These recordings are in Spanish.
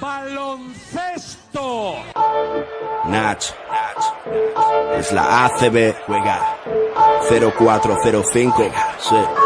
Baloncesto. Nach, es la ACB, juega 0405, sí.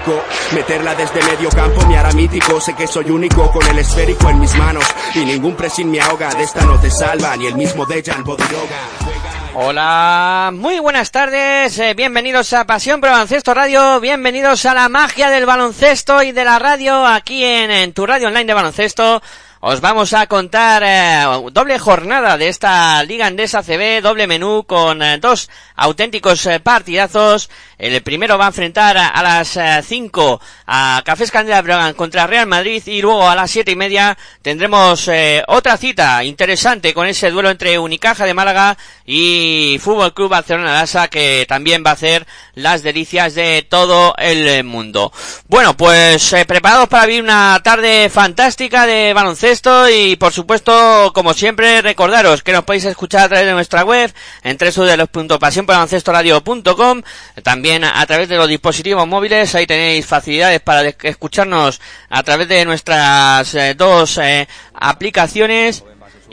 Meterla desde medio campo me hará mítico. Sé que soy único con el esférico en mis manos. Y ningún me ahoga. De esta no te salva ni el mismo Dejan Bodiroga. Hola, muy buenas tardes, eh, bienvenidos a Pasión Pro Baloncesto Radio, bienvenidos a la magia del baloncesto y de la radio aquí en, en tu radio online de baloncesto. Os vamos a contar eh, doble jornada de esta Liga Andesa CB, doble menú con eh, dos auténticos eh, partidazos. El primero va a enfrentar a, las 5 a Cafés Candela contra Real Madrid y luego a las siete y media tendremos otra cita interesante con ese duelo entre Unicaja de Málaga y Fútbol Club Barcelona Lasa que también va a hacer las delicias de todo el mundo. Bueno, pues preparados para vivir una tarde fantástica de baloncesto esto y por supuesto, como siempre, recordaros que nos podéis escuchar a través de nuestra web en www.pasionporalancestoradio.com también a través de los dispositivos móviles, ahí tenéis facilidades para escucharnos a través de nuestras eh, dos eh, aplicaciones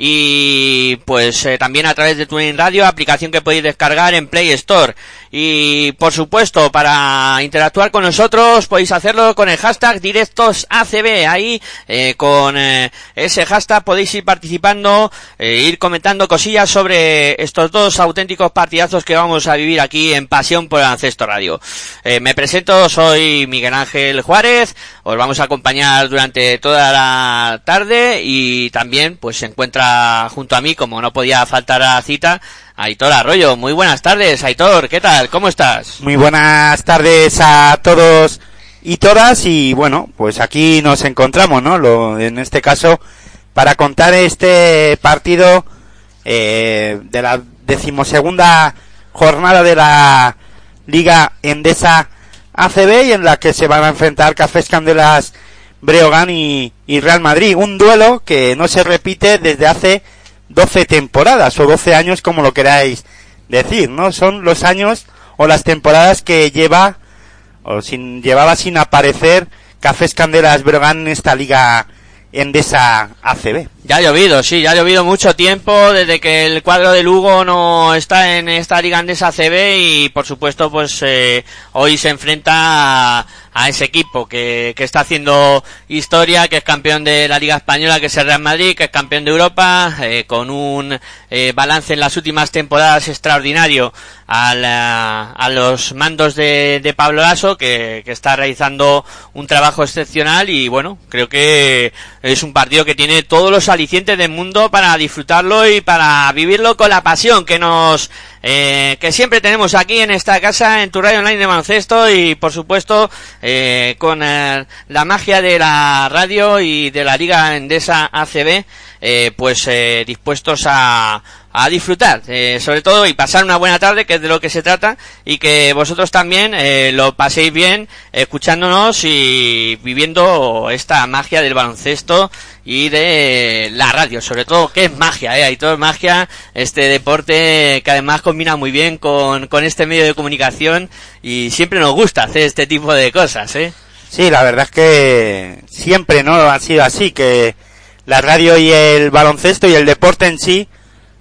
y pues eh, también a través de TuneIn Radio, aplicación que podéis descargar en Play Store. Y por supuesto, para interactuar con nosotros podéis hacerlo con el hashtag directosACB. Ahí eh, con eh, ese hashtag podéis ir participando, eh, ir comentando cosillas sobre estos dos auténticos partidazos que vamos a vivir aquí en Pasión por el Ancesto Radio. Eh, me presento, soy Miguel Ángel Juárez, os vamos a acompañar durante toda la tarde y también pues se encuentra junto a mí, como no podía faltar a la cita, Aitor Arroyo. Muy buenas tardes, Aitor, ¿qué tal? ¿Cómo estás? Muy buenas tardes a todos y todas y bueno, pues aquí nos encontramos, ¿no? Lo, en este caso para contar este partido eh, de la decimosegunda jornada de la Liga Endesa ACB y en la que se van a enfrentar Cafés Candelas Breogán y, y Real Madrid. Un duelo que no se repite desde hace 12 temporadas o 12 años como lo queráis decir, ¿no? Son los años o las temporadas que lleva o sin llevaba sin aparecer Cafés Candelas Brogan en esta liga Endesa ACB. Ya ha llovido, sí, ya ha llovido mucho tiempo desde que el cuadro de Lugo no está en esta liga Endesa ACB y por supuesto pues eh, hoy se enfrenta a, a ese equipo que, que, está haciendo historia, que es campeón de la Liga Española, que es el Real Madrid, que es campeón de Europa, eh, con un eh, balance en las últimas temporadas extraordinario a, la, a los mandos de, de Pablo Lasso, que, que, está realizando un trabajo excepcional y bueno, creo que es un partido que tiene todos los alicientes del mundo para disfrutarlo y para vivirlo con la pasión que nos eh, que siempre tenemos aquí en esta casa, en tu radio online de baloncesto y por supuesto eh, con eh, la magia de la radio y de la Liga Endesa ACB, eh, pues dispuestos a, a disfrutar, eh, sobre todo y pasar una buena tarde, que es de lo que se trata, y que vosotros también eh, lo paséis bien escuchándonos y viviendo esta magia del baloncesto y de la radio, sobre todo que es magia, eh, todo es magia, este deporte que además combina muy bien con, con este medio de comunicación y siempre nos gusta hacer este tipo de cosas, eh. Sí, la verdad es que siempre no ha sido así, que la radio y el baloncesto y el deporte en sí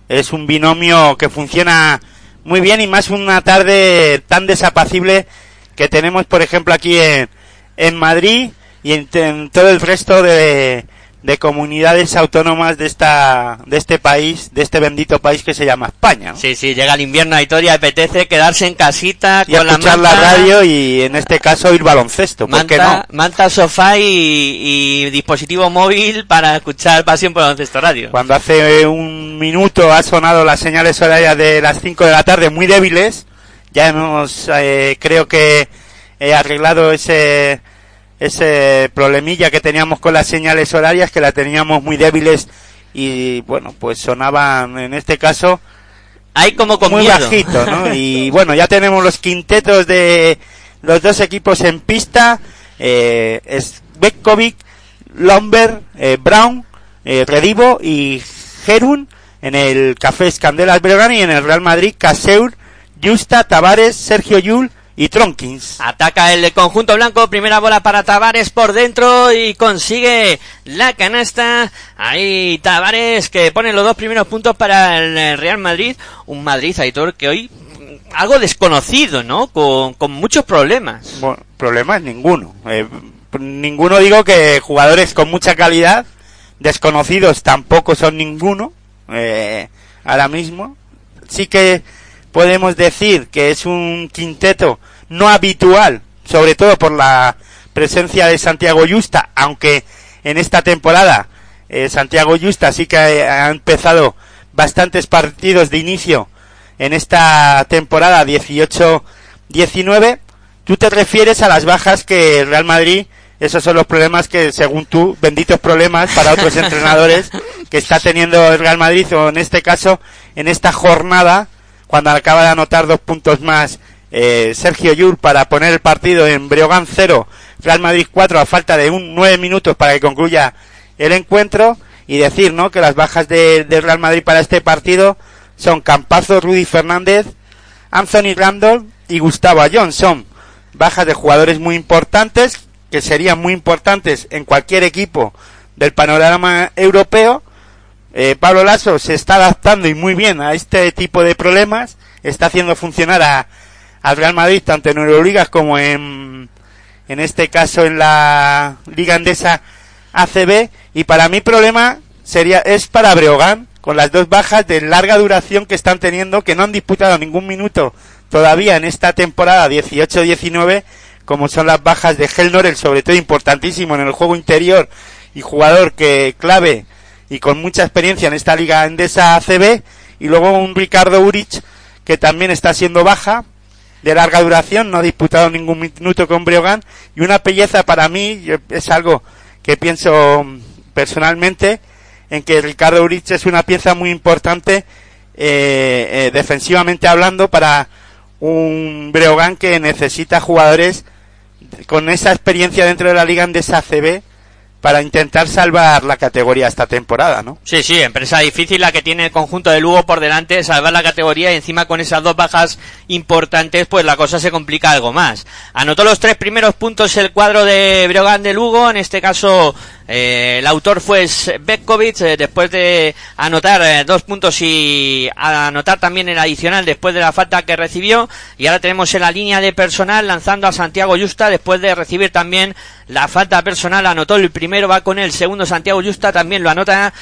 es un binomio que funciona muy bien y más una tarde tan desapacible que tenemos, por ejemplo, aquí en, en Madrid y en todo el resto de, de comunidades autónomas de esta de este país, de este bendito país que se llama España. Sí, sí, llega el invierno a Itoria, apetece quedarse en casita y con escuchar la, radio y en este caso ir baloncesto, ¿por qué no? Manta, sofá y, dispositivo móvil para escuchar Pasión por Baloncesto Radio. Cuando hace un minuto ha sonado las señales horarias de las 5 de la tarde muy débiles, ya hemos eh, creo que he arreglado ese ese problemilla que teníamos con las señales horarias, que la teníamos muy débiles y bueno, pues sonaban en este caso hay como muy bajito, ¿no? Y bueno, ya tenemos los quintetos de los dos equipos en pista, eh, es Bekkovic, Lomber, eh, Brown, eh, Redivo y Gerun en el Café Escandelas Breogán y en el Real Madrid Caseur, Justa, Tavares, Sergio Yul y Tronkins. Ataca el conjunto blanco, primera bola para Tavares por dentro y consigue la canasta. Ahí Tavares que pone los dos primeros puntos para el Real Madrid. Un Madrid, Aitor, que hoy algo desconocido, ¿no? Con, con muchos problemas. Bueno, problemas ninguno. Eh, ninguno digo que jugadores con mucha calidad, desconocidos tampoco son ninguno. Eh, ahora mismo. Sí que podemos decir que es un quinteto no habitual, sobre todo por la presencia de Santiago Justa, aunque en esta temporada eh, Santiago Justa sí que ha empezado bastantes partidos de inicio en esta temporada 18-19. Tú te refieres a las bajas que el Real Madrid, esos son los problemas que según tú, benditos problemas para otros entrenadores que está teniendo el Real Madrid o en este caso en esta jornada cuando acaba de anotar dos puntos más eh, Sergio Yur para poner el partido en Breogán 0, Real Madrid 4 a falta de un nueve minutos para que concluya el encuentro y decir ¿no? que las bajas de, Real Madrid para este partido son Campazo, Rudy Fernández, Anthony Randall y Gustavo Johnson. Bajas de jugadores muy importantes que serían muy importantes en cualquier equipo del panorama europeo eh, Pablo Lasso se está adaptando y muy bien a este tipo de problemas, está haciendo funcionar a, al Real Madrid tanto en Euroligas como en, en este caso en la Liga Andesa ACB y para mí problema sería es para Breogán con las dos bajas de larga duración que están teniendo que no han disputado ningún minuto todavía en esta temporada 18-19 como son las bajas de Helnor, sobre todo importantísimo en el juego interior y jugador que clave y con mucha experiencia en esta liga endesa ACB y luego un Ricardo Uric que también está siendo baja de larga duración, no ha disputado ningún minuto con Breogán y una belleza para mí es algo que pienso personalmente en que Ricardo Uric es una pieza muy importante eh, eh, defensivamente hablando para un Breogán que necesita jugadores con esa experiencia dentro de la liga endesa ACB para intentar salvar la categoría esta temporada, ¿no? Sí, sí, empresa difícil la que tiene el conjunto de Lugo por delante, salvar la categoría y encima con esas dos bajas importantes, pues la cosa se complica algo más. Anotó los tres primeros puntos el cuadro de Brogan de Lugo, en este caso eh, el autor fue Bekkovic, eh, después de anotar eh, dos puntos y anotar también el adicional después de la falta que recibió. Y ahora tenemos en la línea de personal lanzando a Santiago Justa después de recibir también la falta personal. Anotó el primero, va con el segundo Santiago Justa, también lo anota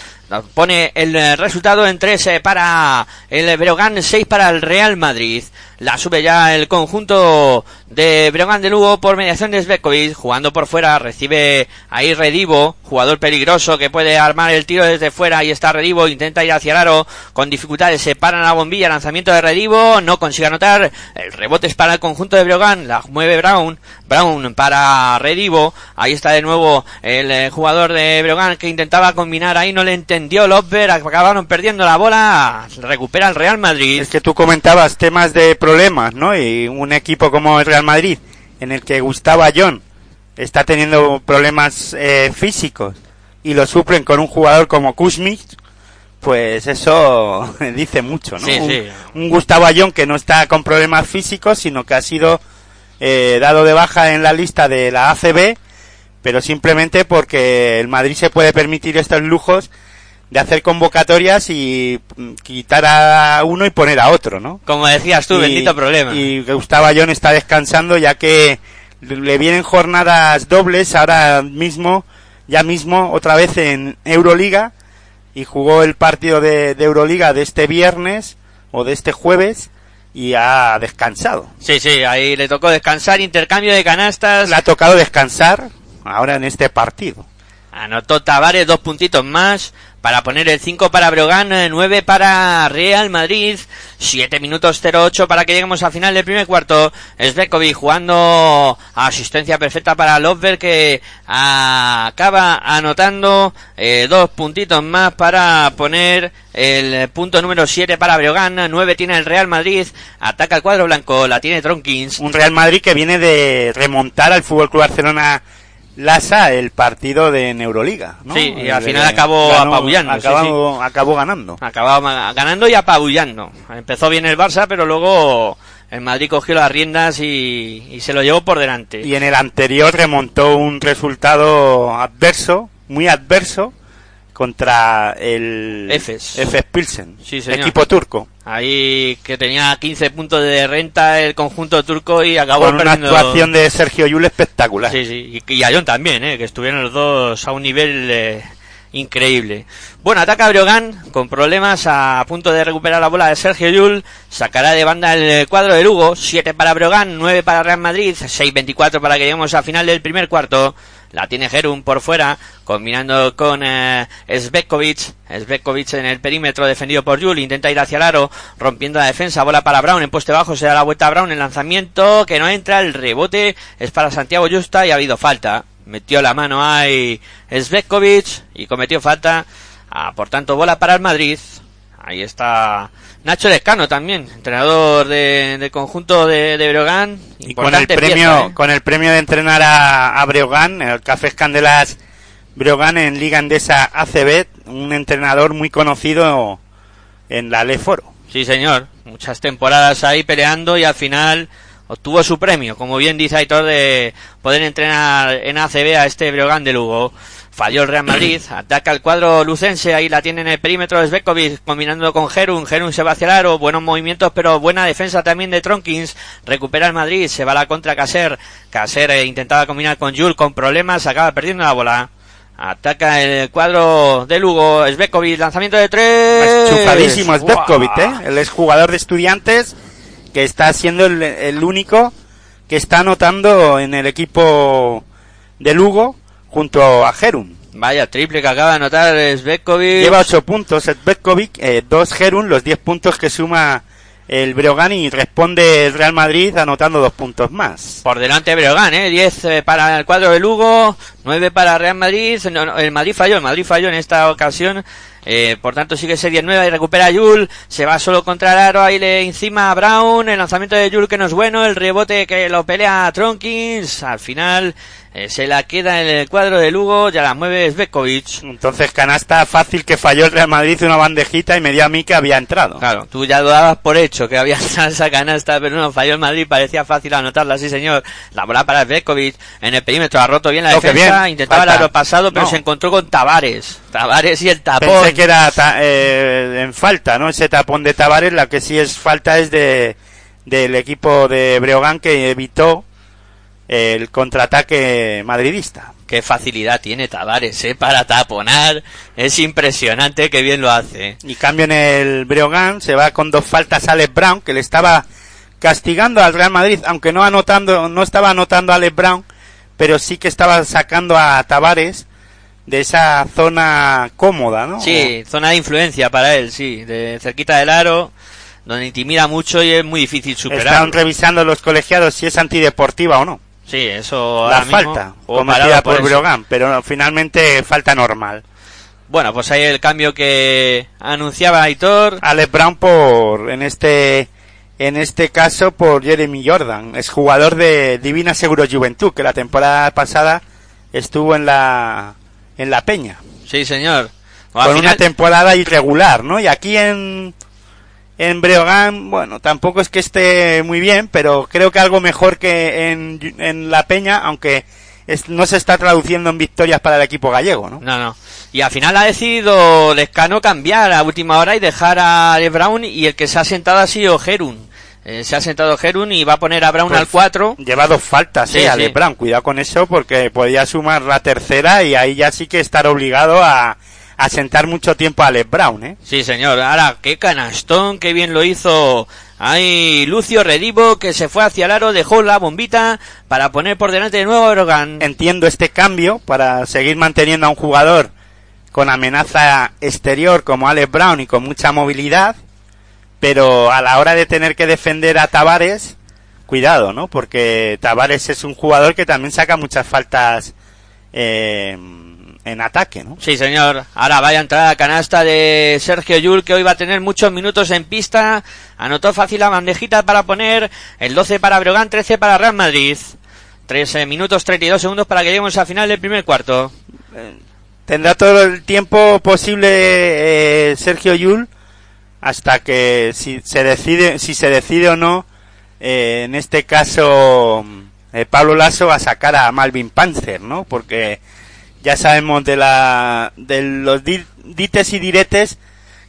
pone el resultado en 3 para el Breogán, 6 para el Real Madrid. La sube ya el conjunto de Breogán de Lugo por mediación de Svekovic, jugando por fuera, recibe ahí Redivo, jugador peligroso que puede armar el tiro desde fuera, ahí está Redivo, intenta ir hacia el aro, con dificultades se para la bombilla, lanzamiento de Redivo, no consigue anotar, el rebote es para el conjunto de Breogán, la mueve Brown, Brown para Redivo, ahí está de nuevo el eh, jugador de Breogán que intentaba combinar, ahí no le entendió tendió Lopper, acabaron perdiendo la bola, recupera el Real Madrid. Es que tú comentabas temas de problemas, ¿no? Y un equipo como el Real Madrid, en el que Gustavo Ayón está teniendo problemas eh, físicos y lo suplen con un jugador como Kuzmich, pues eso dice mucho, ¿no? Sí, un, sí. un Gustavo Ayón que no está con problemas físicos, sino que ha sido eh, dado de baja en la lista de la ACB, pero simplemente porque el Madrid se puede permitir estos lujos de hacer convocatorias y mm, quitar a uno y poner a otro, ¿no? Como decías tú, Y- bendito problema. Y Gustavo Ayón está descansando ya que le vienen jornadas dobles ahora mismo, ya mismo, otra vez en Euroliga y jugó el partido de, de Euroliga de este viernes o de este jueves y ha descansado. Sí, sí, ahí le tocó descansar, intercambio de canastas. Le ha tocado descansar ahora en este partido. Anotó Tavares dos puntitos más para poner el 5 para Brogan, 9 para Real Madrid, 7 minutos 08 para que lleguemos al final del primer cuarto. Svekovic jugando asistencia perfecta para Lovberg que acaba anotando eh, dos puntitos más para poner el punto número 7 para Brogan, 9 tiene el Real Madrid, ataca el cuadro blanco, la tiene Tronkins. Un Real Madrid que viene de remontar al Fútbol Club Barcelona Lasa el partido de Euroliga, ¿no? Sí, y al final acabó apabullando, sí, Acabó, acabó ganando. Acababa ma- ganando y apabullando. Empezó bien el Barça, pero luego el Madrid cogió las riendas y, y se lo llevó por delante. Y en el anterior remontó un resultado adverso, muy adverso, contra el Efes. Efes Pilsen, Sí, equipo turco, Ahí que tenía 15 puntos de renta el conjunto turco y acabó con una perdiendo. actuación de Sergio Yul espectacular. Sí, sí. Y, y Ayón también, ¿eh? que estuvieron los dos a un nivel eh, increíble. Bueno, ataca Brogan con problemas a punto de recuperar la bola de Sergio Yul. Sacará de banda el cuadro de Lugo. 7 para Brogan, 9 para Real Madrid, 6-24 para que lleguemos al final del primer cuarto. La tiene Gerun por fuera, combinando con eh, Svetkovic. Svetkovic en el perímetro defendido por Yul. Intenta ir hacia el aro, rompiendo la defensa. Bola para Brown en poste bajo. Se da la vuelta a Brown. El lanzamiento que no entra. El rebote es para Santiago Justa y ha habido falta. Metió la mano ahí Svetkovic y cometió falta. Ah, por tanto, bola para el Madrid. Ahí está Nacho Lescano también, entrenador de- del conjunto de, de. Y con el premio, pieza, ¿eh? con el premio de entrenar a, a Breogán, el Cafés Candelas Breogán en Liga Endesa ACB, un entrenador muy conocido en la Leforo. Sí, señor. Muchas temporadas ahí peleando y al final obtuvo su premio. Como bien dice Aitor, de poder entrenar en ACB a este Breogán de Lugo. Falló el Real Madrid, ataca el cuadro lucense, ahí la tiene en el perímetro de Svekovic, combinando con Gerun, Gerun se va hacia el aro, buenos movimientos, pero buena defensa también de Tronkins, recupera el Madrid, se va a la contra Caser, Caser eh, intentaba combinar con Jul con problemas, acaba perdiendo la bola, ataca el cuadro de Lugo, Svekovic, lanzamiento de tres, Chufadísimo Svetkovic, ¡Buah! ¿eh? Es jugador de estudiantes que está siendo el, el único que está anotando en el equipo de Lugo junto a Gerun. Vaya triple que acaba de anotar Svetkovic. Lleva 8 puntos Svetkovic, 2 Gerun, los 10 puntos que suma el Breogán y responde el Real Madrid anotando 2 puntos más. Por delante Breogán, ¿eh? 10 eh, para el cuadro de Lugo, 9 para Real Madrid. No, no, el Madrid falló, el Madrid falló en esta ocasión. Eh, por tanto sigue serie 9 y recupera a Yul. Se va solo contra el aro, ahí le encima a Brown. El lanzamiento de Yul que no es bueno. El rebote que lo pelea a Tronkins. Al final eh, se la queda en el cuadro de Lugo. Ya la mueve Svetkovic. Entonces canasta fácil que falló el Real Madrid una bandejita y me dio a mí que había entrado. Claro, tú ya lo dabas por hecho que había esa canasta, pero no, falló el Madrid, parecía fácil anotarla, sí señor. La bola para Vekovic en el perímetro, ha roto bien la No, defensa, bien, intentaba falta. el aro pasado, pero No. se encontró con Tavares. Tavares y el tapón. Pensé que era ta- eh, en falta, ¿no? Ese tapón de Tavares, la que sí es falta es de del equipo de Breogán que evitó el contraataque madridista. Qué facilidad tiene Tavares, eh, para taponar. Es impresionante que bien lo hace. Y cambio en el Breogán, se va con dos faltas Alex Brown, que le estaba castigando al Real Madrid, aunque no anotando, no estaba anotando a Alex Brown, pero sí que estaba sacando a Tavares de esa zona cómoda, ¿no? Sí, zona de influencia para él, sí, de cerquita del aro, donde intimida mucho y es muy difícil superar. Están revisando los colegiados si es antideportiva o no. Sí, eso La mismo, falta cometida parado por eso. Breogán, pero finalmente falta normal. Bueno, pues ahí el cambio que anunciaba Aitor. Alex Brown por, en este, en este caso por Jeremy Jordan, es jugador de Divina Seguro Juventud, que la temporada pasada estuvo en la, en la Peña. Sí, señor. Con una temporada irregular, ¿no? Y aquí en, en Breogán, bueno, tampoco es que esté muy bien, pero creo que algo mejor que en, en La Peña, aunque es- no se está traduciendo en victorias para el equipo gallego, ¿no? No, no. Y al final ha decidido Lescano cambiar a última hora y dejar a Alex Brown y el que se ha sentado ha sido Gerun. Eh, se ha sentado Gerun y va a poner a Brown Pues, al 4. Lleva dos faltas, Sí, eh, sí. Ale Brown. Cuidado con eso porque podía sumar la tercera y ahí ya sí que estar obligado a, a sentar mucho tiempo a Alex Brown, ¿eh? Sí, señor. Ahora, qué canastón, qué bien lo hizo. Ahí Lucio Redivo que se fue hacia el aro, dejó la bombita para poner por delante de nuevo a Brogan. Entiendo este cambio para seguir manteniendo a un jugador con amenaza exterior como Alex Brown y con mucha movilidad, pero a la hora de tener que defender a Tavares, cuidado, ¿no? Porque Tavares es un jugador que también saca muchas faltas eh, en ataque, ¿no? Sí, señor. Ahora vaya a entrar a canasta de Sergio Yul, que hoy va a tener muchos minutos en pista. Anotó fácil la bandejita para poner el 12 para Brogan, 13 para Real Madrid. 13 minutos 32 segundos para que lleguemos al final del primer cuarto. Tendrá todo el tiempo posible eh, Sergio Yul hasta que si se decide si se decide o no eh, en este caso eh, Pablo Lasso a sacar a Malvin Panzer, ¿no? Porque ya sabemos de la de los di- dites y diretes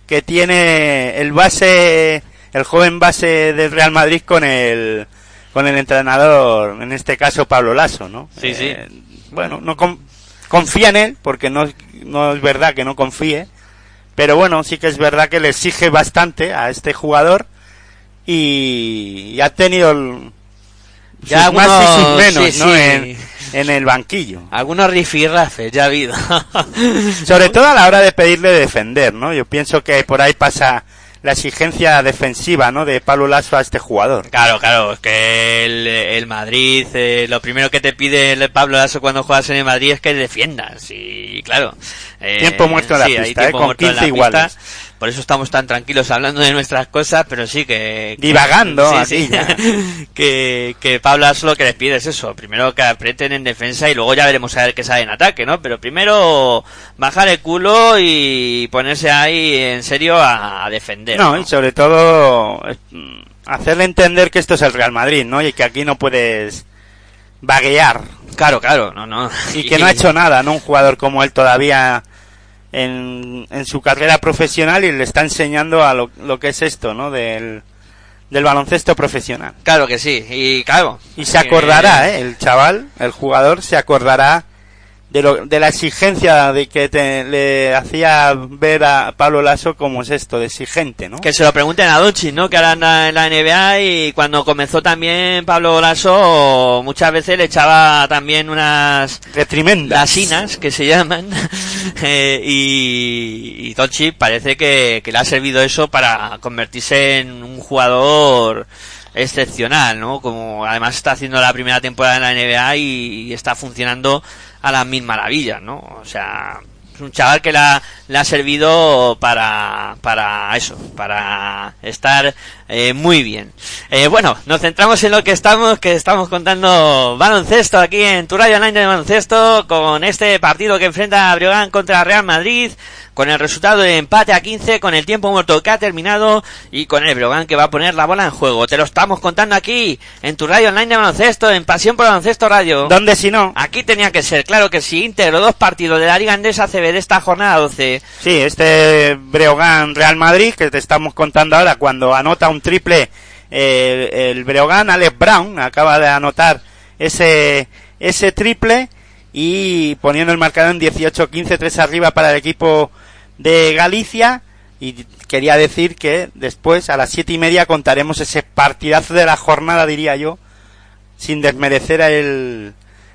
que tiene el base el joven base del Real Madrid con el con el entrenador, en este caso Pablo Lasso, ¿no? Sí, sí. Eh, bueno, no con- confía en él, porque no, no es verdad que no confíe, pero bueno, sí que es verdad que le exige bastante a este jugador y, y ha tenido el- Ya sus más y sus menos, sí, ¿no? sí. En, en el banquillo. Algunos rifirrafes ya ha habido. Sobre todo a la hora de pedirle defender, ¿no? Yo pienso que por ahí pasa la exigencia defensiva, ¿no? De Pablo Lasso a este jugador. Claro, claro, es que el, el Madrid, eh, lo primero que te pide el Pablo Lasso cuando juegas en el Madrid es que defiendas. Y claro, eh, Tiempo muerto en la sí, pista, eh, con muerto en 15 la iguales. pista. Por eso estamos tan tranquilos hablando de nuestras cosas, pero sí que... Divagando sí, aquí sí, que, que Pablo lo que les pide es eso. Primero que aprieten en defensa y luego ya veremos a ver qué sale en ataque, ¿no? Pero primero bajar el culo y ponerse ahí en serio a, a defender. No, y sobre todo mm, hacerle entender que esto es el Real Madrid, ¿no? Y que aquí no puedes vaguear. Claro, claro, no, no. Y que no ha hecho nada, ¿no? Un jugador como él todavía en, en su carrera profesional y le está enseñando a lo, lo que es esto, ¿no? Del, del baloncesto profesional. Claro que sí, y claro. Y se acordará, ¿eh? El chaval, el jugador, se acordará de, lo, de la exigencia de que te- le hacía ver a Pablo Lasso como es esto, de exigente, ¿no? Que se lo pregunten a Doncic, ¿no? Que ahora anda en la NBA y cuando comenzó también Pablo Lasso muchas veces le echaba también unas Retrimendas. lasinas que se llaman eh, y, y Doncic parece que, que le ha servido eso para convertirse en un jugador excepcional, ¿no? Como además está haciendo la primera temporada en la NBA y, está funcionando a las mil maravillas, ¿no? O sea, es un chaval que le ha, le ha servido para, para eso, para estar eh, muy bien. Eh, bueno, nos centramos en lo que estamos, que estamos contando baloncesto aquí en tu radio online de baloncesto, con este partido que enfrenta a Breogán contra Real Madrid, con el resultado de empate a 15, con el tiempo muerto que ha terminado y con el Breogán que va a poner la bola en juego. Te lo estamos contando aquí en tu radio online de baloncesto, en Pasión por Baloncesto Radio. ¿Dónde si no? Aquí tenía que ser, claro que sí, íntegro dos partidos de la Liga Andesa CB de esta jornada 12. Sí, este Breogán Real Madrid que te estamos contando ahora cuando anota un triple eh, el Breogán Alex Brown acaba de anotar ese ese triple y poniendo el marcador en 18-15 3 arriba para el equipo de Galicia y quería decir que después a las siete y media contaremos ese partidazo de la jornada diría yo sin desmerecer a el,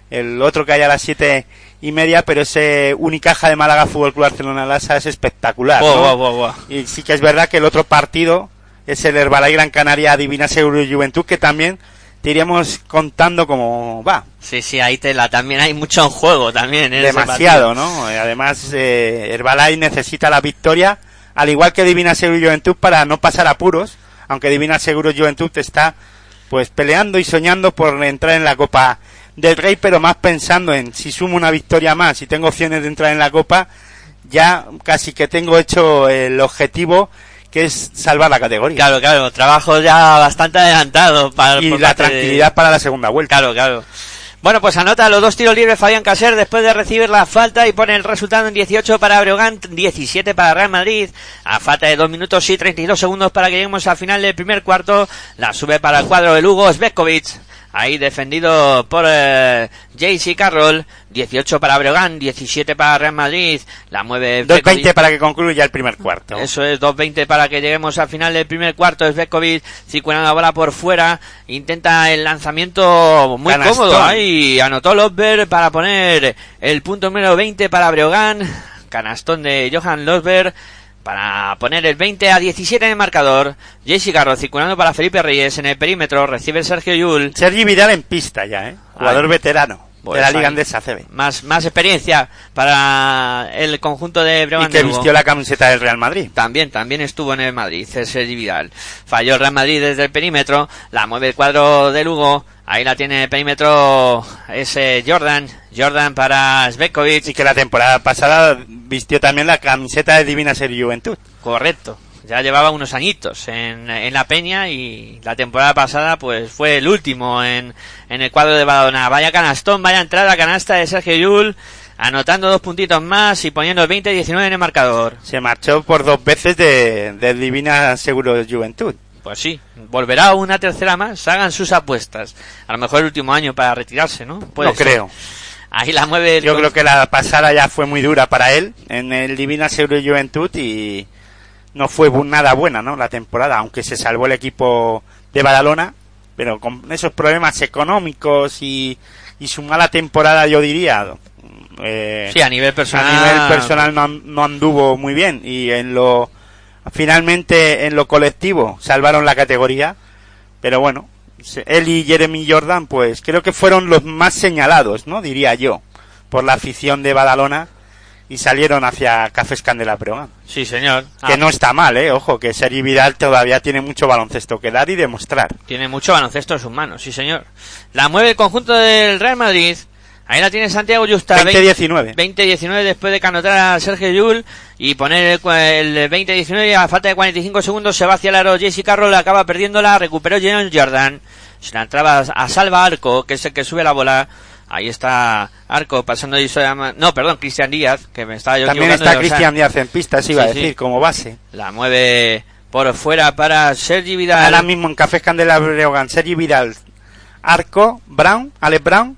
el otro que hay a las siete y media, pero ese Unicaja de Málaga Fútbol Club Barcelona Lasa es espectacular. Buah, ¿no? buah. Y sí que es verdad que el otro partido es el Herbalife Gran Canaria Divina Seguro y Juventud, que también te iremos contando cómo va. Sí, sí, ahí te la, también hay mucho en juego también. en ese Demasiado, ¿no? Eh, Además, eh, Herbalife necesita la victoria, al igual que Divina Seguro Juventud, para no pasar apuros, aunque Divina Seguro Juventud está pues peleando y soñando por entrar en la Copa del Rey, pero más pensando en si sumo una victoria más y tengo opciones de entrar en la Copa, ya casi que tengo hecho el objetivo que es salvar la categoría. Claro, claro, trabajo ya bastante adelantado para y por la de- tranquilidad para la segunda vuelta. Claro, claro. Bueno, pues anota los dos tiros libres Fabián Caser después de recibir la falta y pone el resultado en 18 para Breogán, 17 para Real Madrid. A falta de 2 minutos y 32 segundos para que lleguemos al final del primer cuarto. La sube para el cuadro de Lugo Svetkovic. Ahí defendido por eh, JC Carroll. 18 para Breogán, 17 para Real Madrid. La mueve 2.20 Svetkovic. para que concluya el primer cuarto. Eso es 2.20 para que lleguemos al final del primer cuarto. Svetkovic circulando la bola por fuera. Intenta el lanzamiento muy Canastón. cómodo. Ahí anotó Losberg para poner el punto número 20 para Breogán. Canastón de Johan Losberg para poner el 20 a 17 en el marcador. Jesse Garro circulando para Felipe Reyes en el perímetro. Recibe Sergio Yul. Sergi Vidal en pista ya, ¿eh? Jugador Ay. veterano Pues de la ahí. Liga Andesa CB. Más, más experiencia para el conjunto de Y Breogán. que vistió la camiseta del Real Madrid. También, también estuvo en el Madrid, Sergi Vidal. Falló el Real Madrid desde el perímetro, la mueve el cuadro de Lugo, ahí la tiene el perímetro ese Jordan, Jordan para Svetkovic, Y que la temporada pasada vistió también la camiseta de Divina Ser Juventud. correcto. Ya llevaba unos añitos en, en la Peña y la temporada pasada pues fue el último en, en el cuadro de Badalona. Vaya canastón, vaya entrada canasta de Sergio Yul, anotando dos puntitos más y poniendo el 20-19 en el marcador. Se marchó por dos veces de, de Divina Seguro Juventud. Pues sí, volverá una tercera más, hagan sus apuestas. A lo mejor el último año para retirarse, ¿no? Puede no ser. creo. Ahí la mueve. el Yo creo que la pasada ya fue muy dura para él en el Divina Seguro Juventud y no fue nada buena, ¿no? La temporada, aunque se salvó el equipo de Badalona, pero con esos problemas económicos y, y su mala temporada, yo diría, eh, Sí, a nivel personal. a nivel personal no, no anduvo muy bien y en lo finalmente en lo colectivo salvaron la categoría pero bueno él y Jeremy Jordan pues creo que fueron los más señalados no diría yo por la afición de Badalona y salieron hacia Cafés Candela Breogán Sí, señor. que Ah, no está mal eh ojo que Sergi Vidal todavía tiene mucho baloncesto que dar y demostrar Tiene mucho baloncesto en sus manos, sí, señor. La mueve el conjunto del Real Madrid. Ahí la tiene Santiago Justa. 20-19 20-19 después de que anotara a Sergio Yul y poner el, el 20-19 y a falta de 45 segundos se va hacia el aro Jesse Carroll, acaba perdiéndola, recuperó Jalen Jordan, se la entraba a Salva Arco, que es el que sube la bola, ahí está Arco pasando y se no, perdón, Cristian Díaz, que me estaba yo también está Cristian Díaz en pista eso iba Sí, a decir sí. como base la mueve por fuera para Sergi Vidal. Ahora mismo en Cafés Candela Breogán, Sergi Vidal, Arco, Brown, Alex Brown,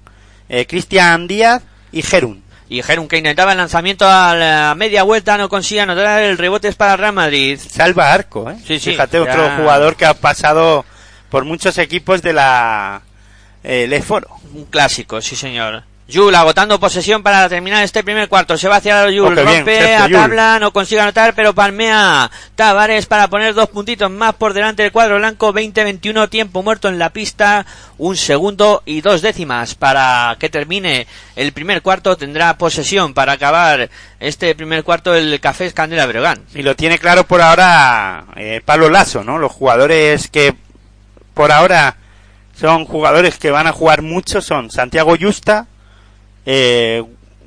eh, Cristian Díaz y Gerun. Y Jerun que intentaba el lanzamiento a la media vuelta no consigue anotar el rebote es para el Real Madrid. Salva Arco, ¿eh? Sí, sí, Fíjate, ya- otro jugador que ha pasado por muchos equipos de la eh, Leforo. Un clásico, sí señor. Yul agotando posesión para terminar este primer cuarto. Se va hacia Yul, bien, rompe a tabla, no consigue anotar, pero palmea Tavares para poner dos puntitos más por delante del cuadro blanco. 20-21, tiempo muerto en la pista. Un segundo y dos décimas para que termine el primer cuarto. Tendrá posesión para acabar este primer cuarto el Café Candela Breogán. Y lo tiene claro por ahora eh, Pablo Lasso, ¿no? Los jugadores que por ahora son jugadores que van a jugar mucho son Santiago Justa, eh,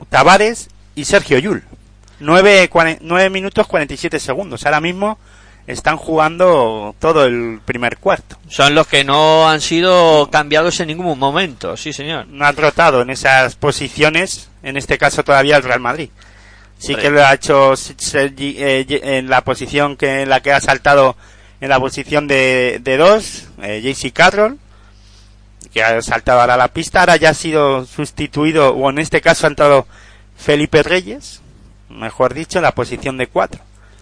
Tavares y Sergio Yul. 9, minutos 47 segundos. Ahora mismo están jugando todo el primer cuarto. Son los que no han sido cambiados en ningún momento, sí señor. No han rotado en esas posiciones, en este caso todavía el Real Madrid. Sí que lo ha hecho Sergi, eh, en la posición que en la que ha saltado en la posición de, de dos, eh, JC Carroll, que ha saltado ahora a la pista, ahora ya ha sido sustituido, o en este caso ha entrado Felipe Reyes, mejor dicho, en la posición de cuatro.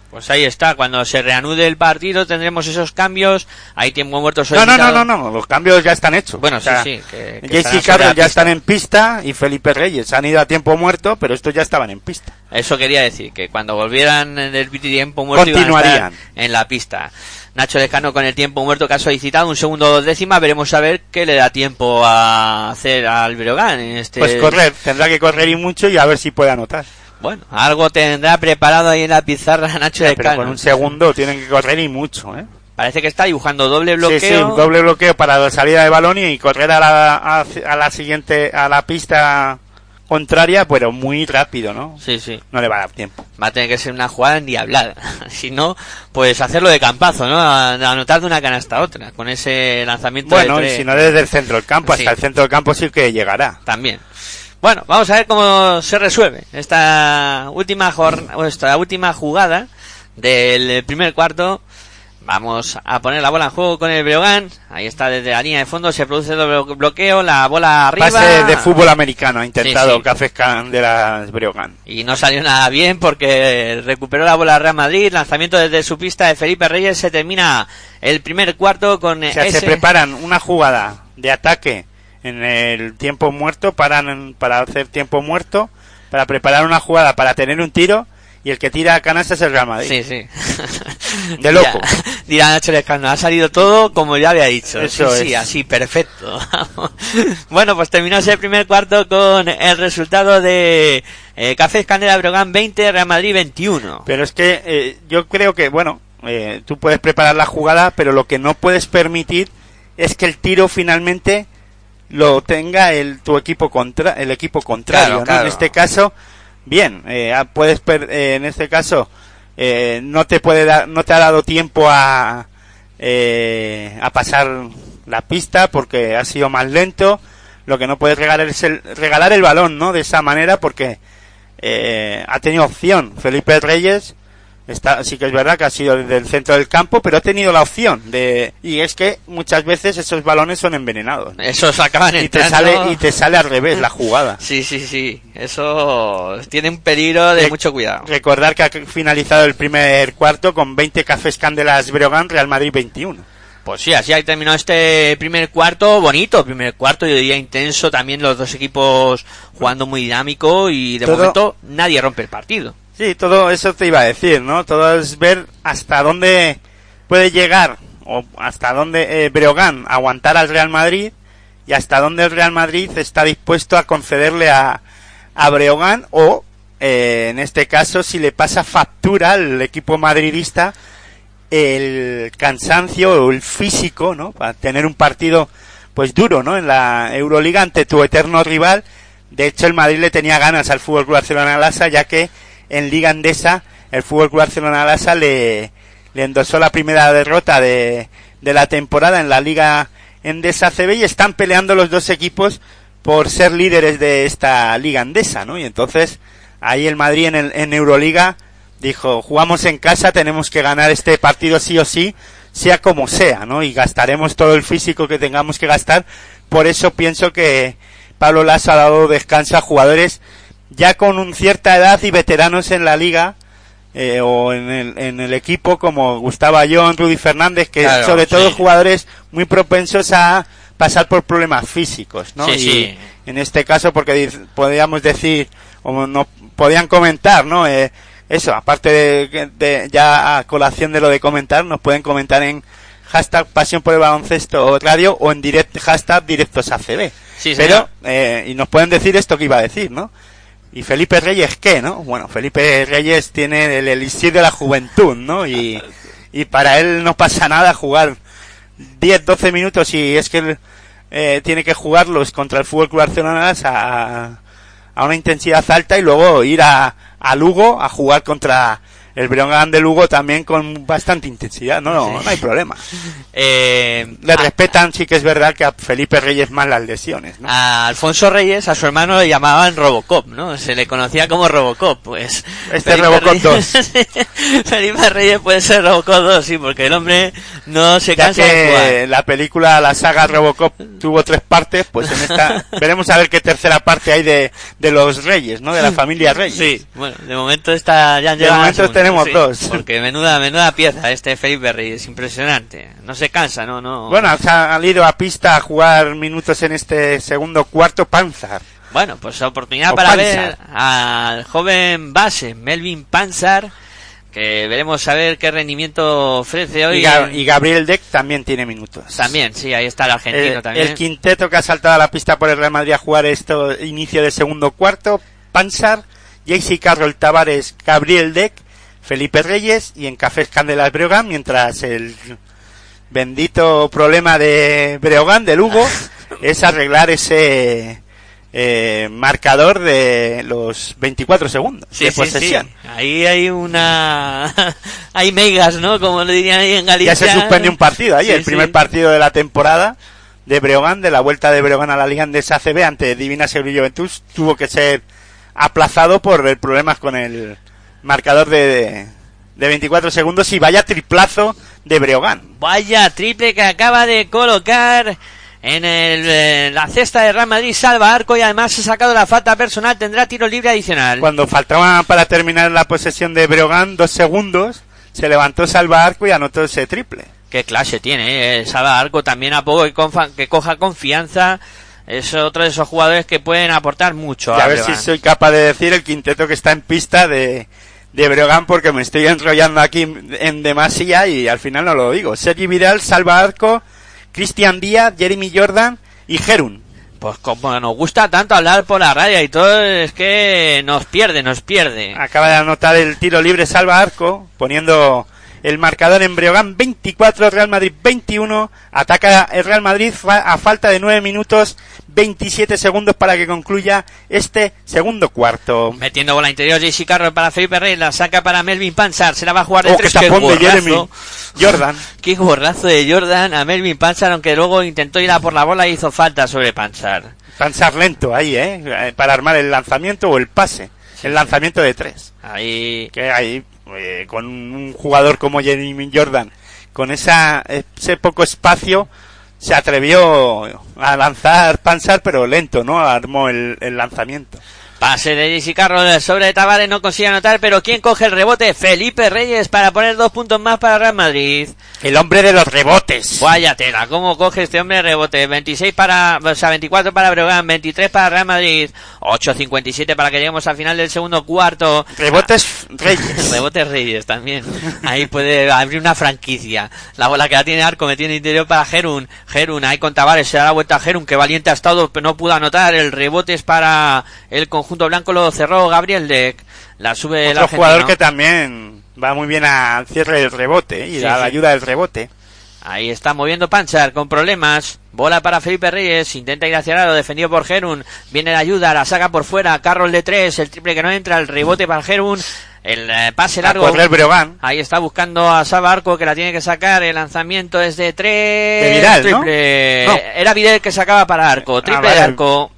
Pues ahí está, cuando se reanude el partido tendremos esos cambios. Hay tiempo muerto No, no, no, no, no, los cambios ya están hechos. Bueno, O sea, sí. Que, que ya están en pista y Felipe Reyes han ido a tiempo muerto, pero estos ya estaban en pista. Eso quería decir, que cuando volvieran del tiempo muerto iban a estar Continuarían. en la pista. Nacho Lescano con el tiempo muerto que ha solicitado, un segundo dos décimas, veremos a ver qué le da tiempo a hacer al Breogán en este... Pues correr, tendrá que correr y mucho y a ver si puede anotar. Bueno, algo tendrá preparado ahí en la pizarra Nacho Pero Lescano. con un segundo tienen que correr y mucho, ¿eh? Parece que está dibujando doble bloqueo. Sí, sí, doble bloqueo para la salida de balón y correr a la, a, a la siguiente, a la pista contraria, pero muy rápido, ¿no? Sí, sí. No le va a dar tiempo. Va a tener que ser una jugada endiablada. si no, pues hacerlo de campazo, ¿no? A- a Anotar de una canasta a otra, con ese lanzamiento Bueno, de y si no desde el centro del campo, Sí. hasta el centro del campo sí que llegará. También. Bueno, vamos a ver cómo se resuelve esta última jornada, esta última jugada del primer cuarto. Vamos a poner la bola en juego con el Breogán. Ahí está desde la línea de fondo, se produce doble bloqueo, la bola arriba. Pase de fútbol americano ha intentado Sí, de las Breogán. Y no salió nada bien porque recuperó la bola Real Madrid. Lanzamiento desde su pista de Felipe Reyes. Se termina el primer cuarto con O sea, ese... se preparan una jugada de ataque en el tiempo muerto, paran para hacer tiempo muerto, para preparar una jugada para tener un tiro, y el que tira a canasta es el Real Madrid. Sí, sí. De loco. Dirá- Nacho Lescano, ha salido todo como ya había dicho. Eso sí, así, perfecto. bueno, pues terminó ese primer cuarto con el resultado de eh, Cafés Candela Brogan 20, Real Madrid 21. Pero es que eh, yo creo que, bueno, eh, tú puedes preparar la jugada, pero lo que no puedes permitir es que el tiro finalmente lo tenga el tu equipo contra el equipo contrario, Claro, ¿no? claro. En este caso, bien, eh, ah, puedes eh, en este caso eh, no te puede dar, no te ha dado tiempo a eh, a pasar la pista porque ha sido más lento. Lo que no puedes regalar es el, regalar el balón, ¿no? De esa manera porque eh, ha tenido opción. Felipe Reyes está, sí que es verdad que ha sido desde el centro del campo, pero ha tenido la opción de, y es que muchas veces esos balones son envenenados. Esos acaban Y te sale, y te sale al revés la jugada. Sí, sí, sí. Eso tiene un peligro de Re- mucho cuidado. Recordar que ha finalizado el primer cuarto con 20 cafés Candelas Breogán, Real Madrid 21. Pues sí, así ha terminado este primer cuarto, bonito, primer cuarto, yo diría intenso, también los dos equipos jugando muy dinámico y de Todo- momento nadie rompe el partido. Sí, todo eso te iba a decir, ¿no? Todo es ver hasta dónde puede llegar o hasta dónde eh, Breogán aguantar al Real Madrid y hasta dónde el Real Madrid está dispuesto a concederle a, a Breogán o, eh, en este caso, si le pasa factura al equipo madridista el cansancio o el físico, ¿no? Para tener un partido pues duro, ¿no? En la Euroliga ante tu eterno rival. De hecho, el Madrid le tenía ganas al Fútbol Club Barcelona Lassa, ya que en Liga Andesa el Fútbol Club Barcelona Lassa le, le endosó la primera derrota de, de la temporada en la Liga Endesa CB y están peleando los dos equipos por ser líderes de esta Liga Andesa, ¿no? Y entonces ahí el Madrid en, el, en Euroliga dijo, jugamos en casa, tenemos que ganar este partido sí o sí, sea como sea, ¿no? Y gastaremos todo el físico que tengamos que gastar. Por eso pienso que Pablo Lasso ha dado descanso a jugadores ya con un cierta edad y veteranos en la liga eh, o en el, en el equipo como Gustavo Ayón, Rudy Fernández, que Claro, sobre todo sí. jugadores muy propensos a pasar por problemas físicos, ¿no? Sí, y sí. en este caso porque podríamos decir o no podían comentar, ¿no? Eh, eso, aparte de, de ya a colación de lo de comentar, nos pueden comentar en hashtag pasión por el baloncesto radio o en direct, hashtag directos ACB. Sí, Pero, eh, y nos pueden decir esto que iba a decir, ¿no? ¿Y Felipe Reyes qué, no? Bueno, Felipe Reyes tiene el elixir de la juventud, ¿no? Y, y para él no pasa nada jugar 10, 12 minutos y es que él eh, tiene que jugarlos contra el Fútbol Club Barcelona a, a una intensidad alta y luego ir a, a Lugo a jugar contra el Breogán de Lugo también con bastante intensidad. No, no, no hay problema. Eh, Le a- respetan, sí que es verdad que a Felipe Reyes más las lesiones, ¿no? a Alfonso Reyes, a su hermano le llamaban Robocop, ¿no? Se le conocía como Robocop, pues. Este es Robocop Reyes- Felipe Reyes puede ser Robocop 2, sí, porque el hombre no se Ya cansa de jugar. que la película, la saga Robocop tuvo tres partes, pues en esta veremos a ver qué tercera parte hay de, de los Reyes, ¿no? De la familia Reyes. Sí, bueno, de momento está ya han De llegado la momento tenemos sí, dos. Porque menuda, menuda pieza este Felipe Reyes, impresionante. No se cansa, no, no. Bueno, ha salido a pista a jugar minutos en este segundo cuarto Panzar. Bueno, pues oportunidad O para Panzar. ver al joven base Melvin Panzar que veremos a ver qué rendimiento ofrece hoy. Y, Ga- y Gabriel Deck también tiene minutos. También, sí, ahí está el argentino el, también. el quinteto que ha saltado a la pista por el Real Madrid a jugar esto inicio del segundo cuarto, Pansar, JC Carroll Tavares, Gabriel Deck, Felipe Reyes y en Cafés Candelas Breogán, mientras el bendito problema de Breogán, de Lugo, es arreglar ese eh, marcador de los 24 segundos Sí, de sí, posesión. sí. Ahí hay una... hay megas, ¿no? Como le dirían ahí en Galicia. Ya se suspende un partido ahí, Sí, el primer sí. partido de la temporada de Breogán, de la vuelta de Breogán a la Liga Andesa ACB ante Divina Seguro y Juventus, tuvo que ser aplazado por problemas con el marcador de, de 24 segundos y vaya triplazo de Breogán. Vaya triple que acaba de colocar en el, eh, la cesta de Real Madrid, salva arco y además ha sacado la falta personal, tendrá tiro libre adicional. Cuando faltaba para terminar la posesión de Breogán dos segundos, se levantó Salva Arco y anotó ese triple. Qué clase tiene, eh, salva arco también a poco que, que coja confianza. Es otro de esos jugadores que pueden aportar mucho. Y a a ver si soy capaz de decir el quinteto que está en pista de, de Breogán porque me estoy enrollando aquí en demasía y al final no lo digo. Sergi Vidal, Salva Arco, Cristian Díaz, Jeremy Jordan y Gerun. Pues como nos gusta tanto hablar por la radio y todo, es que nos pierde, nos pierde. Acaba de anotar el tiro libre Salva Arco poniendo el marcador en Breogán 24, Real Madrid 21. Ataca el Real Madrid a falta de 9 minutos 27 segundos para que concluya este segundo cuarto. Metiendo bola interior, JC Carroll para Felipe Reyes, la saca para Melvin Pansar, se la va a jugar de Oh, tres. qué Jordan. Qué gorrazo de Jordan a Melvin Pansar, aunque luego intentó ir a por la bola y hizo falta sobre Pansar. Pansar lento ahí, ¿eh? Eh, Para armar el lanzamiento o el pase. El lanzamiento de tres. Ahí, Que ahí, eh, con un jugador como Jeremy Jordan, con esa, ese poco espacio, se atrevió a lanzar Pansar, pero lento, ¿no? Armó el, el lanzamiento. Pase de JC Carroll sobre Tavares, no consigue anotar, pero ¿quién coge el rebote? Felipe Reyes para poner dos puntos más para Real Madrid. El hombre de los rebotes. Vaya tela, ¿cómo coge este hombre el rebote? 26 para, o sea, 24 para Breogán, 23 para Real Madrid, 8.57 para que lleguemos al final del segundo cuarto. Rebotes Reyes. Rebotes Reyes también. Ahí puede abrir una franquicia. La bola que la tiene Arco metiendo interior para Gerun. Gerun ahí con Tavares se da la vuelta a Gerun que valiente ha estado pero no pudo anotar. El rebote es para el conjunto blanco lo cerró Gabriel Deck. La sube el Otro argentino. jugador que también va muy bien al cierre del rebote y Sí, a la sí. ayuda del rebote. Ahí está moviendo Panchar con problemas. Bola para Felipe Reyes. Intenta ir hacia el lado. Defendido por Gerun. Viene la ayuda. La saca por fuera. Carroll de tres. El triple que no entra. El rebote para Gerun. El eh, pase largo. Breogán. Ahí está buscando a Salva Arco que la tiene que sacar. El lanzamiento es de tres. De Vidal, ¿no? triple. No. Era Vidal que sacaba para Arco. Triple Ah, de vale. Arco.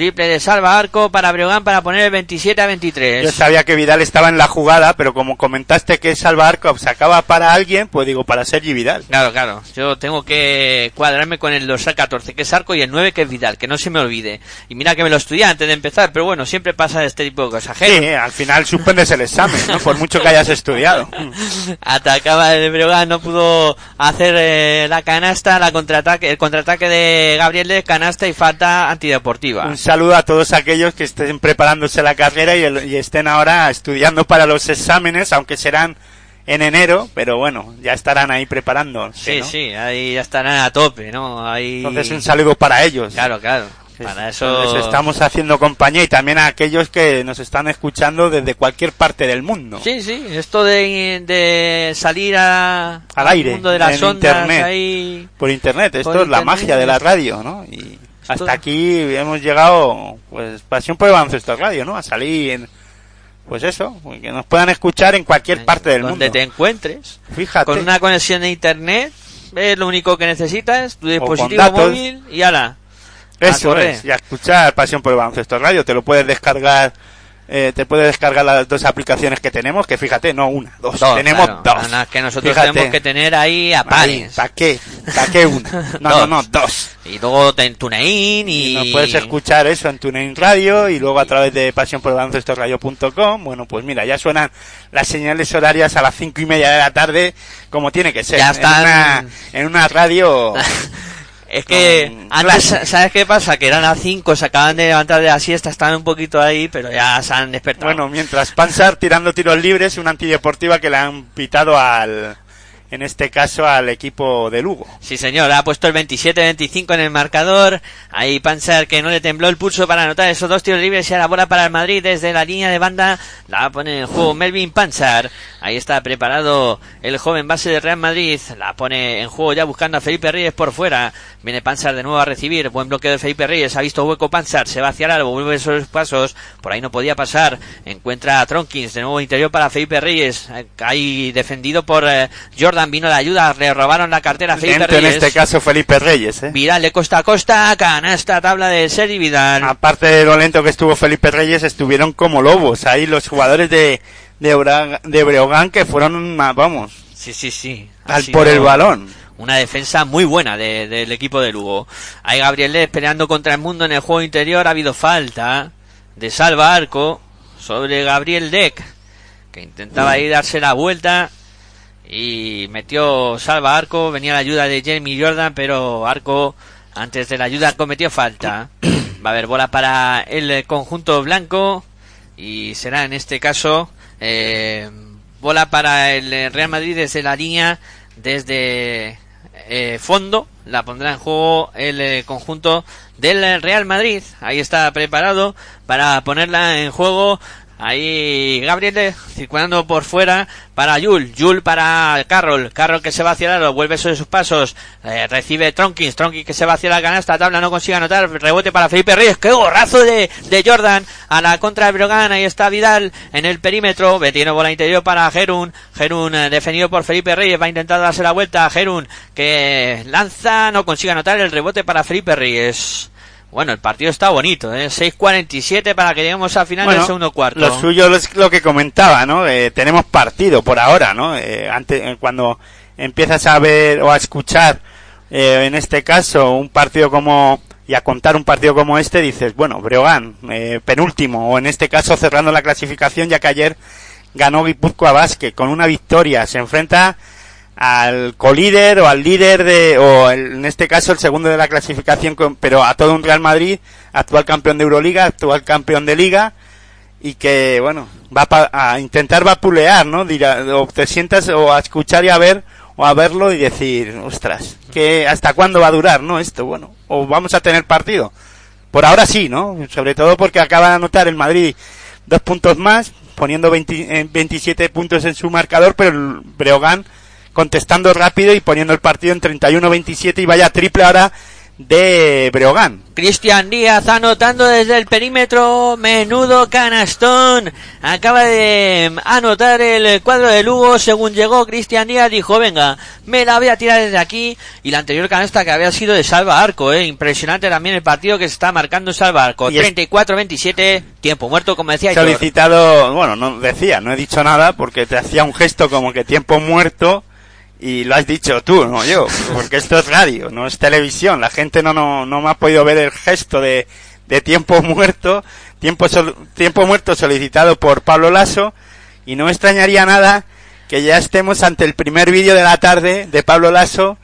Triple de Salva Arco para Breogán para poner el 27 a 23. Yo sabía que Vidal estaba en la jugada, pero como comentaste que Salva Arco sacaba para alguien, pues digo, para Sergi Vidal. Claro, claro. Yo tengo que cuadrarme con el dorsal 14, que es Arco, y el 9, que es Vidal, que no se me olvide. Y mira que me lo estudié antes de empezar, pero bueno, siempre pasa este tipo de cosas. Sí, al final suspendes el examen, ¿no? Por mucho que hayas estudiado. atacaba el Breogán, no pudo hacer eh, la canasta, la contraataque, el contraataque de Gabriel de canasta y falta antideportiva. Un saludo a todos aquellos que estén preparándose la carrera y, el- y estén ahora estudiando para los exámenes, aunque serán en enero, pero bueno, ya estarán ahí preparándose. Sí, ¿no? sí, ahí ya estarán a tope, ¿no? Ahí... Entonces un saludo para ellos. Claro, claro. Para Les eso... estamos haciendo compañía y también a aquellos que nos están escuchando desde cualquier parte del mundo. Sí, sí, esto de, de salir a, Al aire, mundo de las en ondas internet. ahí... Por internet, esto Por es la magia de la radio, ¿no? Y hasta aquí hemos llegado, pues, Pasión por el Baloncesto Radio, ¿no? A salir en, pues eso, que nos puedan escuchar en cualquier parte del donde mundo. te encuentres. Fíjate. Con una conexión de internet, es lo único que necesitas, tu dispositivo móvil y ala. Eso es, y a escuchar Pasión por el Baloncesto Radio, te lo puedes descargar, eh, te puedes descargar las dos aplicaciones que tenemos, que fíjate, no una, dos, Dos, tenemos claro. dos. Que nosotros Fíjate. tenemos que tener ahí a pares. ¿Para qué? ¿Para qué una? No, no, Dos. no, dos. Y luego en TuneIn y... Y nos puedes escuchar eso en TuneIn Radio y luego a través de pasión por Bueno, pues mira, ya suenan las señales horarias a las cinco y media de la tarde, como tiene que ser. Ya En están- una, en una radio Es que antes. ¿sabes qué pasa? Que eran las 5, se acaban de levantar de la siesta, estaban un poquito ahí, pero ya se han despertado. Bueno, mientras Pansar tirando tiros libres, una antideportiva que le han pitado al, en este caso, al equipo de Lugo. Sí, señor, ha puesto el 27-25 en el marcador. Ahí Panzer que no le tembló el pulso para anotar esos dos tiros libres y a la bola para el Madrid desde la línea de banda. La pone en juego Melvin Panzer. Ahí está preparado el joven base de Real Madrid. La pone en juego ya buscando a Felipe Reyes por fuera. Viene Panzer de nuevo a recibir. Buen bloqueo de Felipe Reyes. Ha visto hueco Panzer. Se va hacia el árbol. Vuelve esos pasos. Por ahí no podía pasar. Encuentra a Tronkins. De nuevo interior para Felipe Reyes. Ahí defendido por eh, Jordan. Vino la ayuda. Le robaron la cartera a Felipe Dentro, en Reyes. este caso, Felipe Reyes, ¿eh? Vidal de costa a costa, canasta, tabla de Seri Vidal. Aparte de lo lento que estuvo Felipe Reyes, estuvieron como lobos ahí los jugadores de, de, de Breogán que fueron, vamos, Sí, sí, sí. Al por el balón. Una defensa muy buena de- del equipo de Lugo. Hay Gabriel Lez peleando contra el mundo en el juego interior. Ha habido falta de salva arco sobre Gabriel Deck, que intentaba ahí darse la vuelta y metió salva arco. Venía la ayuda de Jeremy Jordan, pero arco antes de la ayuda cometió falta. Va a haber bola para el conjunto blanco y será en este caso eh, bola para el Real Madrid desde la línea desde eh, fondo la pondrá en juego el eh, conjunto del Real Madrid ahí está preparado para ponerla en juego Ahí Gabriel eh, circulando por fuera para Yul, Yul para Carroll, Carroll que se va hacia el aro, vuelve sobre sus pasos, eh, recibe Tronkins, Tronkins que se va hacia la canasta, tabla no consigue anotar, rebote para Felipe Reyes, qué gorrazo de, de Jordan a la contra de Brogan, ahí está Vidal en el perímetro, metiendo bola interior para Gerun, Gerun eh, defendido por Felipe Reyes, va a intentar darse la vuelta Gerun que lanza, no consigue anotar el rebote para Felipe Reyes. Bueno, el partido está bonito, ¿eh? 6.47 para que lleguemos al final del segundo cuarto. Lo suyo es lo que comentaba, ¿no? Eh, tenemos partido por ahora, ¿no? Eh, antes, eh, cuando empiezas a ver o a escuchar, eh, en este caso, un partido como y a contar un partido como este, dices, bueno, Breogán, eh, penúltimo, o en este caso cerrando la clasificación, ya que ayer ganó Guipúzcoa Basket con una victoria, se enfrenta al colíder o al líder de, o en este caso el segundo de la clasificación, pero a todo un Real Madrid, actual campeón de Euroliga, actual campeón de Liga, y que, bueno, va a intentar vapulear, ¿no? Dirá, o te sientas o a escuchar y a ver, o a verlo y decir, ostras, que ¿hasta cuándo va a durar, no? Esto, bueno, o vamos a tener partido. Por ahora sí, ¿no? Sobre todo porque acaba de anotar el Madrid dos puntos más, poniendo 20 eh, 27 puntos en su marcador, pero el Breogán contestando rápido y poniendo el partido en 31-27 y vaya triple ahora de Breogán. Cristian Díaz anotando desde el perímetro, menudo canastón. Acaba de anotar el cuadro de Lugo. Según llegó Cristian Díaz, dijo: Venga, me la voy a tirar desde aquí. Y la anterior canasta que había sido de Salva Arco, eh. Impresionante también el partido que se está marcando Salva Arco. Y es- 34-27, tiempo muerto, como decía solicitado, bueno, no decía, no he dicho nada porque te hacía un gesto como que tiempo muerto y lo has dicho tú, no yo, porque esto es radio, no es televisión, la gente no, no, no me ha podido ver el gesto de, de tiempo muerto, tiempo, tiempo muerto solicitado por Pablo Lasso y no me extrañaría nada que ya estemos ante el primer vídeo de la tarde de Pablo Lasso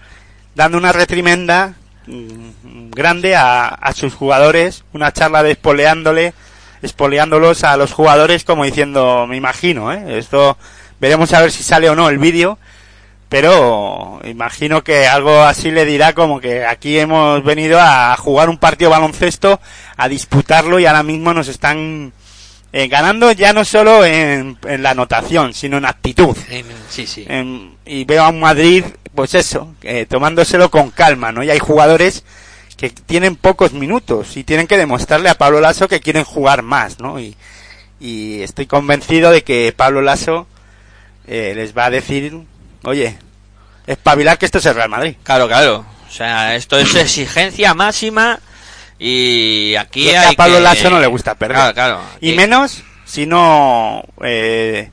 dando una retrimenda mm, grande a, a sus jugadores, una charla de espoleándole, espoleándolos a los jugadores como diciendo, me imagino, ¿eh? esto veremos a ver si sale o no el vídeo, pero imagino que algo así le dirá como que aquí hemos venido a jugar un partido baloncesto, a disputarlo y ahora mismo nos están eh, ganando ya no solo en, en la anotación, sino en actitud. Sí, sí. Em, y veo a un Madrid, pues eso, eh, tomándoselo con calma, ¿no? Y hay jugadores que tienen pocos minutos y tienen que demostrarle a Pablo Lasso que quieren jugar más, ¿no? Y, y estoy convencido de que Pablo Lasso eh, les va a decir, oye, espabilar que esto es el Real Madrid. Claro, claro. O sea, esto es exigencia máxima. Y aquí hay a Pablo que- Lasso no le gusta perder. Claro, claro. Y menos si no eh,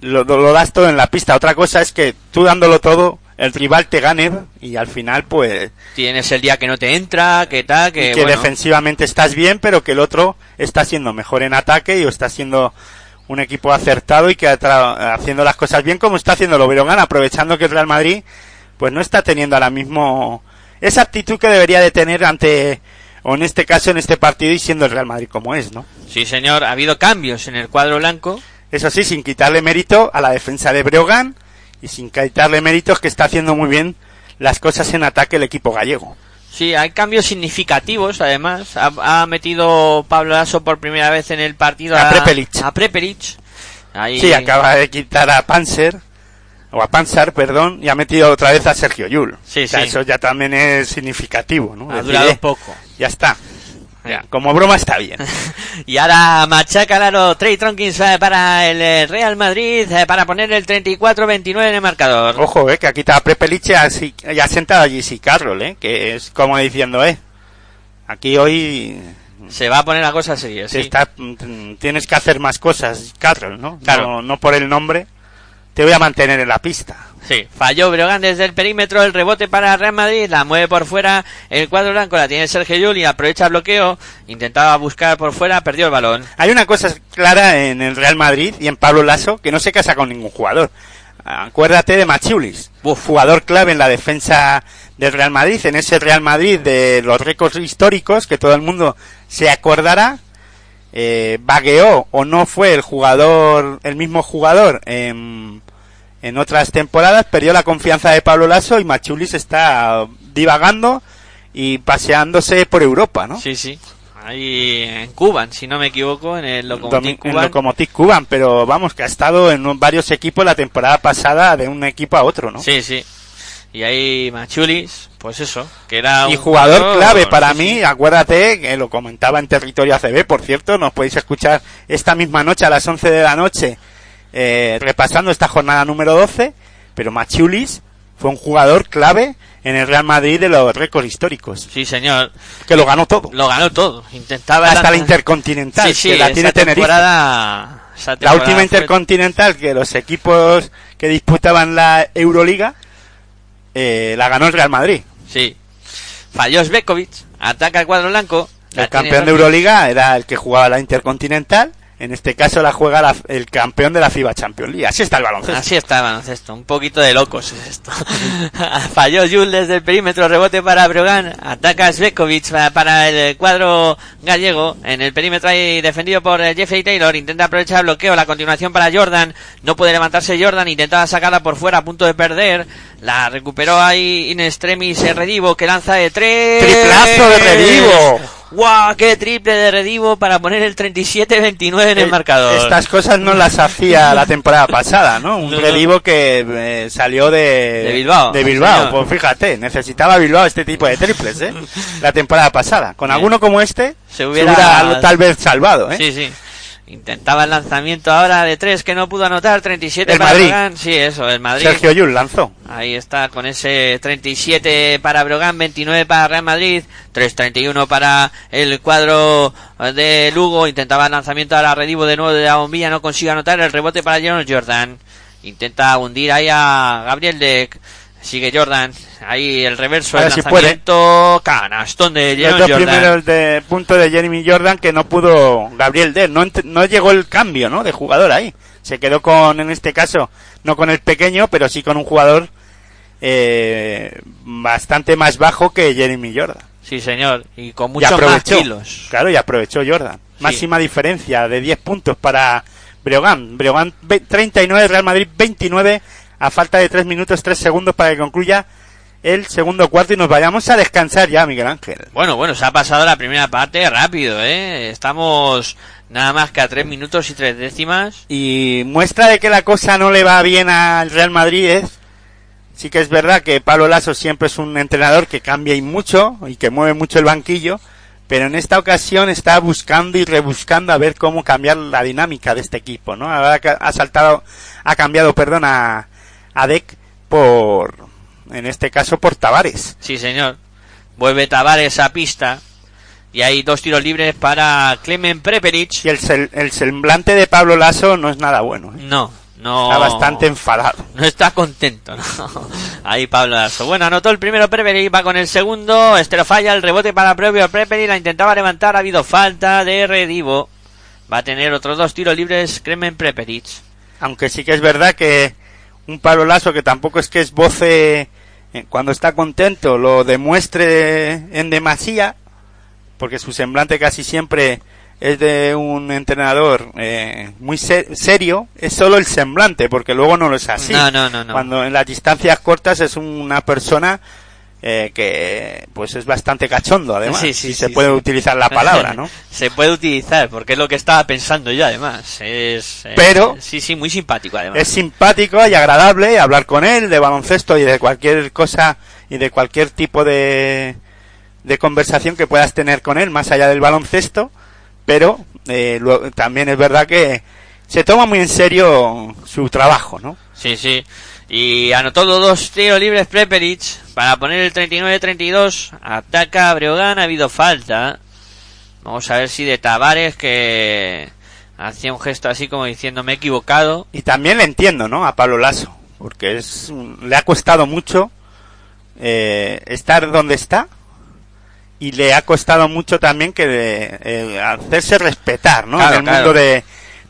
lo, lo das todo en la pista. Otra cosa es que tú dándolo todo, el rival te gane y al final pues Tienes el día que no te entra, que tal, que, y que bueno, defensivamente estás bien, pero que el otro está siendo mejor en ataque y está siendo un equipo acertado y que está haciendo las cosas bien como está haciendo lo Verón aprovechando que el Real Madrid pues no está teniendo ahora mismo esa actitud que debería de tener ante, o en este caso, en este partido y siendo el Real Madrid como es, ¿no? Sí, señor, ha habido cambios en el cuadro blanco. Eso sí, sin quitarle mérito a la defensa de Breogán y sin quitarle méritos que está haciendo muy bien las cosas en ataque el equipo gallego. Sí, hay cambios significativos, además. Ha, ha metido Pablo Lasso por primera vez en el partido A Prepelic. A Prepelic. Ahí- Sí, acaba de quitar a Panzer, o a Panzer, perdón, y ha metido otra vez a Sergio Yul. Sí, O sea, sí. Eso ya también es significativo, ¿no? Ha Decir, durado eh, poco. Ya está. Ya, como broma está bien. Y ahora machaca Laro Trey Tronkins eh, para el eh, Real Madrid eh, para poner el 34-29 en el marcador. Ojo, eh, que ha quitado a Prepelic y ha, sentado a Jesse Carroll, eh, que es como diciendo, eh, aquí hoy Se va a poner la cosa seria, sí. está- mm, tienes que hacer más cosas, Carroll, ¿no? Claro. No, no por el nombre, te voy a mantener en la pista. Sí, falló Breogán desde el perímetro, el rebote para Real Madrid, la mueve por fuera, el cuadro blanco la tiene Sergio Yul y aprovecha el bloqueo, intentaba buscar por fuera, perdió el balón. Hay una cosa clara en el Real Madrid y en Pablo Lasso que no se casa con ningún jugador. Acuérdate de Machiulis, jugador clave en la defensa del Real Madrid, en ese Real Madrid de los récords históricos que todo el mundo se acordará. Eh, vagueó o no fue el jugador, el mismo jugador en, en otras temporadas, perdió la confianza de Pablo Lasso y Machiulis está divagando y paseándose por Europa, ¿no? Sí, sí. Ahí en Cuban, si no me equivoco, en el Lokomotiv Domi- en Cuban. Lokomotiv Cuban, pero vamos, que ha estado en varios equipos la temporada pasada de un equipo a otro, ¿no? Sí, sí. Y ahí Machulis, pues eso, que era Y un jugador clave para sí, mí, sí. acuérdate, que lo comentaba en Territorio ACB, por cierto, nos podéis escuchar esta misma noche a las 11 de la noche, eh, repasando esta jornada número 12, pero Machulis fue un jugador clave en el Real Madrid de los récords históricos, Sí, señor. que lo ganó todo, Lo ganó todo. Intentaba hasta la Intercontinental, Sí, sí, que la tiene Tenerife. La última fue- intercontinental que los equipos que disputaban la Euroliga eh, la ganó el Real Madrid. Sí. Falló Svekovic, ataca el cuadro blanco. la El campeón de. Euroliga era el que jugaba la intercontinental. En este caso la juega la- el campeón de la FIBA Champions League. Así está el baloncesto. Así está el baloncesto, un poquito de locos es esto. Falló Jules desde el perímetro, rebote para Brogan, ataca Svekovic pa- para el cuadro gallego, en el perímetro ahí defendido por eh, Jeffrey Taylor, intenta aprovechar el bloqueo, la continuación para Jordan, no puede levantarse Jordan, intentaba sacarla por fuera a punto de perder, la recuperó ahí in extremis Redivo que lanza de tres. ¡Triplazo de Redivo! ¡Guau! ¡Qué triple de Redivo para poner el 37-29 en el Eh, marcador! Estas cosas no las hacía la temporada pasada, ¿no? Un No, no. redivo que eh, salió de, De Bilbao, De. Pues fíjate, necesitaba Bilbao este tipo de triples, ¿eh? La temporada pasada. Con Bien. alguno como este, Se se hubiera- hubiera, tal vez salvado, ¿eh? Sí, sí. Intentaba el lanzamiento ahora de tres que no pudo anotar, 37 El para Madrid. Brogan. Sí, eso, el Madrid. Sergio Yul lanzó. Ahí está con ese 37 para Brogan, 29 para Real Madrid, 3.31 para el cuadro de Lugo. Intentaba el lanzamiento a la Redivo de nuevo de la bombilla, no consigue anotar el rebote para Jonas Jordan. Intenta hundir ahí a Gabriel Deck. Sigue Jordan. Ahí el reverso, A el ver si lanzamiento. Canastón de Los dos Jordan. primeros de punto de Jeremy Jordan que no pudo Gabriel Dell. No, no llegó el cambio, ¿no? De jugador ahí. Se quedó con, en este caso, no con el pequeño, pero sí con un jugador eh, bastante más bajo que Jeremy Jordan. Sí, señor. Y con y muchos más aprovechó. kilos. Claro, y aprovechó Jordan. Máxima diferencia de 10 puntos para Breogán. Breogán ve- 39, Real Madrid 29, a falta de 3 minutos 3 segundos para que concluya el segundo cuarto y nos vayamos a descansar ya, Miguel Ángel. Bueno, bueno, se ha pasado la primera parte rápido, ¿eh? Estamos nada más que a tres minutos y tres décimas. Y muestra de que la cosa no le va bien al Real Madrid es, sí que es verdad que Pablo Lasso siempre es un entrenador que cambia y mucho y que mueve mucho el banquillo, pero en esta ocasión está buscando y rebuscando a ver cómo cambiar la dinámica de este equipo, ¿no? Ahora que ha saltado, ha cambiado, perdón, a, a Dec por, en este caso por Tavares. Sí, señor. Vuelve Tavares a pista. Y hay dos tiros libres para Clemen Prepelic. Y el, sel- el semblante de Pablo Lasso no es nada bueno, ¿eh? No, no. Está bastante enfadado. No está contento, ¿no? Ahí Pablo Lasso. Bueno, anotó el primero Prepelic, va con el segundo. Este lo falla, el rebote para propio Prepelic. La intentaba levantar, ha habido falta de Redivo. Va a tener otros dos tiros libres Clemen Prepelic. aunque sí que es verdad que un Pablo Lasso que tampoco es que es voce eh, cuando está contento lo demuestre en demasía, porque su semblante casi siempre es de un entrenador eh, muy se- serio, es solo el semblante, porque luego no lo es así. No, no, no. Cuando en las distancias cortas es una persona eh, que pues es bastante cachondo, además, Sí, sí, si se sí, puede utilizar la palabra, ¿no? Se puede utilizar, porque es lo que estaba pensando yo, además. Es, eh, Pero- Sí, sí, muy simpático, además. Es simpático y agradable hablar con él de baloncesto y de cualquier cosa y de cualquier tipo de, de conversación que puedas tener con él más allá del baloncesto, pero eh, lo- también es verdad que se toma muy en serio su trabajo, ¿no? Sí, sí. Y anotó los dos tiros libres Prepelic para poner el 39-32. Ataca a Breogán, ha habido falta. Vamos a ver si de Tavares que hacía un gesto así como diciendo me he equivocado. Y también le entiendo, ¿no? A Pablo Lasso, porque es un- le ha costado mucho eh, estar donde está y le ha costado mucho también que eh, hacerse respetar, ¿no? Claro, en el claro. mundo de,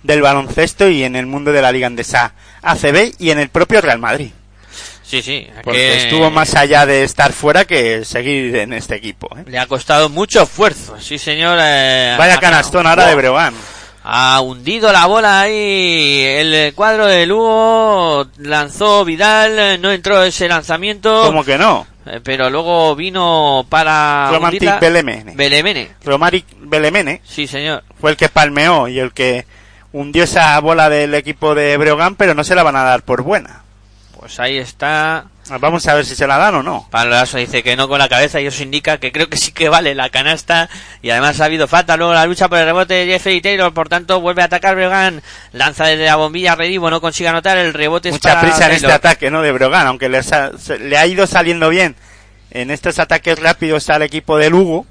del baloncesto y en el mundo de la Liga Andesa ACB y en el propio Real Madrid, Sí, sí. porque que estuvo más allá de estar fuera que seguir en este equipo. ¿eh? Le ha costado mucho esfuerzo. Sí, señor. eh, Vaya canastón ahora de. Breogán. Ha hundido la bola ahí el cuadro de Lugo, lanzó Vidal, eh, no entró ese lanzamiento, ¿Cómo que no? eh, pero luego vino para Romantic Belemene. Belemene. Romaric Belemene Sí, señor. fue el que palmeó y el que hundió esa bola del equipo de Breogán, pero no se la van a dar por buena. Pues ahí está. Vamos a ver si se la dan o no. Pablo Lasso dice que no con la cabeza y eso indica que creo que sí que vale la canasta y además ha habido falta luego la lucha por el rebote de Jeffrey Taylor por tanto vuelve a atacar Breogán lanza desde la bombilla Redivo no consigue anotar el rebote es Mucha para prisa en este ataque, ¿no? De Breogán, aunque les ha- le ha ido saliendo bien en estos ataques rápidos al equipo de Lugo,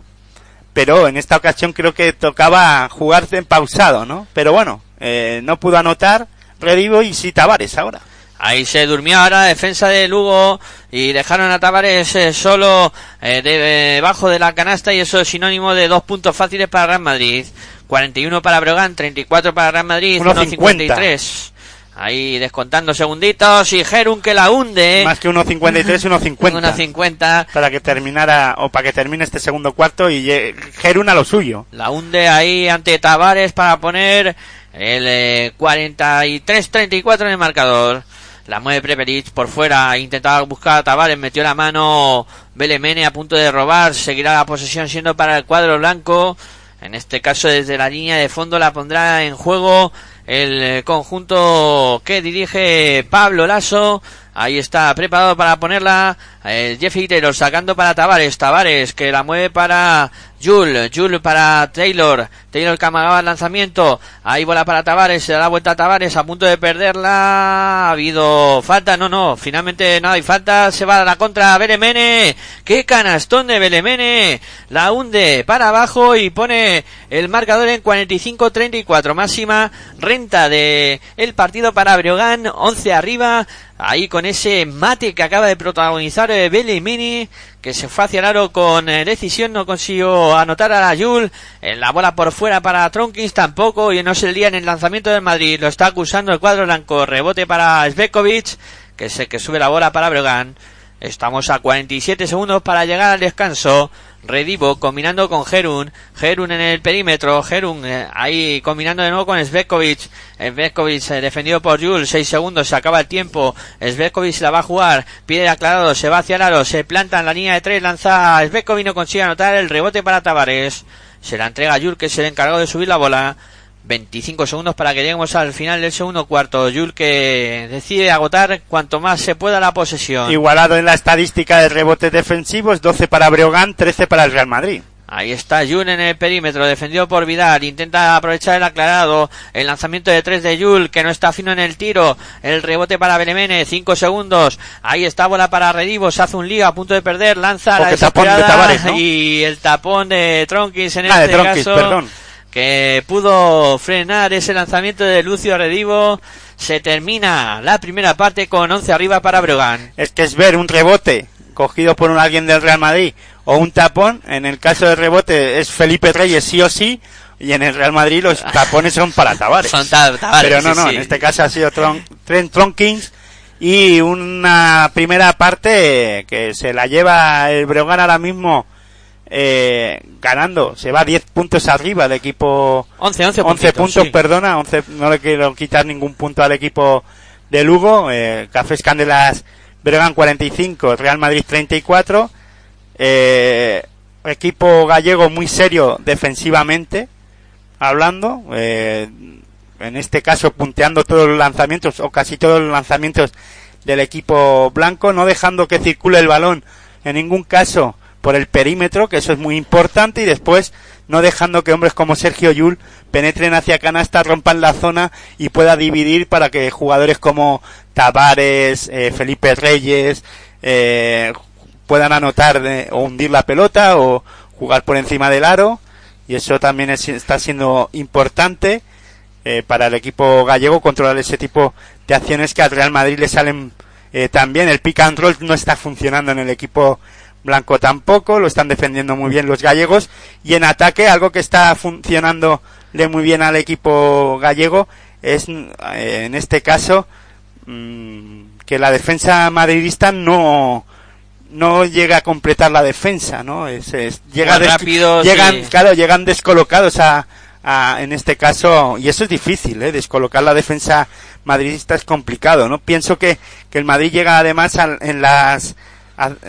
pero en esta ocasión creo que tocaba jugarse en pausado, ¿no? Pero bueno, eh, no pudo anotar Redivo y sí Tavares ahora. Ahí se durmió ahora la defensa de Lugo y dejaron a Tavares eh, solo eh, debajo de la canasta y eso es sinónimo de dos puntos fáciles para Real Madrid. 41 para Brogan, 34 para Real Madrid, 1.50. 1.53. Ahí descontando segunditos y Gerun que la hunde. Más que 1.53, 1.50. 1.50. Para que terminara, o para que termine este segundo cuarto y lle- Gerun a lo suyo. La hunde ahí ante Tavares para poner el eh, 43-34 en el marcador. La mueve Prepelic por fuera, intentaba buscar a Tavares, metió la mano Belemene a punto de robar, seguirá la posesión siendo para el cuadro blanco. En este caso desde la línea de fondo la pondrá en juego el eh, conjunto que dirige Pablo Lasso. Ahí está preparado para ponerla el Jeffrey Taylor sacando para Tavares. Tavares que la mueve para Jul. Jul para Taylor. Taylor que el lanzamiento. Ahí bola para Tavares. Se da la vuelta a Tavares a punto de perderla. Ha habido falta. No, no. Finalmente no hay falta. Se va a la contra Belemene. ¡Qué canastón de Belemene! La hunde para abajo y pone el marcador en 45-34. Máxima renta de el partido para Breogán. 11 arriba. Ahí con ese mate que acaba de protagonizar eh, Belemene, que se fue hacia el aro con eh, decisión, no consiguió anotar a la Yul. En la bola por fuera para Tronkins tampoco, y no es el día en el lanzamiento del Madrid. Lo está acusando el cuadro blanco. Rebote para Svekovic, que es el que sube la bola para Breogán. Estamos a 47 segundos para llegar al descanso. Redivo combinando con Gerun. Gerun en el perímetro. Gerun eh, ahí combinando de nuevo con Svekovic. Svekovic eh, defendido por Jules. 6 segundos. Se acaba el tiempo. Svekovic la va a jugar. Pide aclarado. Se va hacia el aro. Se planta en la línea de 3. Lanza a Svekovic. No consigue anotar el rebote para Tavares. Se la entrega a que es el encargado de subir la bola. 25 segundos para que lleguemos al final del segundo cuarto. Jules que decide agotar cuanto más se pueda la posesión. Igualado en la estadística de rebotes defensivos, 12 para Breogán, 13 para el Real Madrid. Ahí está Jul en el perímetro, defendido por Vidal, intenta aprovechar el aclarado, el lanzamiento de tres de Jul, que no está fino en el tiro, el rebote para Belemene, cinco segundos, ahí está bola para Redivo, se hace un lío a punto de perder, lanza la tapón de desesperada Tavares, ¿no? y el tapón de Tronkins en Ah, de este Tronkis, caso, perdón. Que pudo frenar ese lanzamiento de Lucio Redivo, se termina la primera parte con 11 arriba para Brogan. Es que es ver un rebote cogido por un alguien del Real Madrid o un tapón. En el caso del rebote es Felipe Reyes sí o sí. Y en el Real Madrid los tapones son para Tavares. Son ta- Tavares, Pero no, sí, no, sí. en este caso ha sido Tron, Trent Tronkins y una primera parte que se la lleva el Breogán ahora mismo eh, ganando, se va 10 puntos arriba el equipo. 11, 11, 11 puntitos, puntos, sí. perdona, 11, no le quiero quitar ningún punto al equipo de Lugo, eh, Cafés Candelas Breogán 45, Real Madrid 34, eh, equipo gallego muy serio defensivamente, hablando, eh, en este caso punteando todos los lanzamientos o casi todos los lanzamientos del equipo blanco, no dejando que circule el balón en ningún caso por el perímetro, que eso es muy importante, y después no dejando que hombres como Sergio Yul penetren hacia canasta, rompan la zona y pueda dividir para que jugadores como Tavares, eh, Felipe Reyes, eh, puedan anotar de- o hundir la pelota o jugar por encima del aro. Y eso también es- está siendo importante eh, para el equipo gallego controlar ese tipo de acciones que al Real Madrid le salen eh, también. El pick and roll no está funcionando en el equipo blanco tampoco lo están defendiendo muy bien los gallegos y en ataque algo que está funcionando muy bien al equipo gallego es eh, en este caso mm, que la defensa madridista no no llega a completar la defensa, ¿no? Es, es- llega rápido, llegan, sí. claro, llegan descolocados a, a- en este caso, y eso es difícil, ¿eh? Descolocar la defensa madridista es complicado, ¿no? Pienso que, que el Madrid llega además en las,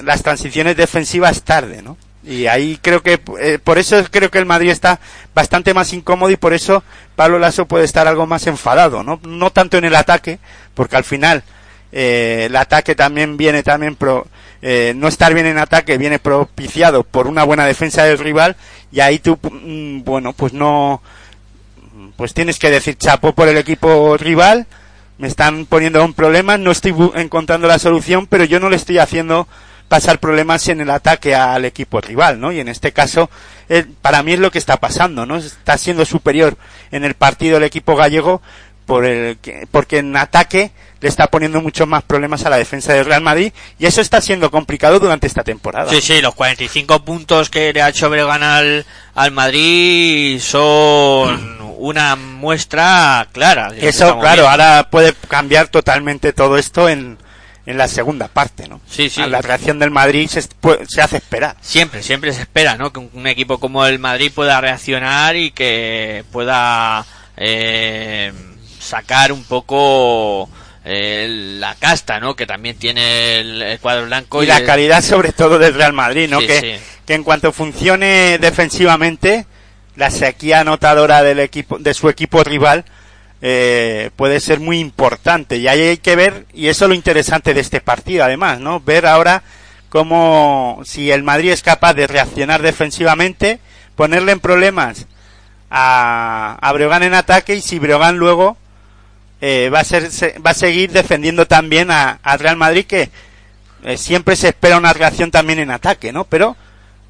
las transiciones defensivas tarde, ¿no? Y ahí creo que, eh, por eso creo que el Madrid está bastante más incómodo y por eso Pablo Lasso puede estar algo más enfadado, ¿no? No tanto en el ataque, porque al final, eh, el ataque también viene también pro, eh, no estar bien en ataque viene propiciado por una buena defensa del rival y ahí tú mm, bueno pues no pues tienes que decir chapo por el equipo rival me están poniendo un problema no estoy encontrando la solución pero yo no le estoy haciendo pasar problemas en el ataque al equipo rival no y en este caso eh, para mí es lo que está pasando no está siendo superior en el partido el equipo gallego por el que- porque en ataque le está poniendo muchos más problemas a la defensa del Real Madrid y eso está siendo complicado durante esta temporada. Sí, sí, los 45 puntos que le ha hecho Breogán al, al Madrid son una muestra clara. Eso, claro, ahora puede cambiar totalmente todo esto en, en la segunda parte, ¿no? Sí, sí. A La reacción del Madrid se, se hace esperar. Siempre, siempre se espera, ¿no? Que un, equipo como el Madrid pueda reaccionar y que pueda eh, sacar un poco eh, la casta, ¿no? Que también tiene el, el cuadro blanco. y la el- calidad sobre todo del Real Madrid, ¿no? Sí, que, sí. que en cuanto funcione defensivamente, la sequía anotadora del equipo, de su equipo rival, eh, puede ser muy importante. Y ahí hay que ver, y eso es lo interesante de este partido además, ¿no? Ver ahora cómo, si el Madrid es capaz de reaccionar defensivamente, ponerle en problemas a, a Breogán en ataque y si Breogán luego eh, va a ser se- va a seguir defendiendo también a, al Real Madrid que eh, siempre se espera una reacción también en ataque, ¿no? Pero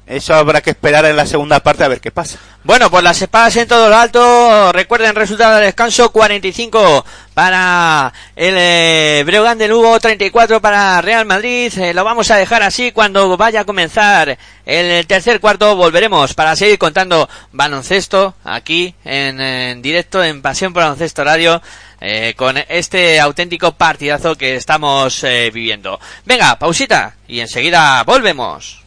eso habrá que esperar en la segunda parte a ver qué pasa. Bueno, pues las espadas en todo lo alto. Recuerden, resultado del descanso 45 para el eh, Breogán de Lugo, 34 para Real Madrid. Eh, lo vamos a dejar así cuando vaya a comenzar el tercer cuarto. Volveremos para seguir contando baloncesto aquí en, en directo en Pasión por Baloncesto Radio. eh, con este auténtico partidazo que estamos eh, viviendo. Venga, pausita y enseguida volvemos.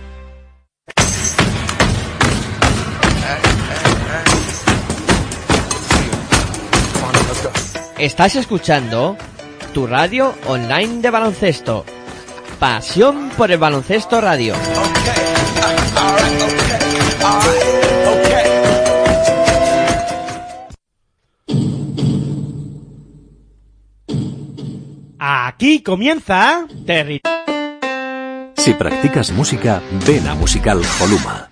Estás escuchando tu radio online de baloncesto. Pasión por el baloncesto radio. Aquí comienza Terri. Si practicas música, ven a Musical Holuma.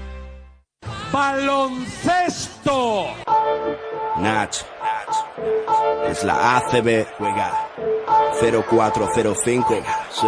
¡Baloncesto! Nach. Es la ACB. Juega. 0405. Sí.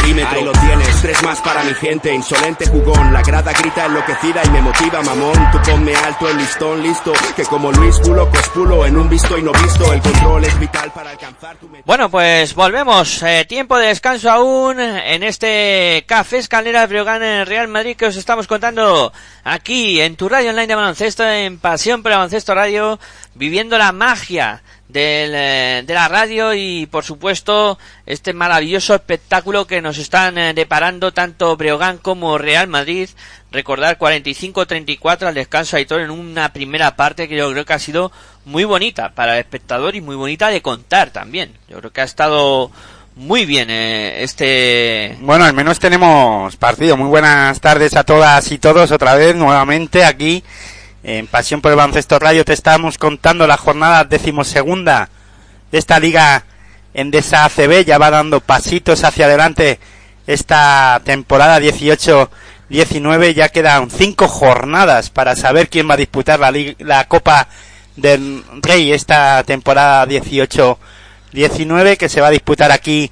perímetro. Ahí lo tienes, tres más para mi gente, insolente jugón. La grada grita enloquecida y me motiva, mamón. Tú ponme alto el listón, listo. Que como Luis Pulo, cospulo en un visto y no visto. El control es vital para alcanzar tu meta. Bueno, pues volvemos. Eh, tiempo de descanso aún en este Café Escalera Breogán en Real Madrid que os estamos contando aquí en tu radio online de baloncesto, en Pasión por el Baloncesto Radio, viviendo la magia del, eh, de la radio y por supuesto este maravilloso espectáculo que nos están eh, deparando tanto Breogán como Real Madrid. Recordar 45-34 al descanso Aitor en una primera parte que yo creo que ha sido muy bonita para el espectador y muy bonita de contar también. Yo creo que ha estado muy bien eh, este Bueno, al menos tenemos partido. Muy buenas tardes a todas y todos otra vez nuevamente aquí en Pasión por el Baloncesto Radio. Te estamos contando la jornada decimosegunda de esta liga Endesa ACB. Ya va dando pasitos hacia adelante esta temporada 18-19. Ya quedan cinco jornadas para saber quién va a disputar la, la Copa del Rey esta temporada 18-19 que se va a disputar aquí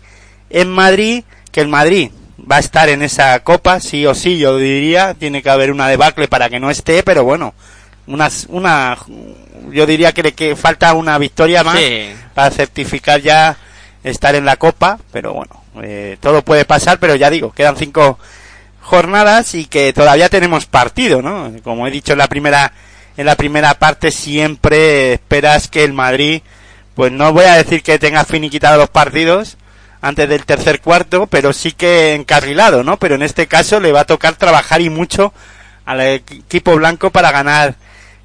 en Madrid. Que el Madrid va a estar en esa copa, sí o sí, yo diría. Tiene que haber una debacle para que no esté, pero bueno, unas, una, yo diría que le que falta una victoria más Sí. para certificar ya estar en la copa, pero bueno, eh, todo puede pasar, pero ya digo, quedan cinco jornadas y que todavía tenemos partido, ¿no? Como he dicho en la primera, en la primera parte siempre esperas que el Madrid, pues no voy a decir que tenga finiquitado los partidos antes del tercer cuarto, pero sí que encarrilado, ¿no? Pero en este caso le va a tocar trabajar y mucho al equipo blanco para ganar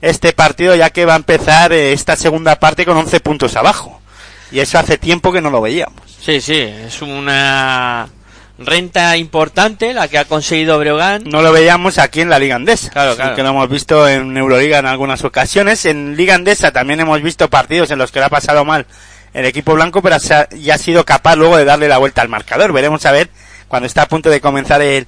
este partido, ya que va a empezar eh, esta segunda parte con 11 puntos abajo. Y eso hace tiempo que no lo veíamos. Sí, sí, es una renta importante la que ha conseguido Breogán. No lo veíamos aquí en la Liga Andesa. Claro, claro. Que lo hemos visto en Euroliga en algunas ocasiones. En Liga Andesa también hemos visto partidos en los que le ha pasado mal el equipo blanco, pero ya ha sido capaz luego de darle la vuelta al marcador. Veremos a ver cuando está a punto de comenzar el,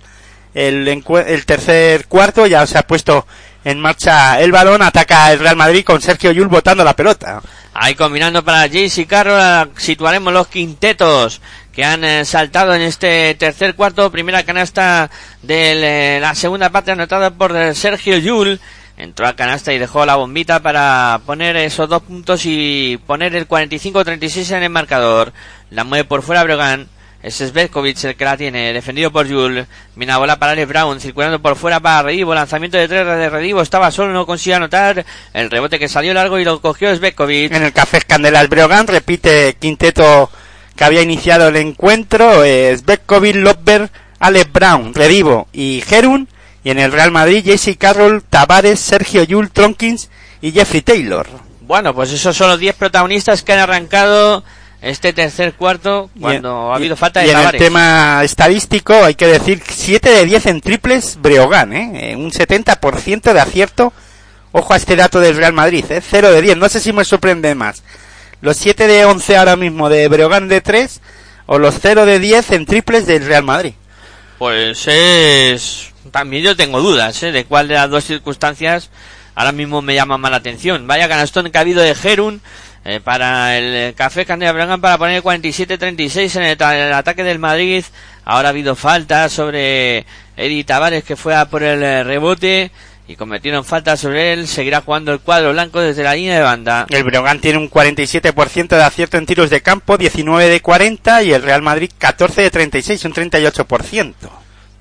el, el tercer cuarto. Ya se ha puesto en marcha el balón. Ataca el Real Madrid con Sergio Yul botando la pelota. Ahí combinando para JC Carroll, situaremos los quintetos que han eh, saltado en este tercer cuarto. Primera canasta de la segunda parte anotada por Sergio Yul. Entró a canasta y dejó la bombita para poner esos dos puntos y poner el 45-36 en el marcador. La mueve por fuera Brogan. Es Svetkovic el que la tiene, defendido por Jules. Mina bola para Alex Brown, circulando por fuera para Redivo. Lanzamiento de tres de Redivo, estaba solo, no consigue anotar. El rebote que salió largo y lo cogió Svetkovic. En el Café Escandelas Brogan repite quinteto que había iniciado el encuentro. Eh, Svetkovic, Lopber, Alex Brown, Redivo y Gerun. Y en el Real Madrid, Jesse Carroll, Tavares, Sergio Yul, Tronkins y Jeffrey Taylor. Bueno, pues esos son los 10 protagonistas que han arrancado este tercer cuarto cuando ha habido falta de Y en el tema estadístico hay que decir 7 de 10 en triples Breogán, ¿eh? ¿eh? un 70% de acierto. Ojo a este dato del Real Madrid, ¿eh? 0 de 10, no sé si me sorprende más. Los 7 de 11 ahora mismo de Breogán de 3 o los 0 de 10 en triples del Real Madrid. Pues es... También yo tengo dudas ¿eh? de cuál de las dos circunstancias ahora mismo me llama más la atención. Vaya canastón que ha habido de Gerun eh, para el Café Candela Brangan para poner el 47-36 en el, ataque del Madrid. Ahora ha habido falta sobre Eddie Tavares que fue a por el eh, rebote y cometieron falta sobre él. Seguirá jugando el cuadro blanco desde la línea de banda. El Brogan tiene un 47% de acierto en tiros de campo, 19 de 40 y el Real Madrid 14 de 36, un 38%.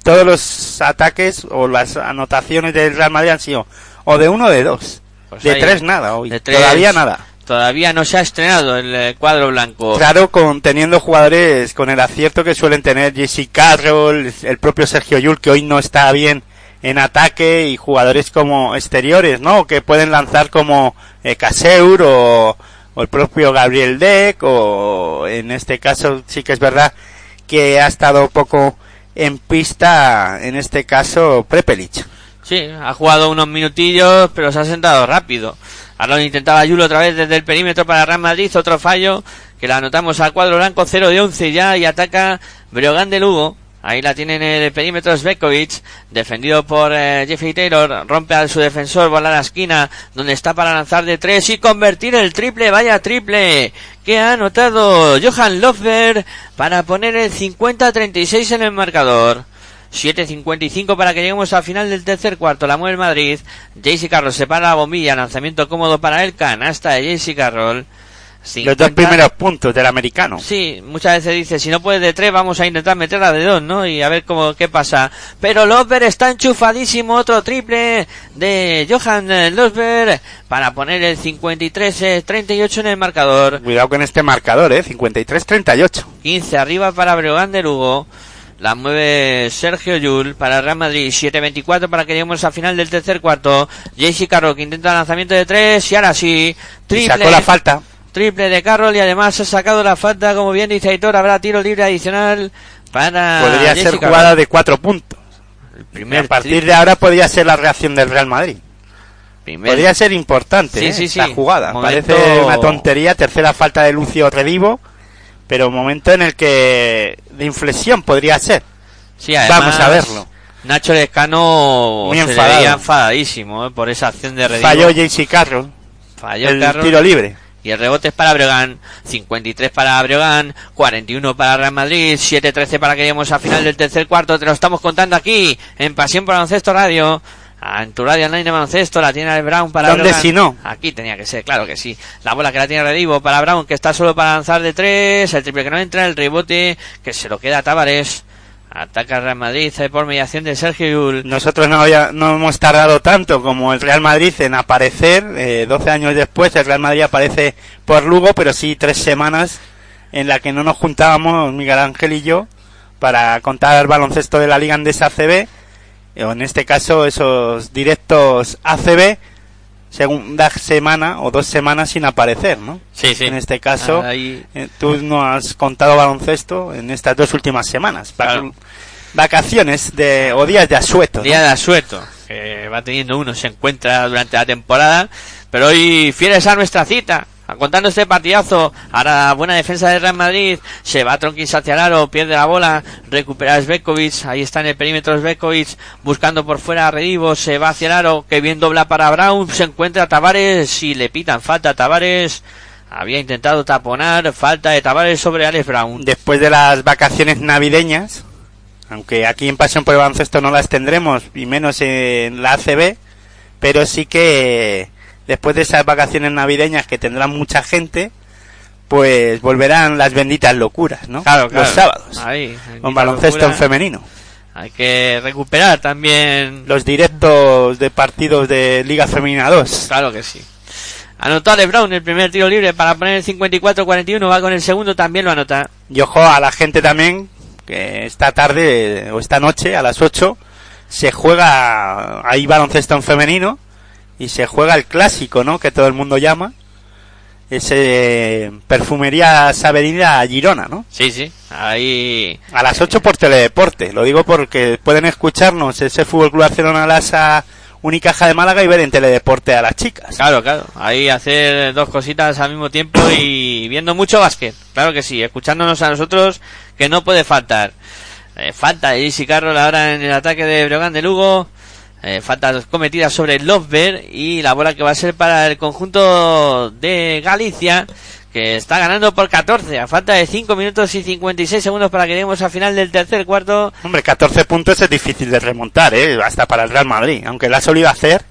Todos los ataques o las anotaciones del Real Madrid han sido o de uno o de dos. Pues de tres nada hoy. Todavía nada. Todavía no se ha estrenado el eh, cuadro blanco. Claro, con, teniendo jugadores con el acierto que suelen tener Jesse Carroll, el propio Sergio Yul, que hoy no está bien en ataque, y jugadores como exteriores, ¿no? Que pueden lanzar como eh, Caseur o, el propio Gabriel Deck, o en este caso sí que es verdad que ha estado poco en pista, en este caso Prepelic. Sí, ha jugado unos minutillos, pero se ha sentado rápido. Lo intentaba Yulo otra vez desde el perímetro para Real Madrid, otro fallo que la anotamos al cuadro blanco 0 de 11 ya y ataca Breogán de Lugo. Ahí la tiene en el perímetro Svekovic, defendido por eh, Jeffrey Taylor, rompe a su defensor, bola a la esquina, donde está para lanzar de tres y convertir el triple, vaya triple, que ha anotado Johan Lofberg para poner el 50-36 en el marcador. 7.55 para que lleguemos al final del tercer cuarto. La mueve Madrid. JC Carroll separa la bombilla. Lanzamiento cómodo para el canasta de JC Carroll. Los dos primeros puntos del americano. Sí, muchas veces dice, si no puedes de tres, vamos a intentar meterla de dos, ¿no? Y a ver cómo, qué pasa. Pero Losberg está enchufadísimo, otro triple de Johan Losberg para poner el 53-38 en el marcador. Cuidado con este marcador, ¿eh? 53-38. 15 arriba para Breogán de Lugo. La mueve Sergio Yul para Real Madrid. 7-24 para que lleguemos al final del tercer cuarto. JC Carroll que intenta lanzamiento de tres y ahora sí. Triple. sacó la falta. Triple de Carroll y además ha sacado la falta. Como bien dice Aitor, habrá tiro libre adicional para. Podría ser jugada de cuatro puntos. a partir de ahora podría ser la reacción del Real Madrid. Podría ser importante sí, ¿eh? sí, sí. la jugada. Parece una tontería. Tercera falta de Lucio Revivo pero un momento en el que de inflexión podría ser. Sí, Vamos a verlo. Nacho Lescano Muy se enfadadísimo eh, por esa acción de Redivo. Falló JC Carroll. Falló el tiro libre. Y el rebote es para Breogán, 53 para Breogán, 41 para Real Madrid, 7-13 para que lleguemos al final del tercer cuarto. Te lo estamos contando aquí en Pasión por Baloncesto Radio. En tu radio online de baloncesto la tiene el Brown para ¿Dónde si no? Aquí tenía que ser, claro que sí. La bola que la tiene Redivo para Brown, que está solo para lanzar de tres. El triple que no entra, el rebote que se lo queda a Tavares. Ataca Real Madrid por mediación de Sergio Yul. Nosotros no, no hemos tardado tanto como el Real Madrid en aparecer. Eh, 12 años después el Real Madrid aparece por Lugo, pero sí tres semanas en la que no nos juntábamos Miguel Ángel y yo para contar el baloncesto de la Liga Andesa CB o en este caso esos directos ACB segunda semana o dos semanas sin aparecer, ¿no? Sí, sí. En este caso, eh, tú no has contado baloncesto en estas dos últimas semanas. Vacaciones de, o días de asueto. Día de asueto, que va teniendo uno, se encuentra durante la temporada, pero hoy fieles a nuestra cita, contando este partidazo, ahora buena defensa de Real Madrid, se va Tronquis hacia el aro, pierde la bola, recupera Svekovic, ahí está en el perímetro Svekovic, buscando por fuera a Redivo, se va hacia el aro, que bien dobla para Brown, se encuentra Tavares y le pitan falta a Tavares, había intentado taponar falta de Tavares sobre Alex Brown. Después de las vacaciones navideñas, aunque aquí en Pasión por el Baloncesto no las tendremos, y menos en la ACB, pero sí que después de esas vacaciones navideñas que tendrán mucha gente, pues volverán las benditas locuras, ¿no? Claro, claro. Los sábados, Ahí, con baloncesto locura. en femenino. Hay que recuperar también. Los directos de partidos de Liga Femenina 2. Claro que sí. Anotó Alex Brown el primer tiro libre para poner el 54-41. Va con el segundo, también lo anota. Y ojo a la gente también, que esta tarde o esta noche a las 8 se juega ahí baloncesto en femenino y se juega el clásico, ¿no? Que todo el mundo llama. Ese Perfumería Avenida Girona, ¿no? Sí, sí. Ahí. A las 8 por Teledeporte. Lo digo porque pueden escucharnos ese Fútbol Club Barcelona Lasa Unicaja de Málaga y ver en Teledeporte a las chicas. Claro, claro. Ahí hacer dos cositas al mismo tiempo y viendo mucho básquet. Claro que sí. Escuchándonos a nosotros, que no puede faltar. Eh, falta de Carroll ahora en el ataque de Breogán de Lugo. Eh, faltas cometidas sobre Lovber y la bola que va a ser para el conjunto de Galicia que está ganando por 14 a falta de 5 minutos y 56 segundos para que lleguemos al final del tercer cuarto. Hombre, 14 puntos es difícil de remontar, ¿eh? Hasta para el Real Madrid. Aunque lo ha solido hacer,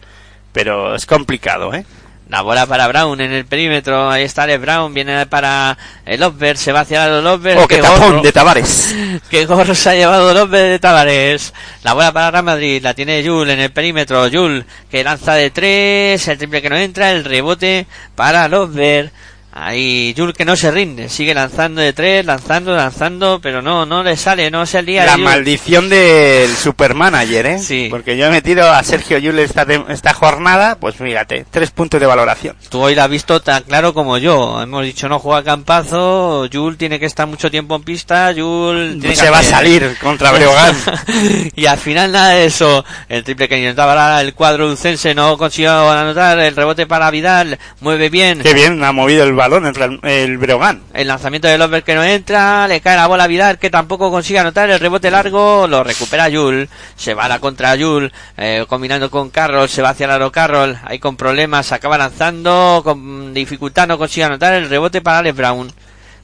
pero es complicado, ¿eh? La bola para Brown en el perímetro. Ahí está Alex Brown. Viene para el Lovber. Se va hacia el Lovber. Oh, qué tapón de Tavares. Qué gorro se ha llevado Lovber de Tavares. La bola para Real Madrid. La tiene Jul en el perímetro. Jul que lanza de tres. El triple que no entra. El rebote para Lovber. Ahí Jul que no se rinde. Sigue lanzando de tres. Lanzando, lanzando. Pero no, no le sale. No se lía. La Jul. maldición del supermanager, ¿eh? Sí. Porque yo he metido a Sergio Yule esta, esta jornada, pues fíjate, tres puntos de valoración. Tú hoy la has visto tan claro como yo. Hemos dicho no juega Campazo, Jul tiene que estar mucho tiempo en pista, Jul tiene Se que va a salir contra Breogán. y al final nada de eso. El triple que intentaba el cuadro lucense no consiguió anotar. El rebote para Vidal, mueve bien. Qué bien ha movido el balón el, Real- el Breogán. El lanzamiento de Lover que no entra, le cae la bola a Vidal que tampoco consigue anotar el rebote largo, lo recupera Yul, se va a la contra Yul, eh, combinando con Carroll, se va hacia el aro Carroll, ahí con problemas, acaba lanzando, con dificultad no consigue anotar el rebote para Alex Brown.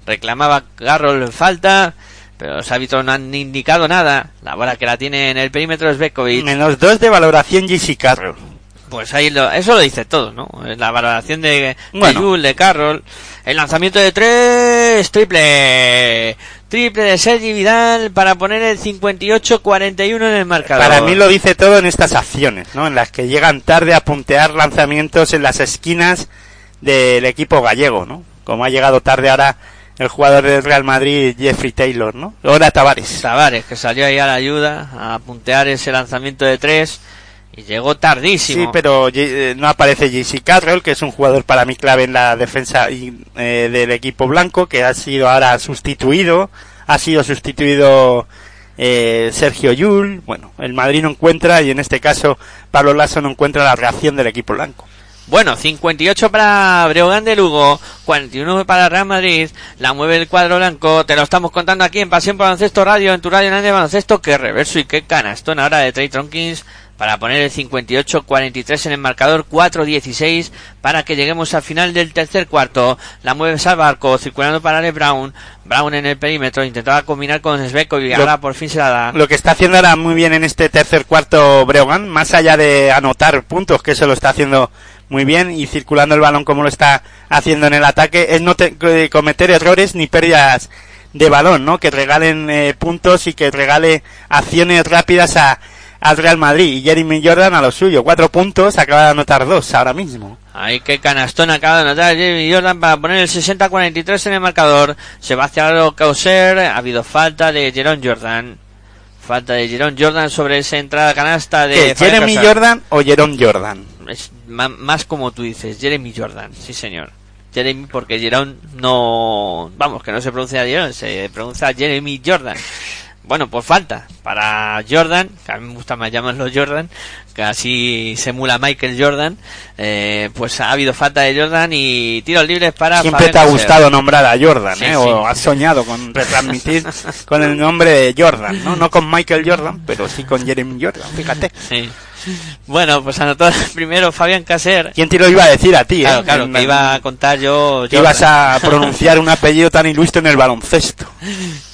Reclamaba Carroll falta, pero los árbitros no han indicado nada. La bola que la tiene en el perímetro es Bekovic. Menos dos de valoración JC Carroll. Pues ahí lo, eso lo dice todo, ¿no? La valoración de, de Bueno. Jul, de Carroll. El lanzamiento de tres, triple. Triple de Sergi Vidal para poner el 58-41 en el marcador. Para mí lo dice todo en estas acciones, ¿no? En las que llegan tarde a puntear lanzamientos en las esquinas del equipo gallego, ¿no? Como ha llegado tarde ahora el jugador del Real Madrid, Jeffrey Taylor, ¿no? Ahora Tavares. Tavares, que salió ahí a la ayuda a puntear ese lanzamiento de tres y llegó tardísimo. Sí, pero eh, no aparece JC Carroll, que es un jugador para mí clave en la defensa y, eh, del equipo blanco, que ha sido ahora sustituido. Ha sido sustituido eh, Sergio Yul. Bueno, el Madrid no encuentra, y en este caso Pablo Lasso no encuentra la reacción del equipo blanco. Bueno, 58 para Breogán de Lugo, 41 para Real Madrid, la mueve el cuadro blanco, te lo estamos contando aquí en Pasión por Baloncesto Radio, en tu radio en de baloncesto, que reverso y qué canastón ahora de Trey Tronkins para poner el 58-43 en el marcador 4-16 para que lleguemos al final del tercer cuarto. La mueve Salvarco, circulando para Ale Brown, Brown en el perímetro, intentaba combinar con Sveko y Lo- ahora por fin se la da. Lo que está haciendo ahora muy bien en este tercer cuarto Breogán, más allá de anotar puntos, que eso lo está haciendo muy bien, y circulando el balón como lo está haciendo en el ataque, es no te- eh, cometer errores ni pérdidas de balón, ¿no? Que regalen eh, puntos y que regale acciones rápidas a, al Real Madrid. Y Jeremy Jordan a lo suyo, cuatro puntos, acaba de anotar dos ahora mismo. Ahí que canastón acaba de anotar Jamie Jordan para poner el 60-43 en el marcador. Se va hacia el Causer. Ha habido falta de Jerón Jordan. Falta de Jerón Jordan sobre esa entrada canasta de ¿Qué, ¿Jeremy. Jordan o Jerome Jordan? Es más como tú dices, Jeremy Jordan, sí señor. Jeremy porque Jerón no... Vamos, que no se pronuncia Jerón, se pronuncia Jeremy Jordan. Bueno, pues falta para Jordan, que a mí me gusta más llamarlo Jordan, que así se emula Michael Jordan. Eh, pues ha habido falta de Jordan y tiros libres para... Siempre te ha Caser. gustado nombrar a Jordan, Sí, ¿eh? sí. O has soñado con retransmitir con el nombre de Jordan, ¿no? No con Michael Jordan, pero sí con Jeremy Jordan, fíjate. Sí. Bueno, pues anotó primero Fabián Caser. ¿Quién te lo iba a decir a ti? Claro, eh? claro, que iba a contar yo. que ibas a pronunciar un apellido tan ilustre en el baloncesto.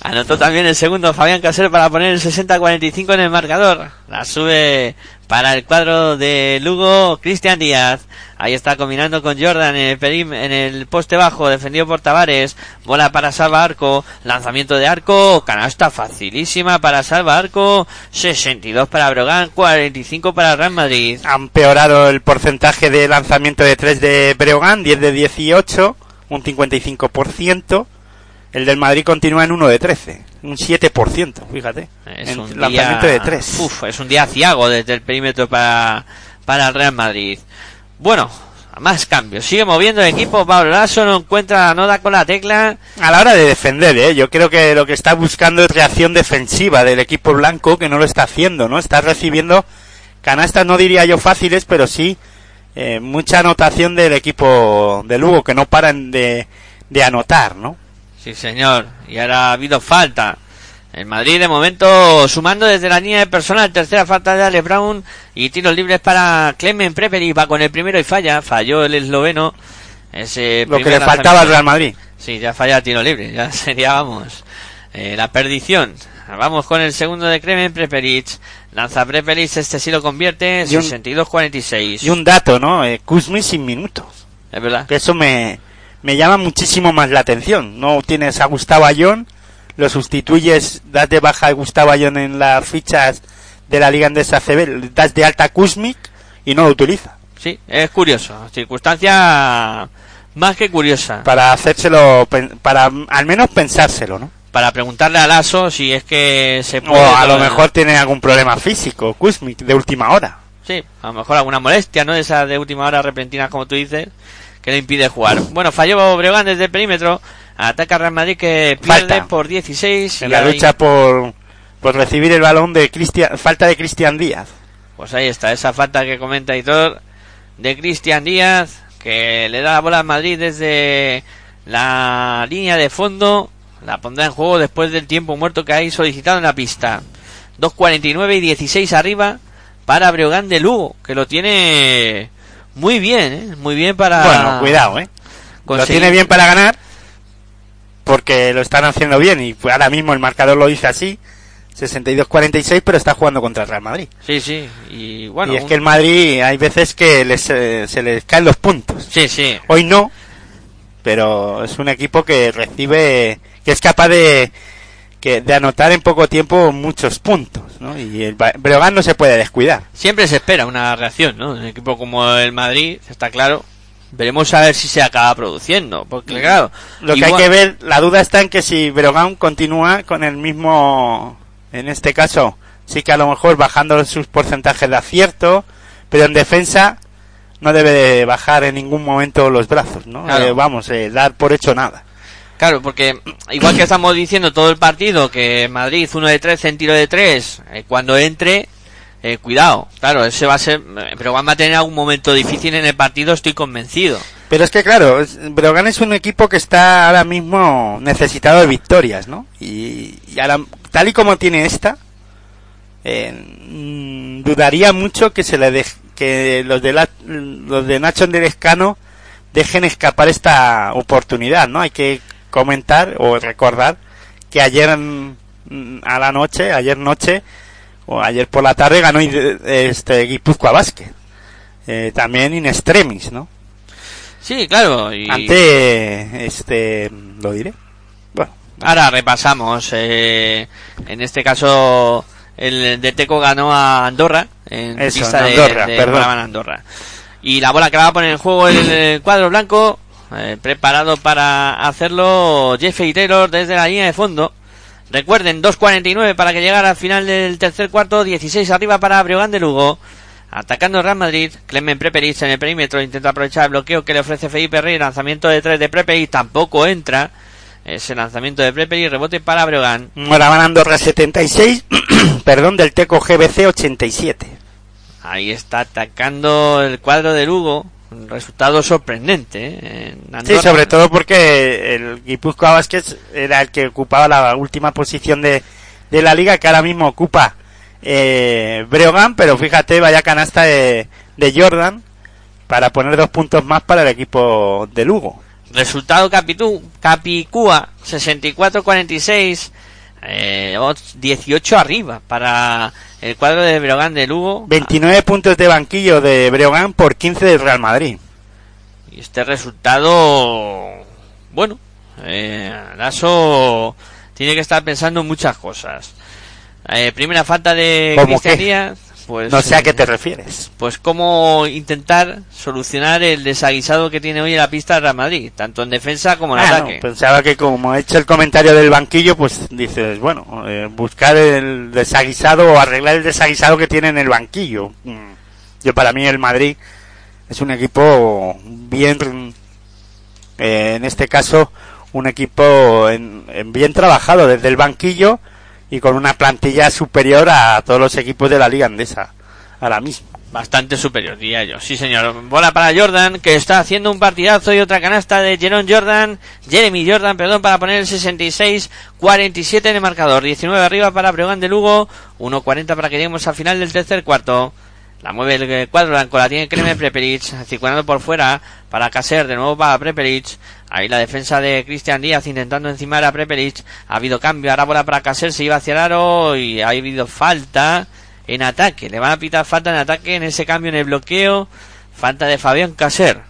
Anotó también el segundo Fabian Caser para poner el 60-45 en el marcador. La sube para el cuadro de Lugo Cristian Díaz. Ahí está combinando con Jordan en el, poste bajo, defendido por Tavares. Bola para Salva Arco. Lanzamiento de arco. Canasta facilísima para Salva Arco. 62 para Brogan, 45 para Real Madrid. Ha empeorado el porcentaje de lanzamiento de 3 de Breogán, 10 de 18, un 55%. El del Madrid continúa en 1 de 13, un 7%, fíjate. Es en un lanzamiento día, de 3. Uf, es un día ciago desde el perímetro para, para el Real Madrid. Bueno, más cambios. Sigue moviendo el equipo. Pablo Lasso no encuentra, no da con la tecla. A la hora de defender, ¿eh? yo creo que lo que está buscando es reacción defensiva del equipo blanco, que no lo está haciendo, ¿no? Está recibiendo canastas, no diría yo fáciles, pero sí eh, mucha anotación del equipo de Lugo, que no paran de, de anotar, ¿no? Sí, señor. Y ahora ha habido falta. El Madrid de momento sumando desde la línea de personal. Tercera falta de Ale Brown. Y tiros libres para Clemen Preperi. Va con el primero y falla. Falló el esloveno. Ese Lo que le faltaba al. Real Madrid. Sí, ya falla el tiro libre, ya sería, vamos, eh, la perdición. Vamos con el segundo de Kremen Prepelic. Lanza Prepelic, este sí lo convierte, Y un- 62-46. Y un dato, ¿no? Eh, Kuzmin sin minutos. Es verdad. Que eso me, me llama muchísimo más la atención. No tienes a Gustavo Ayón, lo sustituyes, das de baja a Gustavo Ayón en las fichas de la Liga Andesa CB, das de alta a Kuzmik y no lo utiliza. Sí, es curioso. Circunstancia más que curiosa. Para hacérselo, para al menos pensárselo, ¿no? Para preguntarle a Lasso si es que se O puede... a lo mejor tiene algún problema físico, Kuzmik, de última hora. Sí, a lo mejor alguna molestia, ¿no? De esas de última hora repentinas, como tú dices, que le impide jugar. Bueno, falló Breogán desde el perímetro. Ataca Real Madrid que pierde Falta. por 16. En la ahí- lucha por, por recibir el balón de Cristian, falta de Cristian Díaz. Pues ahí está, esa falta que comenta Hitor de Cristian Díaz, que le da la bola a Madrid desde la línea de fondo. La pondrá en juego después del tiempo muerto que hay solicitado en la pista. 2.49 y 16 arriba para Breogán de Lugo, que lo tiene muy bien, ¿eh? muy bien para... Bueno, cuidado, ¿eh? Lo tiene bien para ganar porque lo están haciendo bien y ahora mismo el marcador lo dice así 62-46 pero está jugando contra el Real Madrid Sí, sí, y bueno... y es un- que el Madrid hay veces que les, eh, se les caen los puntos Sí, sí, hoy no pero es un equipo que recibe que es capaz de que, de anotar en poco tiempo muchos puntos ¿no? y el Breogán no se puede descuidar siempre se espera una reacción, ¿no? Un equipo como el Madrid, está claro. Veremos a ver si se acaba produciendo, porque claro... Lo que hay que ver, la duda está en que si Breogán continúa con el mismo, en este caso, sí que a lo mejor bajando sus porcentajes de acierto, pero en defensa no debe de bajar en ningún momento los brazos, ¿no? Claro. Eh, vamos, eh, dar por hecho nada. Claro, porque igual que estamos diciendo todo el partido que Madrid 1 de 3 en tiro de 3, cuando entre, eh, cuidado, claro, ese va a ser, eh, pero van a tener algún momento difícil en el partido, estoy convencido. Pero es que claro, Breogán es un equipo que está ahora mismo necesitado de victorias, ¿no? Y, y ahora, tal y como tiene esta, eh, mm, dudaría mucho que se le dej- que los de la- los de Nacho Anderescano dejen escapar esta oportunidad, ¿no? Hay que comentar o recordar que ayer mm, a la noche, ayer noche o ayer por la tarde ganó eh, este Guipúzcoa Basket. Eh, también in extremis, ¿no? Sí, claro, y Ante, este, lo diré. Bueno, ahora repasamos, eh, en este caso el de Teco ganó a Andorra, en Eso, pista en Andorra, de perdón. Andorra. Y la bola que la va a poner en juego el, el cuadro blanco, eh, preparado para hacerlo Jeffrey Taylor desde la línea de fondo. Recuerden, 2.49 para que llegara al final del tercer cuarto, 16 arriba para Breogán de Lugo. Atacando Real Madrid, Clemen Preperic en el perímetro intenta aprovechar el bloqueo que le ofrece Felipe Rey, lanzamiento de 3 de Preperic tampoco entra. Ese lanzamiento de Preperic, rebote para Breogán. Moraván Andorra 76, perdón, del Teco GBC 87. Ahí está atacando el cuadro de Lugo. Un resultado sorprendente. ¿eh? En Sí, sobre todo porque el Guipúzcoa Vázquez era el que ocupaba la última posición de, de la liga, que ahora mismo ocupa eh, Breogán, pero fíjate, vaya canasta de, de Jordan para poner dos puntos más para el equipo de Lugo. Resultado Capitú, Capicúa 64-46, eh, 18 arriba para el cuadro de Breogán de Lugo. 29 puntos de banquillo de Breogán por 15 del Real Madrid. Y este resultado, bueno, eh, Lasso tiene que estar pensando en muchas cosas. Eh, primera falta de ¿Cómo Cristian? Díaz, pues No sé a qué eh, te refieres. pues cómo intentar solucionar el desaguisado que tiene hoy en la pista del Real Madrid, tanto en defensa como en Ah, no, ataque. pensaba que como he hecho el comentario del banquillo, pues dices, bueno, eh, buscar el desaguisado o arreglar el desaguisado que tiene en el banquillo. Mm. Yo para mí el Madrid es un equipo bien, eh, en este caso, un equipo en- en bien trabajado desde el banquillo y con una plantilla superior a todos los equipos de la liga andesa ahora mismo. Bastante superior, diría yo. Sí, señor. Bola para Jordan, que está haciendo un partidazo y otra canasta de Jerome Jordan, Jeremy Jordan, perdón, para poner el 66-47 en el marcador. 19 arriba para Breogán de Lugo, 1-40 para que lleguemos al final del tercer cuarto. La mueve el cuadro blanco, la tiene Kreme Prepelic, circulando por fuera para Caser, de nuevo para Prepelic. Ahí la defensa de Cristian Díaz intentando encimar a Prepelic. Ha habido cambio, ahora bola para Caser, se iba hacia el aro y ha habido falta en ataque. Le van a pitar falta en ataque en ese cambio en el bloqueo. Falta de Fabián Caser.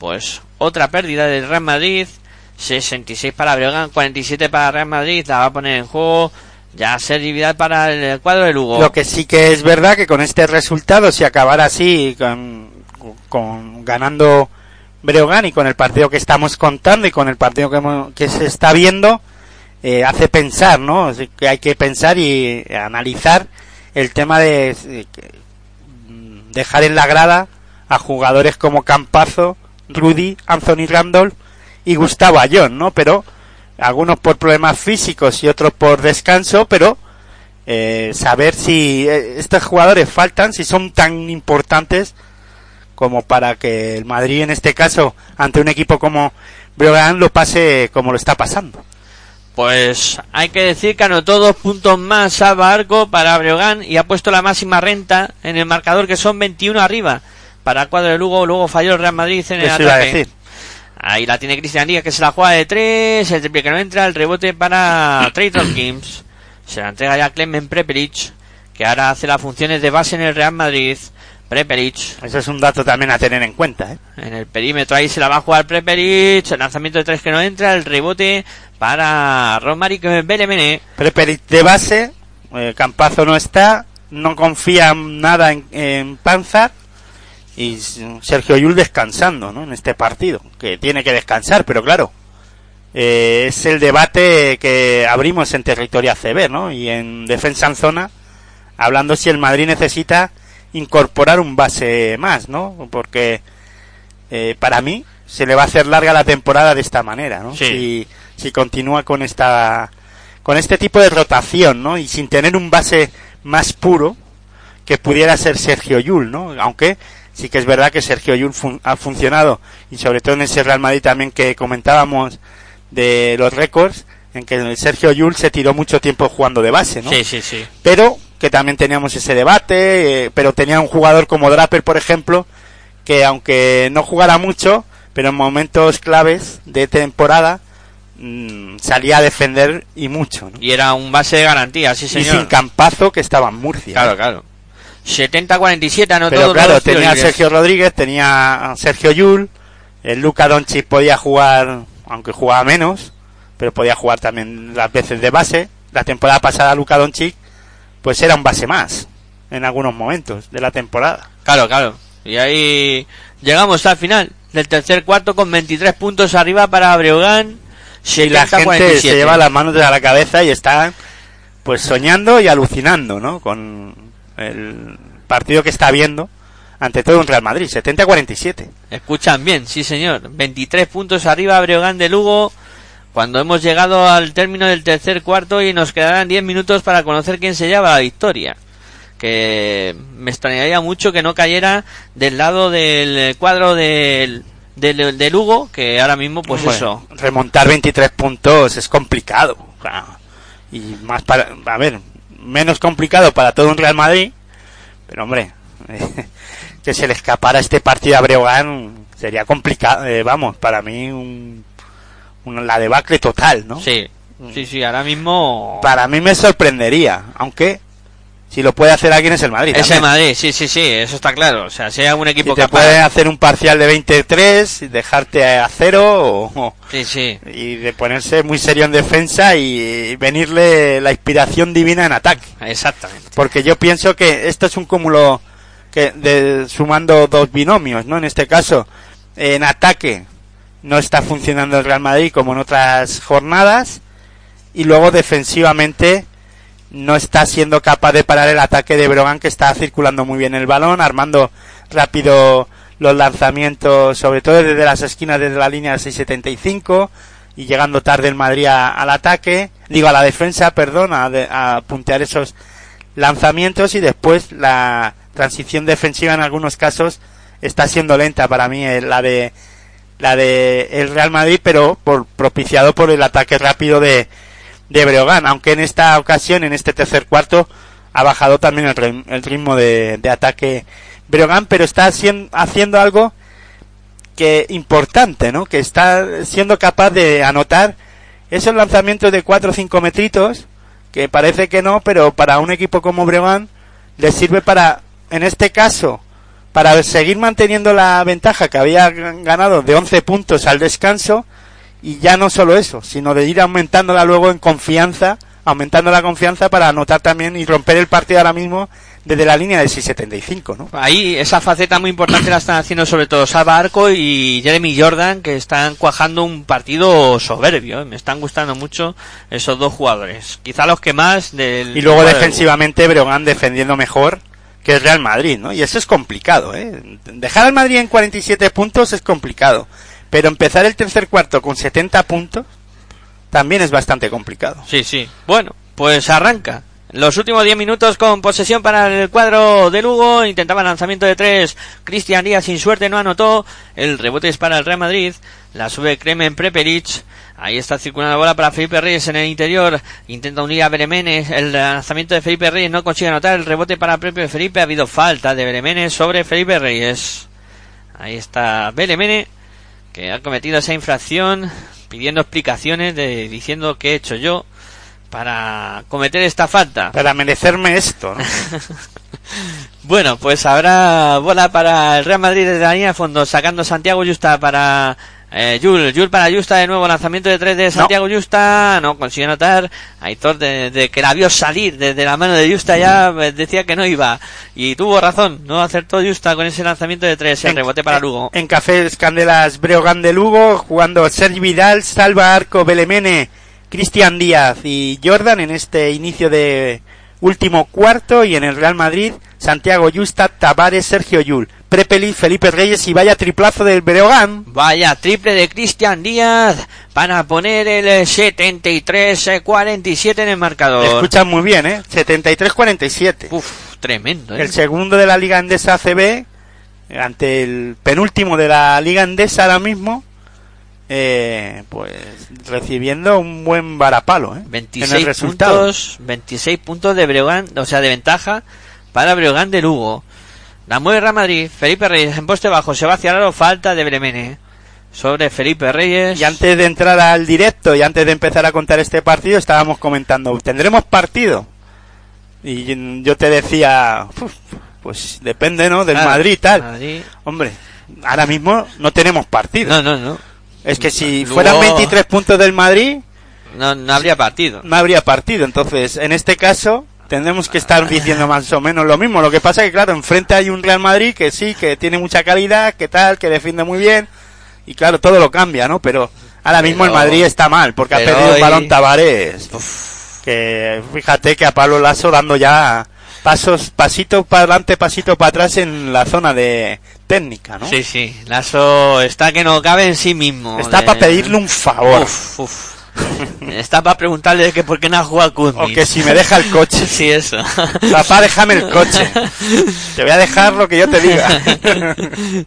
Pues otra pérdida del Real Madrid. 66 para Breogán, 47 para Real Madrid. La va a poner en juego. Ya Sergi para el cuadro de Lugo. Lo que sí que es verdad que con este resultado, si acabara así, con, con ganando Breogán y con el partido que estamos contando y con el partido que, hemos- que se está viendo, eh, hace pensar, ¿no? Que hay que pensar y analizar el tema de eh, mm, dejar en la grada a jugadores como Campazo, Rudy, Anthony Randolph y Gustavo Ayón, ¿no? Pero algunos por problemas físicos y otros por descanso, pero eh, saber si eh, estos jugadores faltan, si son tan importantes como para que el Madrid en este caso ante un equipo como Breogán lo pase como lo está pasando. Pues hay que decir que anotó dos puntos más a Barco para Breogán y ha puesto la máxima renta en el marcador que son 21 arriba para el cuadro de Lugo. Luego falló el Real Madrid en el Eso iba a ataque. decir. Ahí la tiene Cristian Díaz que se la juega de tres, el triple que no entra, el rebote para Trey Tompkins. Se la entrega ya Clemen Prepelic, que ahora hace las funciones de base en el Real Madrid. Prepelic Eso es un dato también a tener en cuenta. ¿eh? en el perímetro, ahí se la va a jugar Prepelic, el lanzamiento de tres que no entra, el rebote para Romaric Belemene. Preperic de base, eh, Campazo no está, no confía nada en, en Panzar y Sergio Yul descansando ¿no? en este partido, que tiene que descansar, pero claro, eh, es el debate que abrimos en territorio ACB ¿no? y en defensa en zona, hablando si el Madrid necesita incorporar un base más, ¿no? porque eh, para mí se le va a hacer larga la temporada de esta manera, ¿no? Sí. Si, si continúa con esta con este tipo de rotación, ¿no? Y sin tener un base más puro que pudiera ser Sergio Yul, ¿no? Aunque sí que es verdad que Sergio Yul fun- ha funcionado y sobre todo en ese Real Madrid también que comentábamos de los récords en que Sergio Yul se tiró mucho tiempo jugando de base, ¿no? Sí, sí, sí. pero que también teníamos ese debate, eh, pero tenía un jugador como Draper, por ejemplo, que aunque no jugara mucho, pero en momentos claves de temporada mm, salía a defender y mucho, ¿no? Y era un base de garantía, sí Y señor. sin Campazo, que estaba en Murcia. Claro, ¿no? claro. 70-47 anotó Pero claro, tenía. Sergio Rodríguez, tenía a Sergio Yul, el Luca Doncic podía jugar, aunque jugaba menos, pero podía jugar también las veces de base. La temporada pasada Luca Doncic, pues era un base más, en algunos momentos de la temporada. Claro, claro. Y ahí llegamos al final del tercer cuarto con 23 puntos arriba para Breogán. Y la gente 70-47. se lleva las manos de la cabeza y está pues soñando y alucinando, ¿no? Con el partido que está viendo ante todo un Real Madrid, 70-47. Escuchan bien, sí señor. 23 puntos arriba Breogán de Lugo. Cuando hemos llegado al término del tercer cuarto y nos quedarán 10 minutos para conocer quién se lleva la victoria. Que me extrañaría mucho que no cayera del lado del cuadro del, del, de Lugo, que ahora mismo, pues Bueno, eso. Remontar 23 puntos es complicado. Y más para, a ver, menos complicado para todo un Real Madrid, pero hombre, que se le escapara este partido a Breogán sería complicado, eh, vamos, para mí un- la debacle total, ¿no? Sí, sí, sí, ahora mismo... Para mí me sorprendería, aunque si lo puede hacer alguien es el Madrid. Ese también. Madrid, sí, sí, sí, eso está claro. O sea, si hay algún Si equipo te capaz... puede hacer un parcial de 23, dejarte a cero o- Sí, sí. y de ponerse muy serio en defensa y venirle la inspiración divina en ataque. Exactamente. Porque yo pienso que esto es un cúmulo que de, sumando dos binomios, ¿no? En este caso, en ataque no está funcionando el Real Madrid como en otras jornadas y luego defensivamente no está siendo capaz de parar el ataque de Brogan que está circulando muy bien el balón, armando rápido los lanzamientos, sobre todo desde las esquinas desde la línea 675 y llegando tarde el Madrid a- al ataque, digo a la defensa, perdón, a, de- a puntear esos lanzamientos y después la transición defensiva en algunos casos está siendo lenta para mí eh, la de la de el Real Madrid pero por propiciado por el ataque rápido de de Breogán aunque en esta ocasión en este tercer cuarto ha bajado también el, el ritmo de, de ataque Breogán pero está hacien- haciendo algo que importante no que está siendo capaz de anotar esos lanzamientos de 4 o 5 metritos que parece que no, pero para un equipo como Breogán le sirve para, en este caso, para seguir manteniendo la ventaja que había ganado de 11 puntos al descanso y ya no solo eso, sino de ir aumentándola luego en confianza, aumentando la confianza para anotar también y romper el partido ahora mismo desde la línea de 675, ¿no? Ahí esa faceta muy importante la están haciendo sobre todo Salva Arco y Jeremy Jordan, que están cuajando un partido soberbio. ¿eh? Me están gustando mucho esos dos jugadores. Quizá los que más del... Y luego defensivamente Breogán defendiendo mejor que el Real Madrid, ¿no? Y eso es complicado, ¿eh? Dejar al Madrid en 47 puntos es complicado, pero empezar el tercer cuarto con 70 puntos también es bastante complicado. Sí, sí. Bueno, pues arranca. Los últimos 10 minutos con posesión para el cuadro de Lugo. Intentaba lanzamiento de tres. Cristian Díaz sin suerte no anotó. El rebote es para el Real Madrid. La sube Kremen Prepelic. Ahí está circulando la bola para Felipe Reyes en el interior. Intenta unir a Beremenes. El lanzamiento de Felipe Reyes no consigue anotar. El rebote para propio Felipe. Ha habido falta de Beremenes sobre Felipe Reyes. Ahí está Belemene que ha cometido esa infracción pidiendo explicaciones de diciendo qué he hecho yo para cometer esta falta. Para merecerme esto, ¿no? Bueno, pues habrá bola para el Real Madrid desde la línea de fondo, sacando Santiago Justa para eh, Jul. Jul para Justa de nuevo, lanzamiento de tres de Santiago Justa. No consigue anotar. Aitor, de, de que la vio salir desde la mano de Justa, ya eh, decía que no iba. Y tuvo razón, no acertó Justa con ese lanzamiento de tres. El rebote para Lugo. En Café Candelas Breogán de Lugo, jugando Sergi Vidal, Salva Arco, Belemene, Cristian Díaz y Jordan en este inicio de último cuarto y en el Real Madrid, Santiago Justa, Tavares, Sergio Yul, Prepeli, Felipe Reyes y vaya triplazo del Breogán. Vaya, triple de Cristian Díaz para poner el eh, 73-47 en el marcador. Escuchan muy bien, ¿eh? 73-47. Uf, tremendo, ¿eh? El segundo de la Liga Endesa ACB, ante el penúltimo de la Liga Endesa ahora mismo, eh, pues recibiendo un buen varapalo, ¿eh? en el 26 resultado. puntos, 26 puntos de Breogán, o sea, de ventaja para Breogán de Lugo. La mueve Real Madrid, Felipe Reyes en poste bajo, se va hacia la falta de Bremene sobre Felipe Reyes. Y antes de entrar al directo y antes de empezar a contar este partido, estábamos comentando, ¿tendremos partido? Y yo te decía, "Uf, pues depende, ¿no? Del Claro, Madrid y tal. Madrid. Hombre, ahora mismo no tenemos partido. No, no, no. Es que si fueran 23 puntos del Madrid, No, no habría partido. no habría partido. Entonces, en este caso, tendremos que estar diciendo más o menos lo mismo. Lo que pasa es que, claro, enfrente hay un Real Madrid que sí, que tiene mucha calidad, que tal, que defiende muy bien. Y claro, todo lo cambia, ¿no? Pero ahora mismo el Madrid está mal, porque ha perdido hoy- un balón Tavares. Que fíjate que a Pablo Lasso dando ya pasos, pasito para adelante, pasito para atrás en la zona de técnica, ¿no? Sí, sí. Lasso está que no cabe en sí mismo. Está de- para pedirle un favor. Uf, uf. Está para preguntarle que por qué no ha jugado O Kuzmin. que si me deja el coche. Sí, eso. Papá, déjame el coche. Te voy a dejar lo que yo te diga.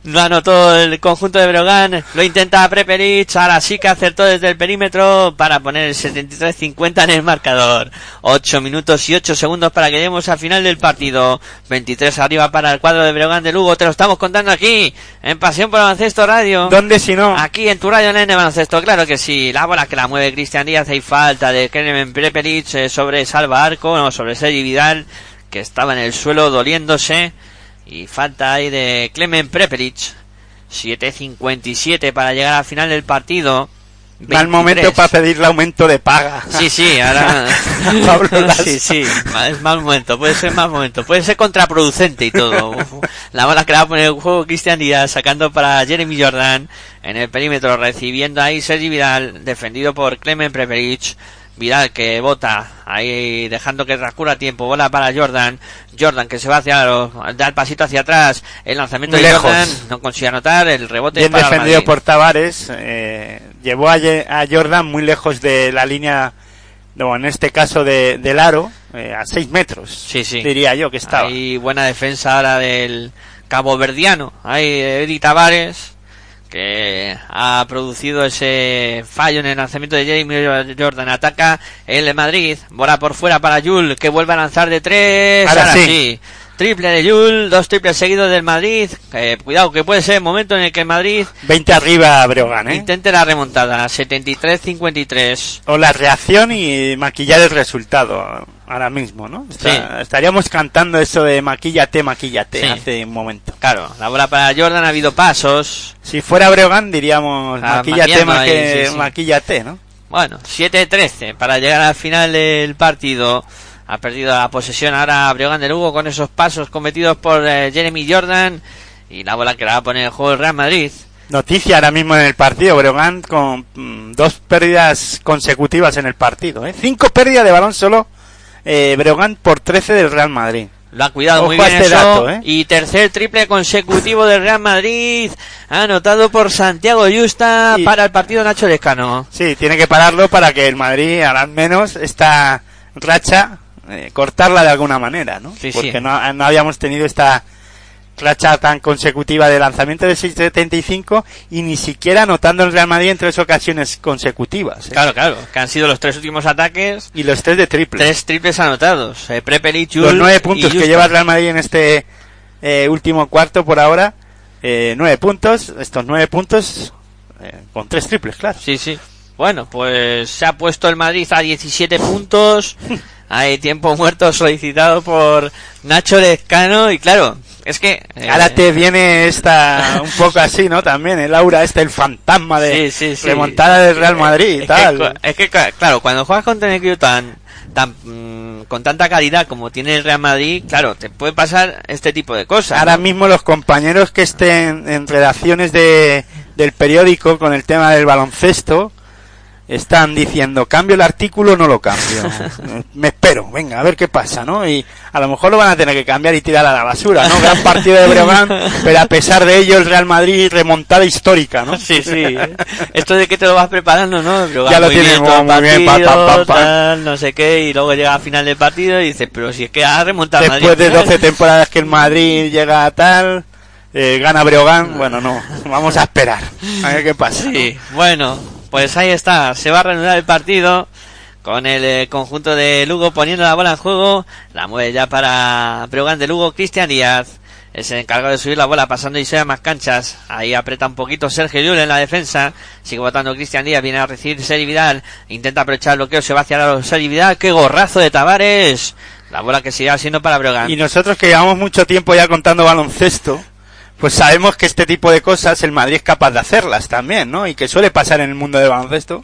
No anotó el conjunto de Brogan, lo intenta Prepelic, ahora sí que acertó desde el perímetro para poner el 73-50 en el marcador. 8 minutos y 8 segundos para que lleguemos al final del partido. 23 arriba para el cuadro de Brogan de Lugo, te lo estamos contando aquí, en Pasión por Baloncesto Radio. ¿Dónde si no? Aquí en tu radio online de baloncesto, claro que sí. La bola que la mueve Cristian Díaz, hay falta de Kremen Prepelic eh, sobre Salva Arco, no, sobre Sergi Vidal, que estaba en el suelo doliéndose. Y falta ahí de Clemen Prepelic. 7.57 para llegar al final del partido. Mal 23. momento para pedirle aumento de paga. Sí, sí, ahora. Pablo sí, sí, es mal momento, puede ser mal momento, puede ser contraproducente y todo. La bola que la va a poner en juego Cristian Díaz, sacando para Jeremy Jordan en el perímetro, recibiendo ahí Sergi Vidal, defendido por Clemen Prepelic. Vidal que bota ahí dejando que transcurra tiempo, bola para Jordan, Jordan que se va hacia da el pasito hacia atrás, el lanzamiento Muy de lejos. Jordan no consigue anotar, el rebote Bien para defendido por Tavares. eh, llevó a, Jordan muy lejos de la línea, no, en este caso de, del aro, eh, a 6 metros. Sí, sí. Diría yo que estaba. Hay buena defensa ahora del Cabo Verdiano. Hay Eddie Tavares que ha producido ese fallo en el lanzamiento de Jamie Jordan. Ataca el de Madrid. Bola por fuera para Yul que vuelve a lanzar de tres. Ahora Ahora, sí. sí. Triple de Yul, dos triples seguidos del Madrid. Eh, cuidado que puede ser el momento en el que el Madrid 20 arriba Breogán, ¿eh? intente la remontada. 73-53. O la reacción y maquillar el resultado ahora mismo, ¿no? Sí. Estaríamos cantando eso de maquillate, maquillate Sí. hace un momento. Claro, la bola para Jordan ha habido pasos. Si fuera Breogán diríamos Ah, maquillate, maquillando ahí, sí. maquillate, ¿no? Bueno, 7-13 para llegar al final del partido. Ha perdido la posesión ahora Breogán de Lugo con esos pasos cometidos por eh, Jeremy Jordan. Y la bola que la va a poner en juego el Real Madrid. Noticia ahora mismo en el partido, Breogán con mm, dos pérdidas consecutivas en el partido, ¿eh? Cinco pérdidas de balón solo eh, Breogán por 13 del Real Madrid. Lo ha cuidado Ojo muy bien este eso. dato, ¿eh? Y tercer triple consecutivo del Real Madrid. Anotado por Santiago Justa Y- para el partido Nacho Lescano. Sí, tiene que pararlo para que el Madrid, al menos, esta racha, eh, cortarla de alguna manera, ¿no? Sí, sí. Porque No, no habíamos tenido esta racha tan consecutiva de lanzamiento de 6.75 y ni siquiera anotando el Real Madrid en tres ocasiones consecutivas. ¿eh? Claro, claro. Que han sido los tres últimos ataques. Y los tres de triple. Tres triples anotados. Eh, Prepelic, los nueve puntos que lleva el Real Madrid en este eh, último cuarto por ahora. Eh, nueve puntos, estos nueve puntos eh, con tres triples, claro. Sí, sí. Bueno, pues se ha puesto el Madrid a 17 puntos. Hay tiempo muerto solicitado por Nacho Lescano y claro, es que... eh, Ahora te viene esta un poco así, ¿no? También el aura este, el fantasma de Sí, sí, sí. remontada del Real Madrid y tal. Que, es que, cla- claro, cuando juegas contra un equipo tan, tan, mm, con tanta calidad como tiene el Real Madrid, claro, te puede pasar este tipo de cosas. Ahora ¿no? mismo los compañeros que estén en redacciones de, del periódico con el tema del baloncesto están diciendo, cambio el artículo no lo cambio. Me espero, venga, a ver qué pasa, ¿no? Y a lo mejor lo van a tener que cambiar y tirar a la basura, ¿no? Gran partido de Breogán, pero a pesar de ello el Real Madrid remontada histórica, ¿no? Sí, sí. Esto de que te lo vas preparando, ¿no? Pero Ya lo muy tienes bien muy bien, pa, partido, pa, pa, pa. tal, no sé qué, y luego llega a final del partido y dices, pero si es que ha remontado Después de Madrid al 12 final. temporadas que el Madrid llega a tal, eh, gana Breogán, bueno, no, vamos a esperar, a ver qué pasa. ¿no? Sí, bueno, pues ahí está, se va a reanudar el partido con el eh, conjunto de Lugo poniendo la bola en juego, la mueve ya para Breogán de Lugo, Cristian Díaz. Es el encargado de subir la bola pasando y sea más canchas. Ahí aprieta un poquito Sergio Llull en la defensa. Sigue votando Cristian Díaz. Viene a recibir Sergi Vidal. Intenta aprovechar el bloqueo. Se va hacia la Sergi Vidal. ¡Qué gorrazo de Tavares! La bola que sigue siendo para Breogán. Y nosotros que llevamos mucho tiempo ya contando baloncesto, pues sabemos que este tipo de cosas el Madrid es capaz de hacerlas también, ¿no? Y que suele pasar en el mundo del baloncesto.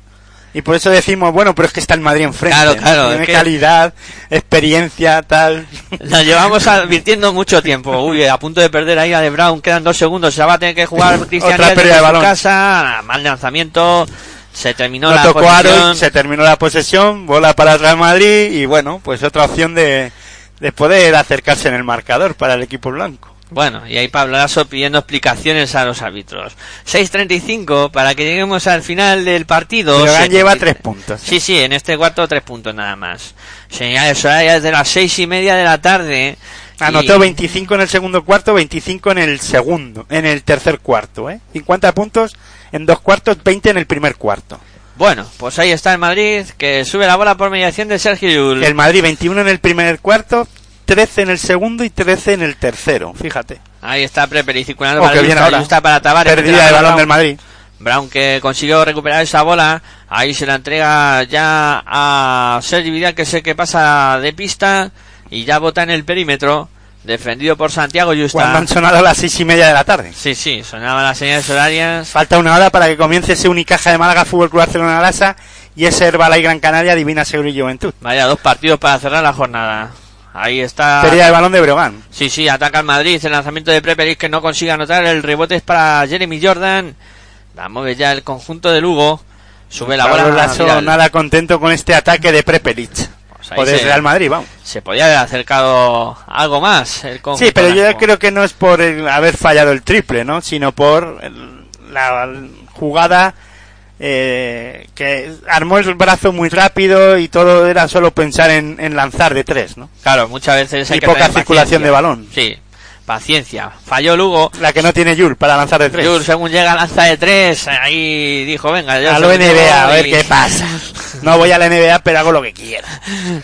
Y por eso decimos, bueno, pero es que está el Madrid enfrente. Claro, claro, Tiene que- calidad, experiencia, tal. La llevamos advirtiendo mucho tiempo. Uy, a punto de perder ahí a De Brown. Quedan dos segundos. Se va a tener que jugar Cristian Otra pérdida de balón. casa. Mal lanzamiento. Se terminó No la tocó posesión. Aaron, se terminó la posesión, bola para el Real Madrid y bueno, pues otra opción de, de poder acercarse en el marcador para el equipo blanco. Bueno, y ahí Pablo Lasso pidiendo explicaciones a los árbitros. 6.35 para que lleguemos al final del partido. Lleva tres puntos. ¿eh? Sí, sí, en este cuarto tres puntos nada más. Señales horarias de las seis y media de la tarde. Anotó Y- 25 en el segundo cuarto, 25 en el segundo, en el tercer cuarto, ¿eh? 50 puntos en dos cuartos, 20 en el primer cuarto. Bueno, pues ahí está el Madrid, que sube la bola por mediación de Sergio Llull. El Madrid 21 en el primer cuarto, 13 en el segundo y 13 en el tercero, fíjate. Ahí está circulando Oh, para Justa, ahora. Justa para Tavares. La de balón del Madrid. Brown que consiguió recuperar esa bola. Ahí se la entrega ya a Sergi Vidal que sé que pasa de pista y ya bota en el perímetro. Defendido por Santiago Cuando Justa. han sonado las seis y media de la tarde. Sí, sí, sonaban las señales horarias. Falta una hora para que comience ese Unicaja de Málaga Fútbol Club Barcelona Lasa y ese Herbalife Gran Canaria Divina Seguro y Juventud. Vaya, dos partidos para cerrar la jornada. Ahí está. Pérdida de balón de Breogán. Sí, sí, ataca al Madrid. El lanzamiento de Prepelic que no consigue anotar. El rebote es para Jeremy Jordan. La mueve ya el conjunto de Lugo. Sube la bola. Vidal. nada contento con este ataque de Prepelic. Pues O de se- Real Madrid, vamos. Se podía haber acercado algo más. El Sí, pero yo creo que no es por el haber fallado el triple, ¿no? Sino por el- la jugada eh, que armó el brazo muy rápido y todo era solo pensar en, en lanzar de tres, ¿no? Claro, muchas veces hay Y que poca circulación paciencia. de balón. Sí, paciencia. Falló Lugo. La que no tiene Yul para lanzar de tres. Jules, según llega, lanza de tres. Ahí dijo, venga, yo a lo NBA, a ver y- qué pasa. No voy a la NBA, pero hago lo que quiera.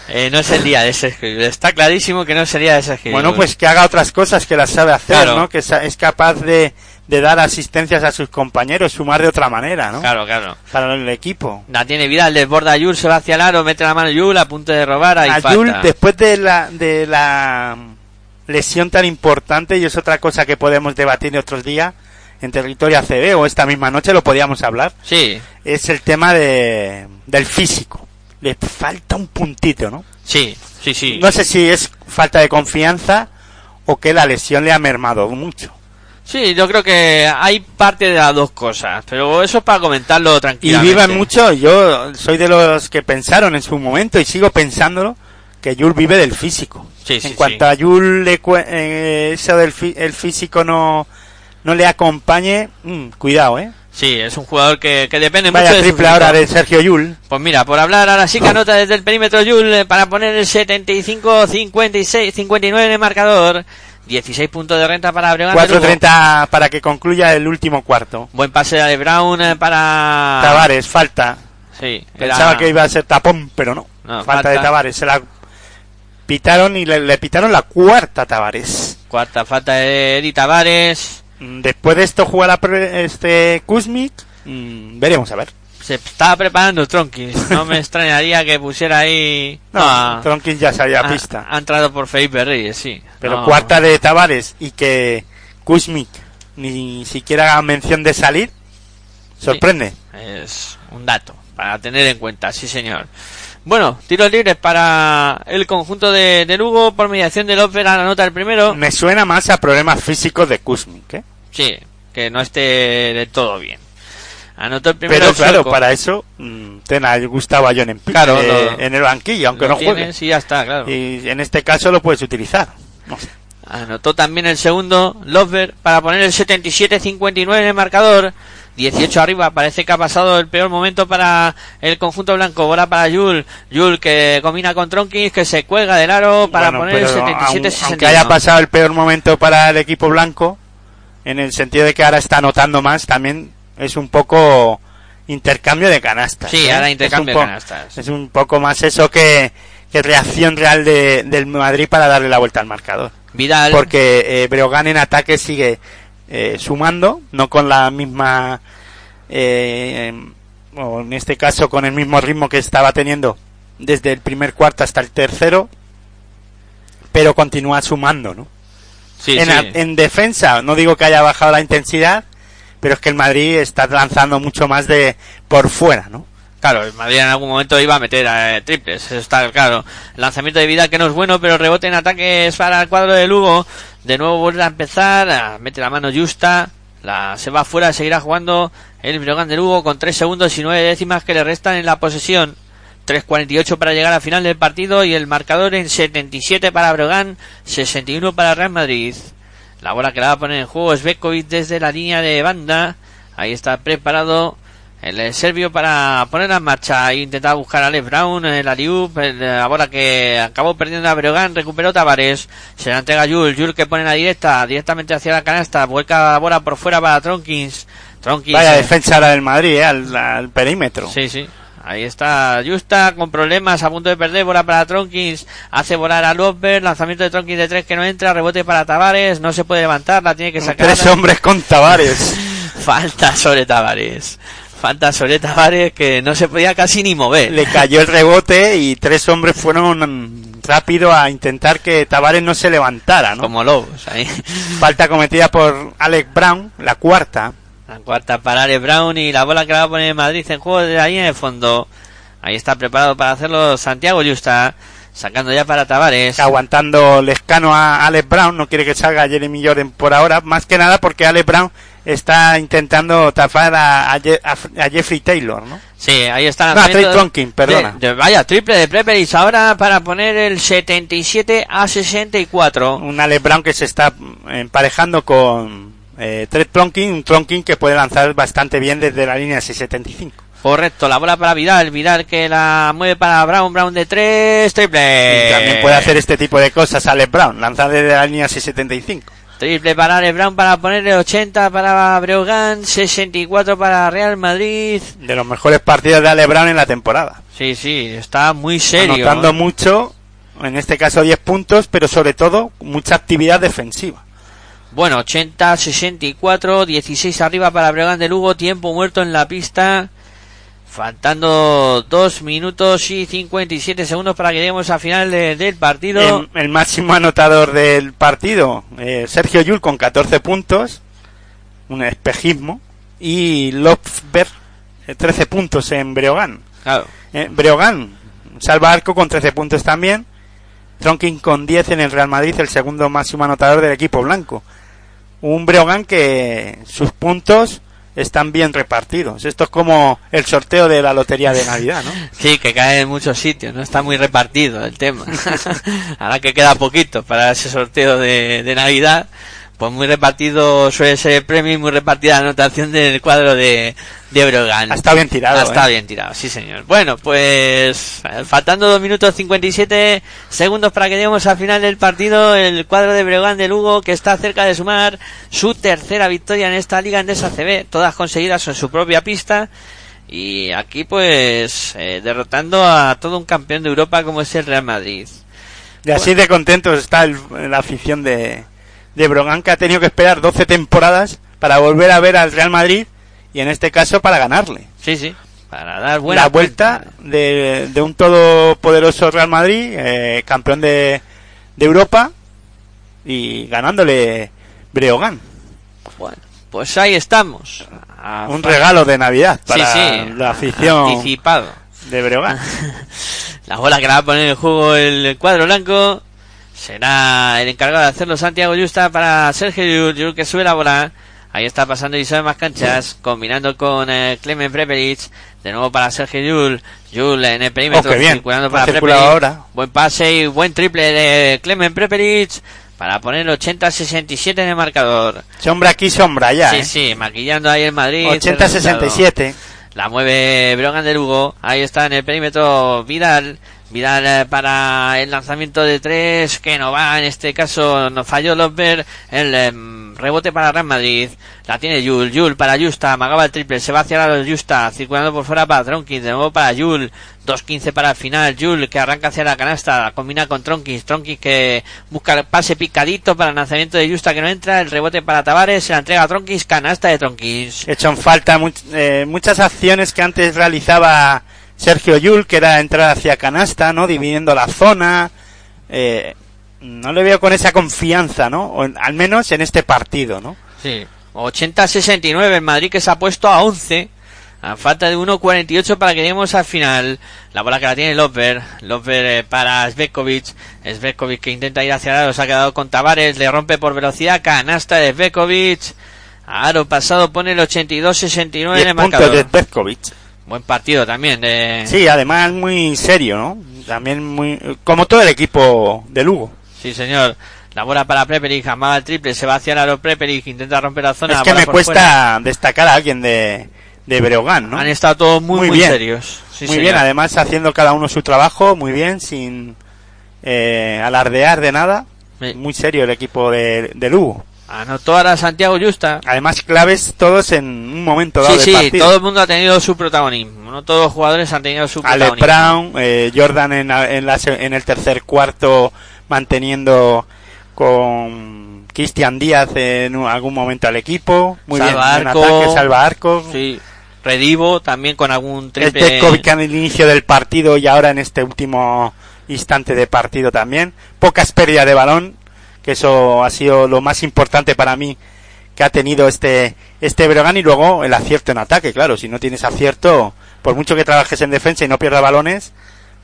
Eh, no es el día de Sergio Llull. Está clarísimo que no día de Sergio Bueno, Llull. pues que haga otras cosas que las sabe hacer, Claro. ¿no? Que es capaz de, de dar asistencias a sus compañeros, sumar de otra manera, ¿no? Claro, claro. Para el equipo. La tiene Vidal, desborda a Yul, se va hacia el aro, mete la mano Yul a punto de robar, ahí a falta. Yul, después de la, de la lesión tan importante, y es otra cosa que podemos debatir otros días, en territorio ACB o esta misma noche lo podíamos hablar, Sí, es el tema de, del físico. Le falta un puntito, ¿no? sí, sí, sí. No sé si es falta de confianza o que la lesión le ha mermado mucho. Sí, yo creo que hay parte de las dos cosas, pero eso es para comentarlo Y tranquilamente. vivan mucho, yo soy de los que pensaron en su momento y sigo pensándolo, que Yul vive del físico. Sí, sí, en cuanto sí. a Yul le eh, eso del el físico no, no le acompañe, mm, cuidado, eh. Sí, es un jugador que, que depende Vaya mucho de triple ahora de Sergio Yul. Pues mira, por hablar ahora sí que anota desde el perímetro Yul eh, para poner el 75-56, 59 en el marcador. 16 puntos de renta para Breogán. de Lugo. 4.30 para que concluya el último cuarto. Buen pase de Brown eh, para... Tavares, falta. Sí, era- Pensaba que iba a ser tapón, pero no. No, falta, falta. de Tavares. Se la pitaron y le, le pitaron la cuarta Tavares. Cuarta falta de Edi Tavares. Mm, Después de esto jugará pre- este Kuzmik. Mm, veremos a ver. Se estaba preparando Tronkis. No me extrañaría que pusiera ahí... No, Tronkins ya salía a pista. Ha, entrado por Felipe Reyes, sí. Pero No. cuarta de Tavares y que Kuzmik ni siquiera haga mención de salir, sorprende. Es un dato para tener en cuenta, sí señor. Bueno, tiros libres para el conjunto de, de Lugo por mediación de López a la nota el primero. Me suena más a problemas físicos de Kuzmik, ¿eh? Sí, que no esté del todo bien. Anotó el primero Pero el claro, para eso mm, ten a Gustavo Ayón en, Claro, eh, en el banquillo, aunque no juegue. tienes y ya está, claro. Y en este caso lo puedes utilizar. No sé. Anotó también el segundo Lofberg para poner el 77-59 en el marcador. 18 arriba, parece que ha pasado el peor momento para el conjunto blanco. Bola para Yul. Yul que combina con Tronkins, que se cuelga del aro para Bueno, poner el pero aun- 77-61. Aunque haya pasado el peor momento para el equipo blanco, en el sentido de que ahora está anotando más, también es un poco intercambio de canastas. Sí, ¿eh? ahora intercambio de canastas. Es un poco más eso que, que reacción real de- del Madrid para darle la vuelta al marcador. Vidal. Porque eh, Breogán en ataque sigue eh, sumando, no con la misma, eh, o en este caso con el mismo ritmo que estaba teniendo desde el primer cuarto hasta el tercero, pero continúa sumando, ¿no? Sí, en, sí. a- en defensa, no digo que haya bajado la intensidad, pero es que el Madrid está lanzando mucho más de por fuera, ¿no? Claro, el Madrid en algún momento iba a meter eh, triples, eso está claro. Lanzamiento de Vidal que no es bueno, pero rebote en ataque es para el cuadro de Lugo. De nuevo vuelve a empezar, ah, mete la mano justa, la, se va afuera, seguirá jugando el Breogán de Lugo con 3 segundos y 9 décimas que le restan en la posesión. 3.48 para llegar al final del partido y el marcador en 77 para Breogán, 61 para Real Madrid. La bola que la va a poner en juego es Bekovic desde la línea de banda. Ahí está preparado el eh, serbio para poner en marcha. Intentaba buscar a Alex Brown, el Aliup, el- la bola que acabó perdiendo a Breogán, recuperó Tavares. Se la entrega Jul, Jul que pone la directa, directamente hacia la canasta, vuelca la bola por fuera para Tronkins. Tronkins. Vaya eh, defensa la del Madrid, eh, al, al perímetro. Sí, sí. Ahí está Justa con problemas, a punto de perder, bola para Tronkins, hace volar a Lopper, lanzamiento de Tronkins de tres que no entra, rebote para Tavares, no se puede levantar, la tiene que sacar. Tres hombres con Tavares. Falta sobre Tavares. Falta sobre Tavares que no se podía casi ni mover. Le cayó el rebote y tres hombres fueron rápido a intentar que Tavares no se levantara, ¿no? Como lobos ahí. Falta cometida por Alex Brown, la cuarta. La cuarta para Alex Brown y la bola que la va a poner Madrid en juego de ahí en el fondo. Ahí está preparado para hacerlo Santiago Justa. Sacando ya para Tavares. aguantando lescano a Alex Brown, no quiere que salga Jeremy Jordan por ahora, más que nada porque Alex Brown está intentando tapar a, a Je- a- a Jeffrey Taylor, ¿no? Sí, ahí está No, Trey Tonkin, perdona. de- de- vaya, triple de Preperis ahora para poner el 77 a 64. Un Alex Brown que se está mm, emparejando con eh, Trey Tonkin, un Tonkin que puede lanzar bastante bien desde la línea 675. Correcto, la bola para Vidal, Vidal que la mueve para Brown, Brown de 3, triple. Y también puede hacer este tipo de cosas Alex Brown, lanzar desde la línea 675. Triple para Alex Brown para ponerle 80 para Breogán, 64 para Real Madrid. De los mejores partidos de Alex Brown en la temporada. Sí, sí, está muy serio. Anotando ¿eh? mucho, en este caso 10 puntos, pero sobre todo mucha actividad defensiva. Bueno, 80, 64, 16 arriba para Breogán de Lugo, tiempo muerto en la pista. Faltando 2 minutos y 57 segundos para que lleguemos al final de- del partido. El, el máximo anotador del partido, eh, Sergio Yul con 14 puntos, un espejismo, y eh, 13 puntos en Breogán. Claro. Eh, Breogán, salva arco con 13 puntos también, Tronkin con 10 en el Real Madrid, el segundo máximo anotador del equipo blanco. Un Breogán que sus puntos están bien repartidos. Esto es como el sorteo de la lotería de Navidad, ¿no? Sí, que cae en muchos sitios, no está muy repartido el tema. Ahora que queda poquito para ese sorteo de, de Navidad, pues muy repartido suele ser el premio y muy repartida la anotación del cuadro de, de Brogan. Ha estado bien tirado. Ha estado ¿eh? bien tirado, sí señor. Bueno, pues eh, faltando 2 minutos 57 segundos para que lleguemos al final del partido, el cuadro de Breogán de Lugo que está cerca de sumar su tercera victoria en esta liga en CB, todas conseguidas en su propia pista. Y aquí pues eh, derrotando a todo un campeón de Europa como es el Real Madrid. Y así de contentos está el- la afición de, de Brogan, que ha tenido que esperar 12 temporadas para volver a ver al Real Madrid y en este caso para ganarle. Sí, sí. Para dar buena la vuelta de, de un todopoderoso Real Madrid, eh, campeón de, de Europa y ganándole Breogán. Bueno, pues ahí estamos. A- Un regalo de Navidad Sí, para sí, la afición Anticipado. de Breogán. La bola que la va a poner en juego el cuadro blanco será el encargado de hacerlo Santiago Justa para Sergio Llull que sube la bola. Ahí está pasando y sabe más canchas, combinando con eh, Clemen Prepelic. De nuevo para Sergio Llull. Llull en el perímetro, Oh, circulando para Prepelic. ahora. Buen pase y buen triple de Clemen Prepelic para poner 80-67 en el marcador. Sombra aquí, sombra allá. sí, ¿eh? sí, maquillando ahí el Madrid. el resultado. 80-67. La mueve Brogan de Lugo. Ahí está en el perímetro Vidal. Vidal eh, para el lanzamiento de tres que no va. En este caso no falló Lopper. El em, rebote para Real Madrid. La tiene Yul. Yul para Justa. Amagaba el triple. Se va hacia la Justa. Circulando por fuera para Tronkins. De nuevo para Yul. 2.15 para el final. Yul que arranca hacia la canasta. Combina con Tronkins. Tronkins que busca el pase picadito para el lanzamiento de Justa que no entra. El rebote para Tavares. Se la entrega a. Canasta de Tronkins. hecho en falta eh, muchas acciones que antes realizaba Sergio Yul, que era entrar hacia canasta, ¿no? Dividiendo la zona. Eh, no le veo con esa confianza, ¿no? O en- al menos en este partido, ¿no? Sí. 80-69 el Madrid que se ha puesto a 11. A falta de 1.48 para que lleguemos al final. La bola que la tiene Loper. Loper eh, para Svekovic. Svekovic que intenta ir hacia el aro. Se ha quedado con Tavares. Le rompe por velocidad. Canasta de Svekovic. Aro pasado pone el 82-69 en 10 el de marcador. Bezkovic. Buen partido también de... Sí, además muy serio, ¿no? También muy... Como todo el equipo de Lugo. Sí, señor. La bola para Preperic, amaga el triple, se va hacia el aro Preperic, intenta romper la zona. Es que me cuesta fuera. destacar a alguien de, de Breogán, ¿no? Han estado todos muy, Muy muy, bien. serios. Sí, muy señor. bien, además haciendo cada uno su trabajo, muy bien, sin eh, alardear de nada. Sí. Muy serio el equipo de, de Lugo. Anotó ahora Santiago Justa. Además, claves todos en un momento dado Sí, sí, partido. todo el mundo ha tenido su protagonismo. No todos los jugadores han tenido su Ale protagonismo. Brown, eh, Jordan en, en, la en el tercer cuarto manteniendo con Cristian Díaz en un- algún momento al equipo. Muy Salva bien, en arco. ataque, salva arco. Sí. Redivo también con algún triple. Este en el inicio del partido y ahora en este último instante de partido también. Pocas pérdidas de balón, que eso ha sido lo más importante para mí que ha tenido este este Breogán y luego el acierto en ataque, claro, si no tienes acierto, por mucho que trabajes en defensa y no pierdas balones,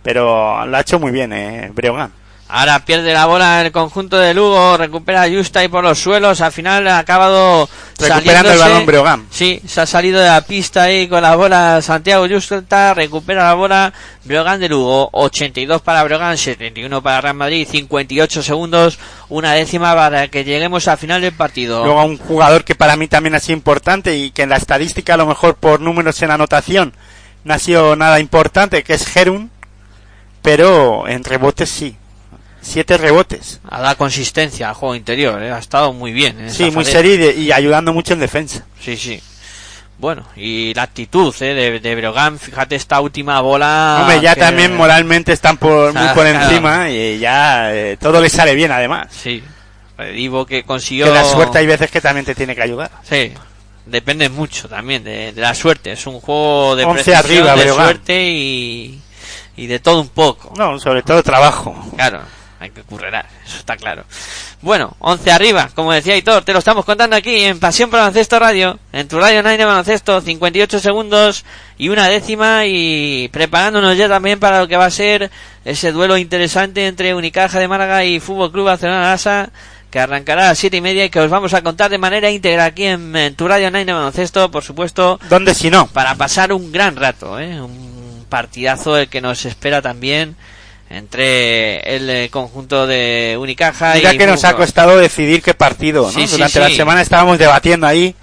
pero lo ha hecho muy bien eh, Breogán. Ahora pierde la bola el conjunto de Lugo, recupera a Justa y por los suelos, al final ha acabado Recuperando el balón Breogán. Sí, se ha salido de la pista ahí con la bola Santiago Justa, recupera la bola Breogán de Lugo, 82 para Breogán, 71 para Real Madrid, 58 segundos, una décima para que lleguemos al final del partido. Luego a un jugador que para mí también ha sido importante y que en la estadística a lo mejor por números en anotación no ha sido nada importante, que es Gerun, pero en rebotes sí. Siete rebotes. Ha dado consistencia al juego interior, ¿eh? ha estado muy bien. en Sí, muy serio y, ayudando mucho en defensa. Sí, sí. Bueno, y la actitud ¿eh? de, de Breogán, fíjate esta última bola. Hombre, ya que- también moralmente están por, muy por claro. encima y ya eh, todo le sale bien además. Sí, Divo que consiguió. Que la suerte hay veces que también te tiene que ayudar. Sí, depende mucho también de, de la suerte. Es un juego de 11 precisión, arriba, de Breogán. suerte y, y de todo un poco. No, sobre todo trabajo. Claro, hay que currar, eso está claro. Bueno, 11 arriba, como decía Hitor, te lo estamos contando aquí en Pasión por Baloncesto Radio, en tu Radio 9 de Baloncesto, 58 segundos y una décima y preparándonos ya también para lo que va a ser ese duelo interesante entre Unicaja de Málaga y Fútbol Club Barcelona Lasa que arrancará a las siete y media y que os vamos a contar de manera íntegra aquí en, en tu Radio 9 de Baloncesto, por supuesto, ¿Dónde si no? para pasar un gran rato, ¿eh? un partidazo el que nos espera también entre el eh, conjunto de Unicaja Mira y que nos ha costado decidir qué partido, ¿no? Sí, sí, Durante la sí. semana estábamos debatiendo ahí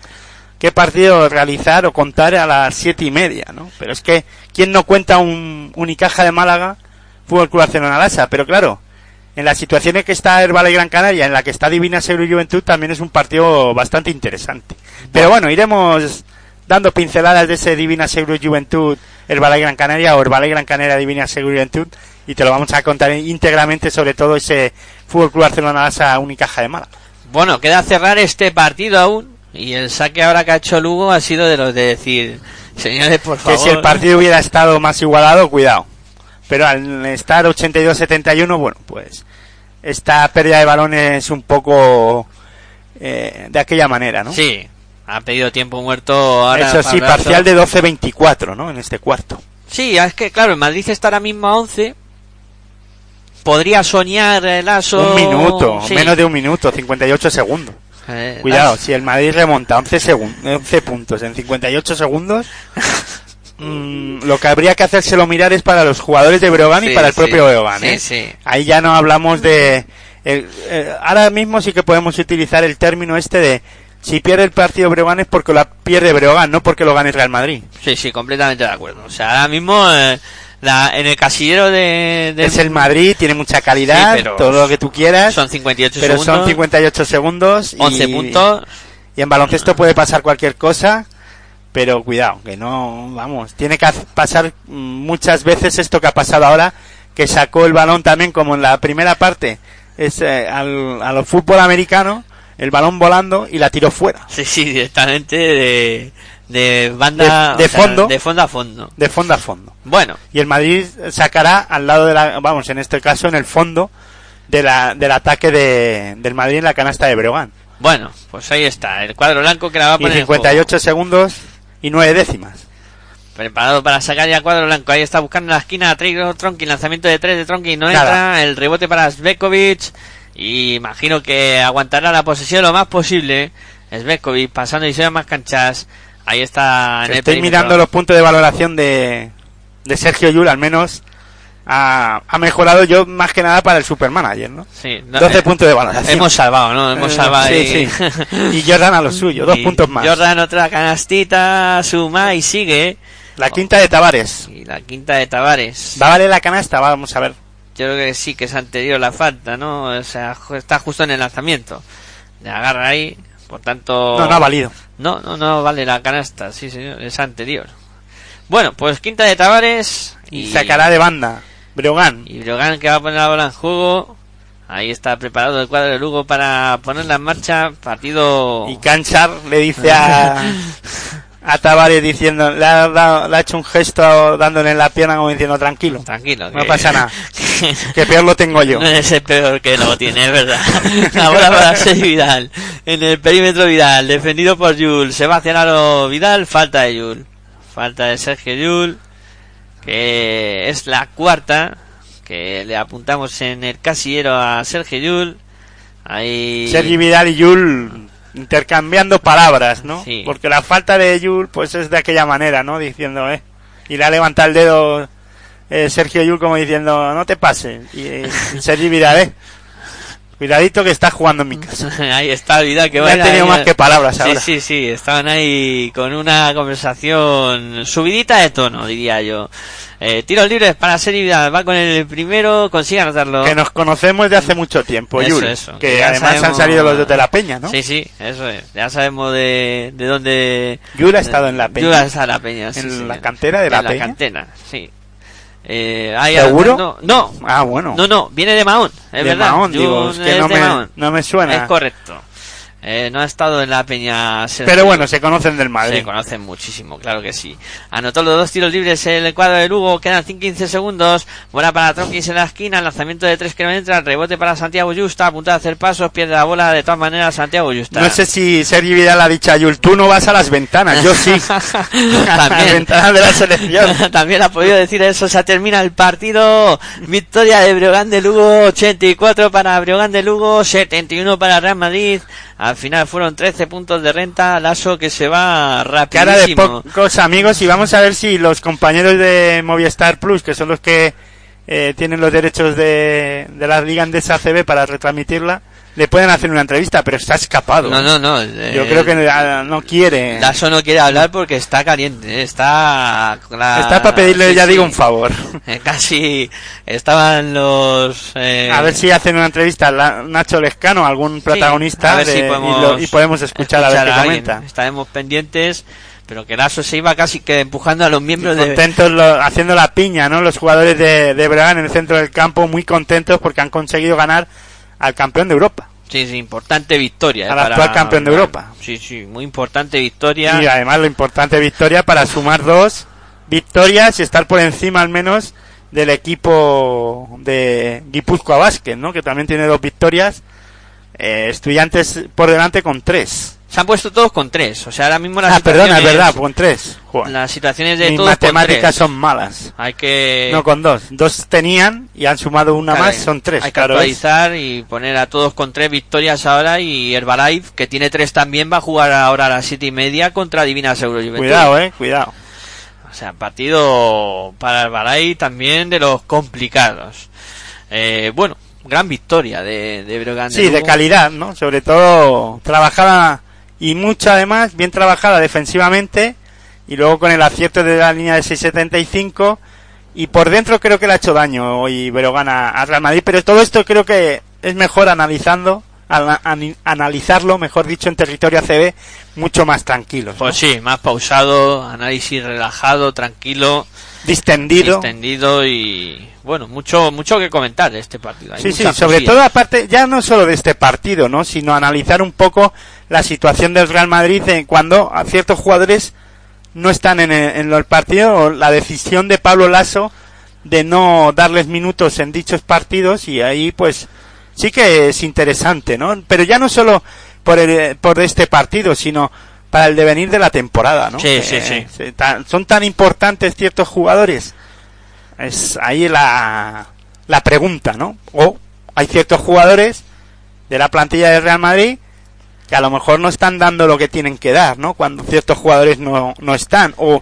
qué partido realizar o contar a las siete y media, ¿no? Pero es que, ¿quién no cuenta un Unicaja de Málaga, Fútbol Club Barcelona Lasa? Pero claro, en la situación en que está el Valle Gran Canaria, en la que está Divina Seguro y Juventud, también es un partido bastante interesante. Pero bueno, iremos dando pinceladas de ese Divina Seguro y Juventud, el Valle Gran Canaria o el Valle Gran Canaria Divina Seguro y Juventud, y te lo vamos a contar íntegramente sobre todo ese Fútbol Club Barcelona Lasa Unicaja de Málaga. Bueno, queda cerrar este partido aún y el saque ahora que ha hecho Lugo ha sido de los de decir, señores, por que favor. si el partido hubiera estado más igualado, cuidado. Pero al estar 82-71, bueno, pues esta pérdida de balones un poco eh, de aquella manera, ¿no? Sí, ha pedido tiempo muerto ahora. Eso sí, parcial de 12-24, ¿no? En este cuarto. Sí, es que claro, el Madrid está ahora mismo a 11. Podría soñar el aso. un minuto, Sí. menos de un minuto, 58 segundos. Eh, Cuidado, Lasso- si el Madrid remonta 11, segun- 11 puntos en 58 segundos, mm, lo que habría que hacérselo mirar es para los jugadores de Breogán y Sí, para el sí, propio Breogán, ¿eh? sí. Ahí ya no hablamos de... eh, ahora mismo sí que podemos utilizar el término este de si pierde el partido Breogán es porque lo pierde Breogán, no porque lo gane Real Madrid. Sí, sí, completamente de acuerdo. O sea, ahora mismo eh, la, en el casillero de, de- Es el Madrid, tiene mucha calidad, Sí, todo lo que tú quieras, son 58 pero segundos, son 58 segundos. y- 11 puntos. Y en baloncesto puede pasar cualquier cosa, pero cuidado, que no, vamos, tiene que pasar mm, muchas veces esto que ha pasado ahora, que sacó el balón también como en la primera parte, es eh, al, a lo fútbol americano, el balón volando y la tiró fuera, Sí, sí, directamente de, de banda. De- de o sea, fondo. De fondo a fondo. de fondo a fondo. Bueno, Y el Madrid sacará al lado de la, vamos, en este caso en el fondo de la, del ataque de, del Madrid en la canasta de Breogán. bueno, pues ahí está. El cuadro blanco que la va a Y poner en juego. 58 segundos y 9 décimas. Preparado para sacar ya cuadro blanco. Ahí está buscando en la esquina a Trigger Tronkin. Lanzamiento de 3 de Tronkin. No Nada. entra. El rebote para Svekovic. Y imagino que aguantará la posesión lo más posible. Svekovic pasando y se más canchas. Ahí está en Estoy mirando los puntos de valoración de, de Sergio Yul, al menos ha, ha mejorado yo más que nada para el Supermanager, ¿no? Sí, no, 12 eh, puntos de valoración. Hemos salvado, ¿no? Hemos Eh, salvado sí, sí. Y Jordan a lo suyo, dos Y puntos más. Jordan otra canastita, suma y sigue. La quinta de Tavares. Y la quinta de Tavares. ¿Va a valer la canasta? Vamos a ver. Yo creo que sí, que es anterior la falta, ¿no? O sea, está justo en el lanzamiento. Le agarra ahí, por tanto... No, no ha valido. No, no, no vale la canasta, sí, señor, es anterior. Bueno, pues quinta de Tavares. Y sacará de banda. Breogán. Y Brogan que va a poner la bola en juego. Ahí está preparado el cuadro de Lugo para ponerla en marcha. Partido... Y Canchar le dice a, a Tavares diciendo, le ha, dado- le ha hecho un gesto dándole en la pierna como diciendo tranquilo. Tranquilo. No pasa nada. Que peor lo tengo yo. No es el peor que lo tiene, es verdad. Ahora para Sergio Vidal. En el perímetro Vidal, defendido por Yul. Sebastián Aro Vidal, falta de Yul. Falta de Sergio Yul. Que es la cuarta. Que le apuntamos en el casillero a Sergio Yul. Ahí. Sergi Vidal y Yul intercambiando palabras, ¿no? Sí. Porque la falta de Yul pues es de aquella manera, ¿no? Diciendo, eh. Y le ha levantado el dedo eh, Sergio Yul como diciendo, no te pases. Y, eh, Sergi Vidal, eh. Cuidadito que estás jugando en mi casa. ahí está Vidal que Ya va han tenido más que palabras sí, ahora. Sí, sí, estaban ahí con una conversación subidita de tono, diría yo. Eh, tiros libres para Sergio Vidal, va con el primero, consigue anotarlo. Que nos conocemos de hace mucho tiempo, Eso, Yul. eso. Que Ya además han sabemos- salido los dos de la peña, ¿no? Sí, sí, eso es. Ya sabemos de, de dónde... Yul ha estado en la peña. Yul ha estado en la peña, sí, ¿En sí. la cantera de la En peña? cantera, sí. Eh, ahí ¿Seguro? andando- No, Ah, bueno. no, no, viene de Mahón, es de verdad. Mahón, digo, Yul es que es no de me, Mahón. no me suena. Es correcto. Eh, no ha estado en la peña Pero bueno, se conocen del Madrid. se conocen muchísimo, claro que sí. Anotó los dos tiros libres el cuadro de Lugo, quedan 5-15 segundos. Buena para Tronquis en la esquina, lanzamiento de tres que no entra, rebote para Santiago Justa, a punto de hacer pasos, pierde la bola, de todas maneras Santiago Justa. No sé si Sergi Vidal ha dicho a Yul, tú no vas a las ventanas, yo sí. a las También. ventanas de la selección. También ha podido decir eso, se termina el partido. Victoria de Breogán de Lugo, 84 para Breogán de Lugo, 71 para Real Madrid. Al final fueron 13 puntos de renta, Lasso que se va Cara de rapidísimo. pocos amigos y vamos a ver si los compañeros de Movistar Plus, que son los que eh, tienen los derechos de, de la Liga Andesa ACB para retransmitirla, le pueden hacer una entrevista, pero está escapado. No, no, no. eh, Yo creo que no quiere. Lasso no quiere hablar porque está caliente, está... la- Está para pedirle, sí, ya sí. digo, un favor. Eh, Casi estaban los... eh, A ver si hacen una entrevista a Nacho Lescano, algún protagonista, a ver de- si y, podemos lo- y podemos escuchar, a ver qué comenta. Estaremos pendientes, pero que Lasso se iba casi que empujando a los miembros de... Contentos lo- haciendo la piña, ¿no? Los jugadores de, de Breogán en el centro del campo, muy contentos porque han conseguido ganar al campeón de Europa. Sí, sí, importante victoria. eh, Al actual campeón de Europa. Sí, sí, muy importante victoria. Y además lo importante victoria para sumar dos victorias y estar por encima al menos del equipo de Guipúzcoa Vázquez, ¿no? Que también tiene dos victorias. Eh, estudiantes por delante con tres. Se han puesto todos con tres. O sea, ahora mismo las Ah, perdona, es verdad, con tres. Joder. Las situaciones de Mis todos matemáticas son malas. Hay que... No, con dos. Dos tenían y han sumado una Claro, más, son tres. Hay que claro, es. actualizar y poner a todos con tres victorias ahora y Herbalife, que tiene tres también, va a jugar ahora a las siete y media contra Divinas Euro Juventud. Cuidado, eh, cuidado. O sea, partido para Herbalife también de los complicados. Eh, bueno, gran victoria de, de Breogán Sí, de calidad, ¿no? Sobre todo trabajada y mucho además, bien trabajada defensivamente y luego con el acierto de la línea de 6.75 y por dentro creo que le ha hecho daño hoy Breogán a, a Real Madrid, pero todo esto creo que es mejor analizando, analizarlo, mejor dicho, en territorio ACB mucho más tranquilos, ¿no? Pues sí, más pausado, análisis relajado, tranquilo, distendido. distendido y bueno, mucho mucho que comentar de este partido. Hay Sí, sí, sobre cosillas. todo aparte, ya no solo de este partido, ¿no? Sino analizar un poco la situación del Real Madrid en cuando a ciertos jugadores no están en el, en el partido, o la decisión de Pablo Lasso de no darles minutos en dichos partidos y ahí pues sí que es interesante, ¿no? Pero ya no solo por, el- por este partido, sino para el devenir de la temporada, ¿no? Sí, sí, sí. se- ta- son tan importantes ciertos jugadores. Es ahí la, la pregunta, ¿no? O hay ciertos jugadores de la plantilla del Real Madrid que a lo mejor no están dando lo que tienen que dar, ¿no? Cuando ciertos jugadores no, no están. O,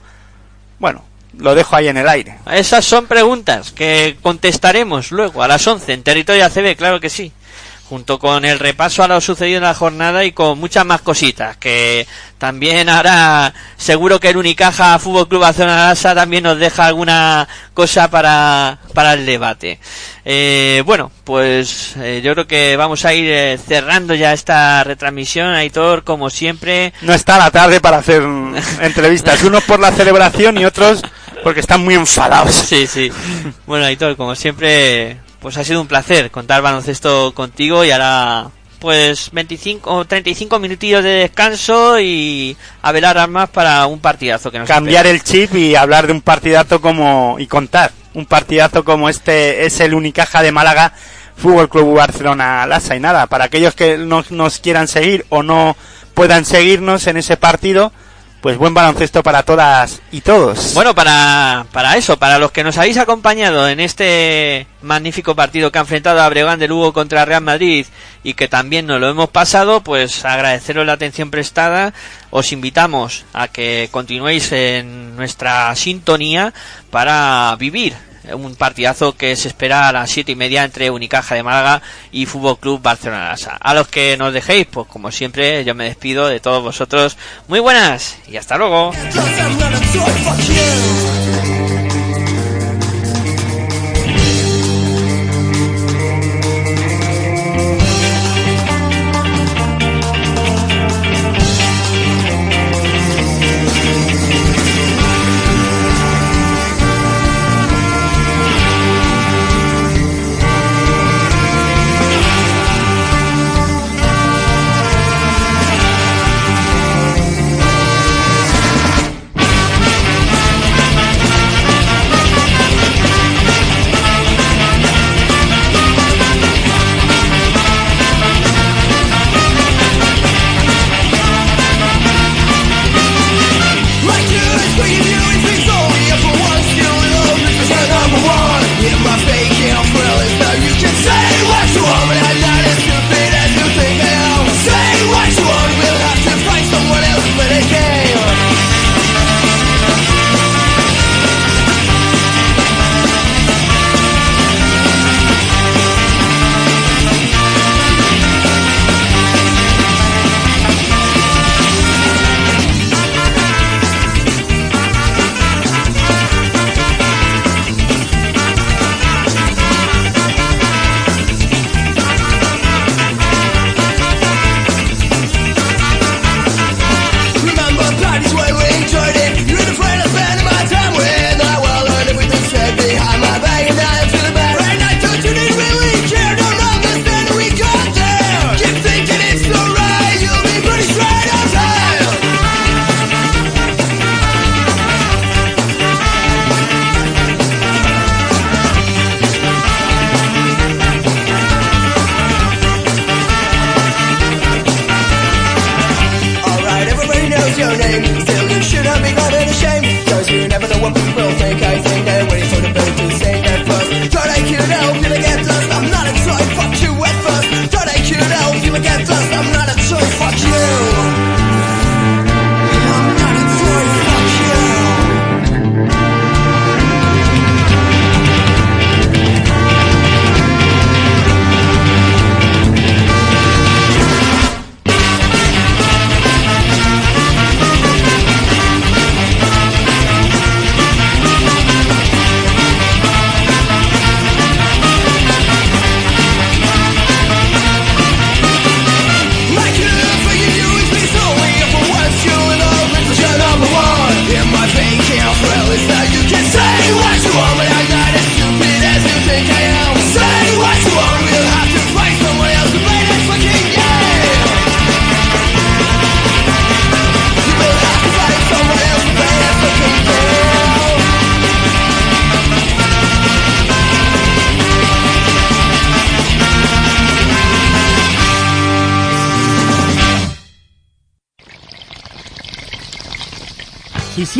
bueno, lo dejo ahí en el aire. Esas son preguntas que contestaremos luego a las 11 en Territorio ACB, claro que sí. Junto con el repaso a lo sucedido en la jornada y con muchas más cositas. Que también ahora seguro que el Unicaja Fútbol Club Barcelona Lasa también nos deja alguna cosa para, para el debate. Eh, bueno, pues eh, yo creo que vamos a ir eh, cerrando ya esta retransmisión. Aitor, como siempre, No está la tarde para hacer entrevistas. Unos por la celebración y otros porque están muy enfadados. Sí, sí. Bueno, Aitor, como siempre, pues ha sido un placer contar baloncesto contigo y ahora pues 25 o 35 minutillos de descanso y a velar armas para un partidazo que nos Cambiar espera. el chip y hablar de un partidazo como y contar un partidazo como este es el Unicaja de Málaga Fútbol Club Barcelona Lasa y nada, para aquellos que no nos quieran seguir o no puedan seguirnos en ese partido, pues buen baloncesto para todas y todos. Bueno, para, para eso, para los que nos habéis acompañado en este magnífico partido que ha enfrentado a de Lugo contra Real Madrid y que también nos lo hemos pasado, pues agradeceros la atención prestada. Os invitamos a que continuéis en nuestra sintonía para vivir un partidazo que se espera a las siete y media entre Unicaja de Málaga y Fútbol Club Barcelona. A los que nos dejéis, pues como siempre, yo me despido de todos vosotros. Muy buenas y hasta luego.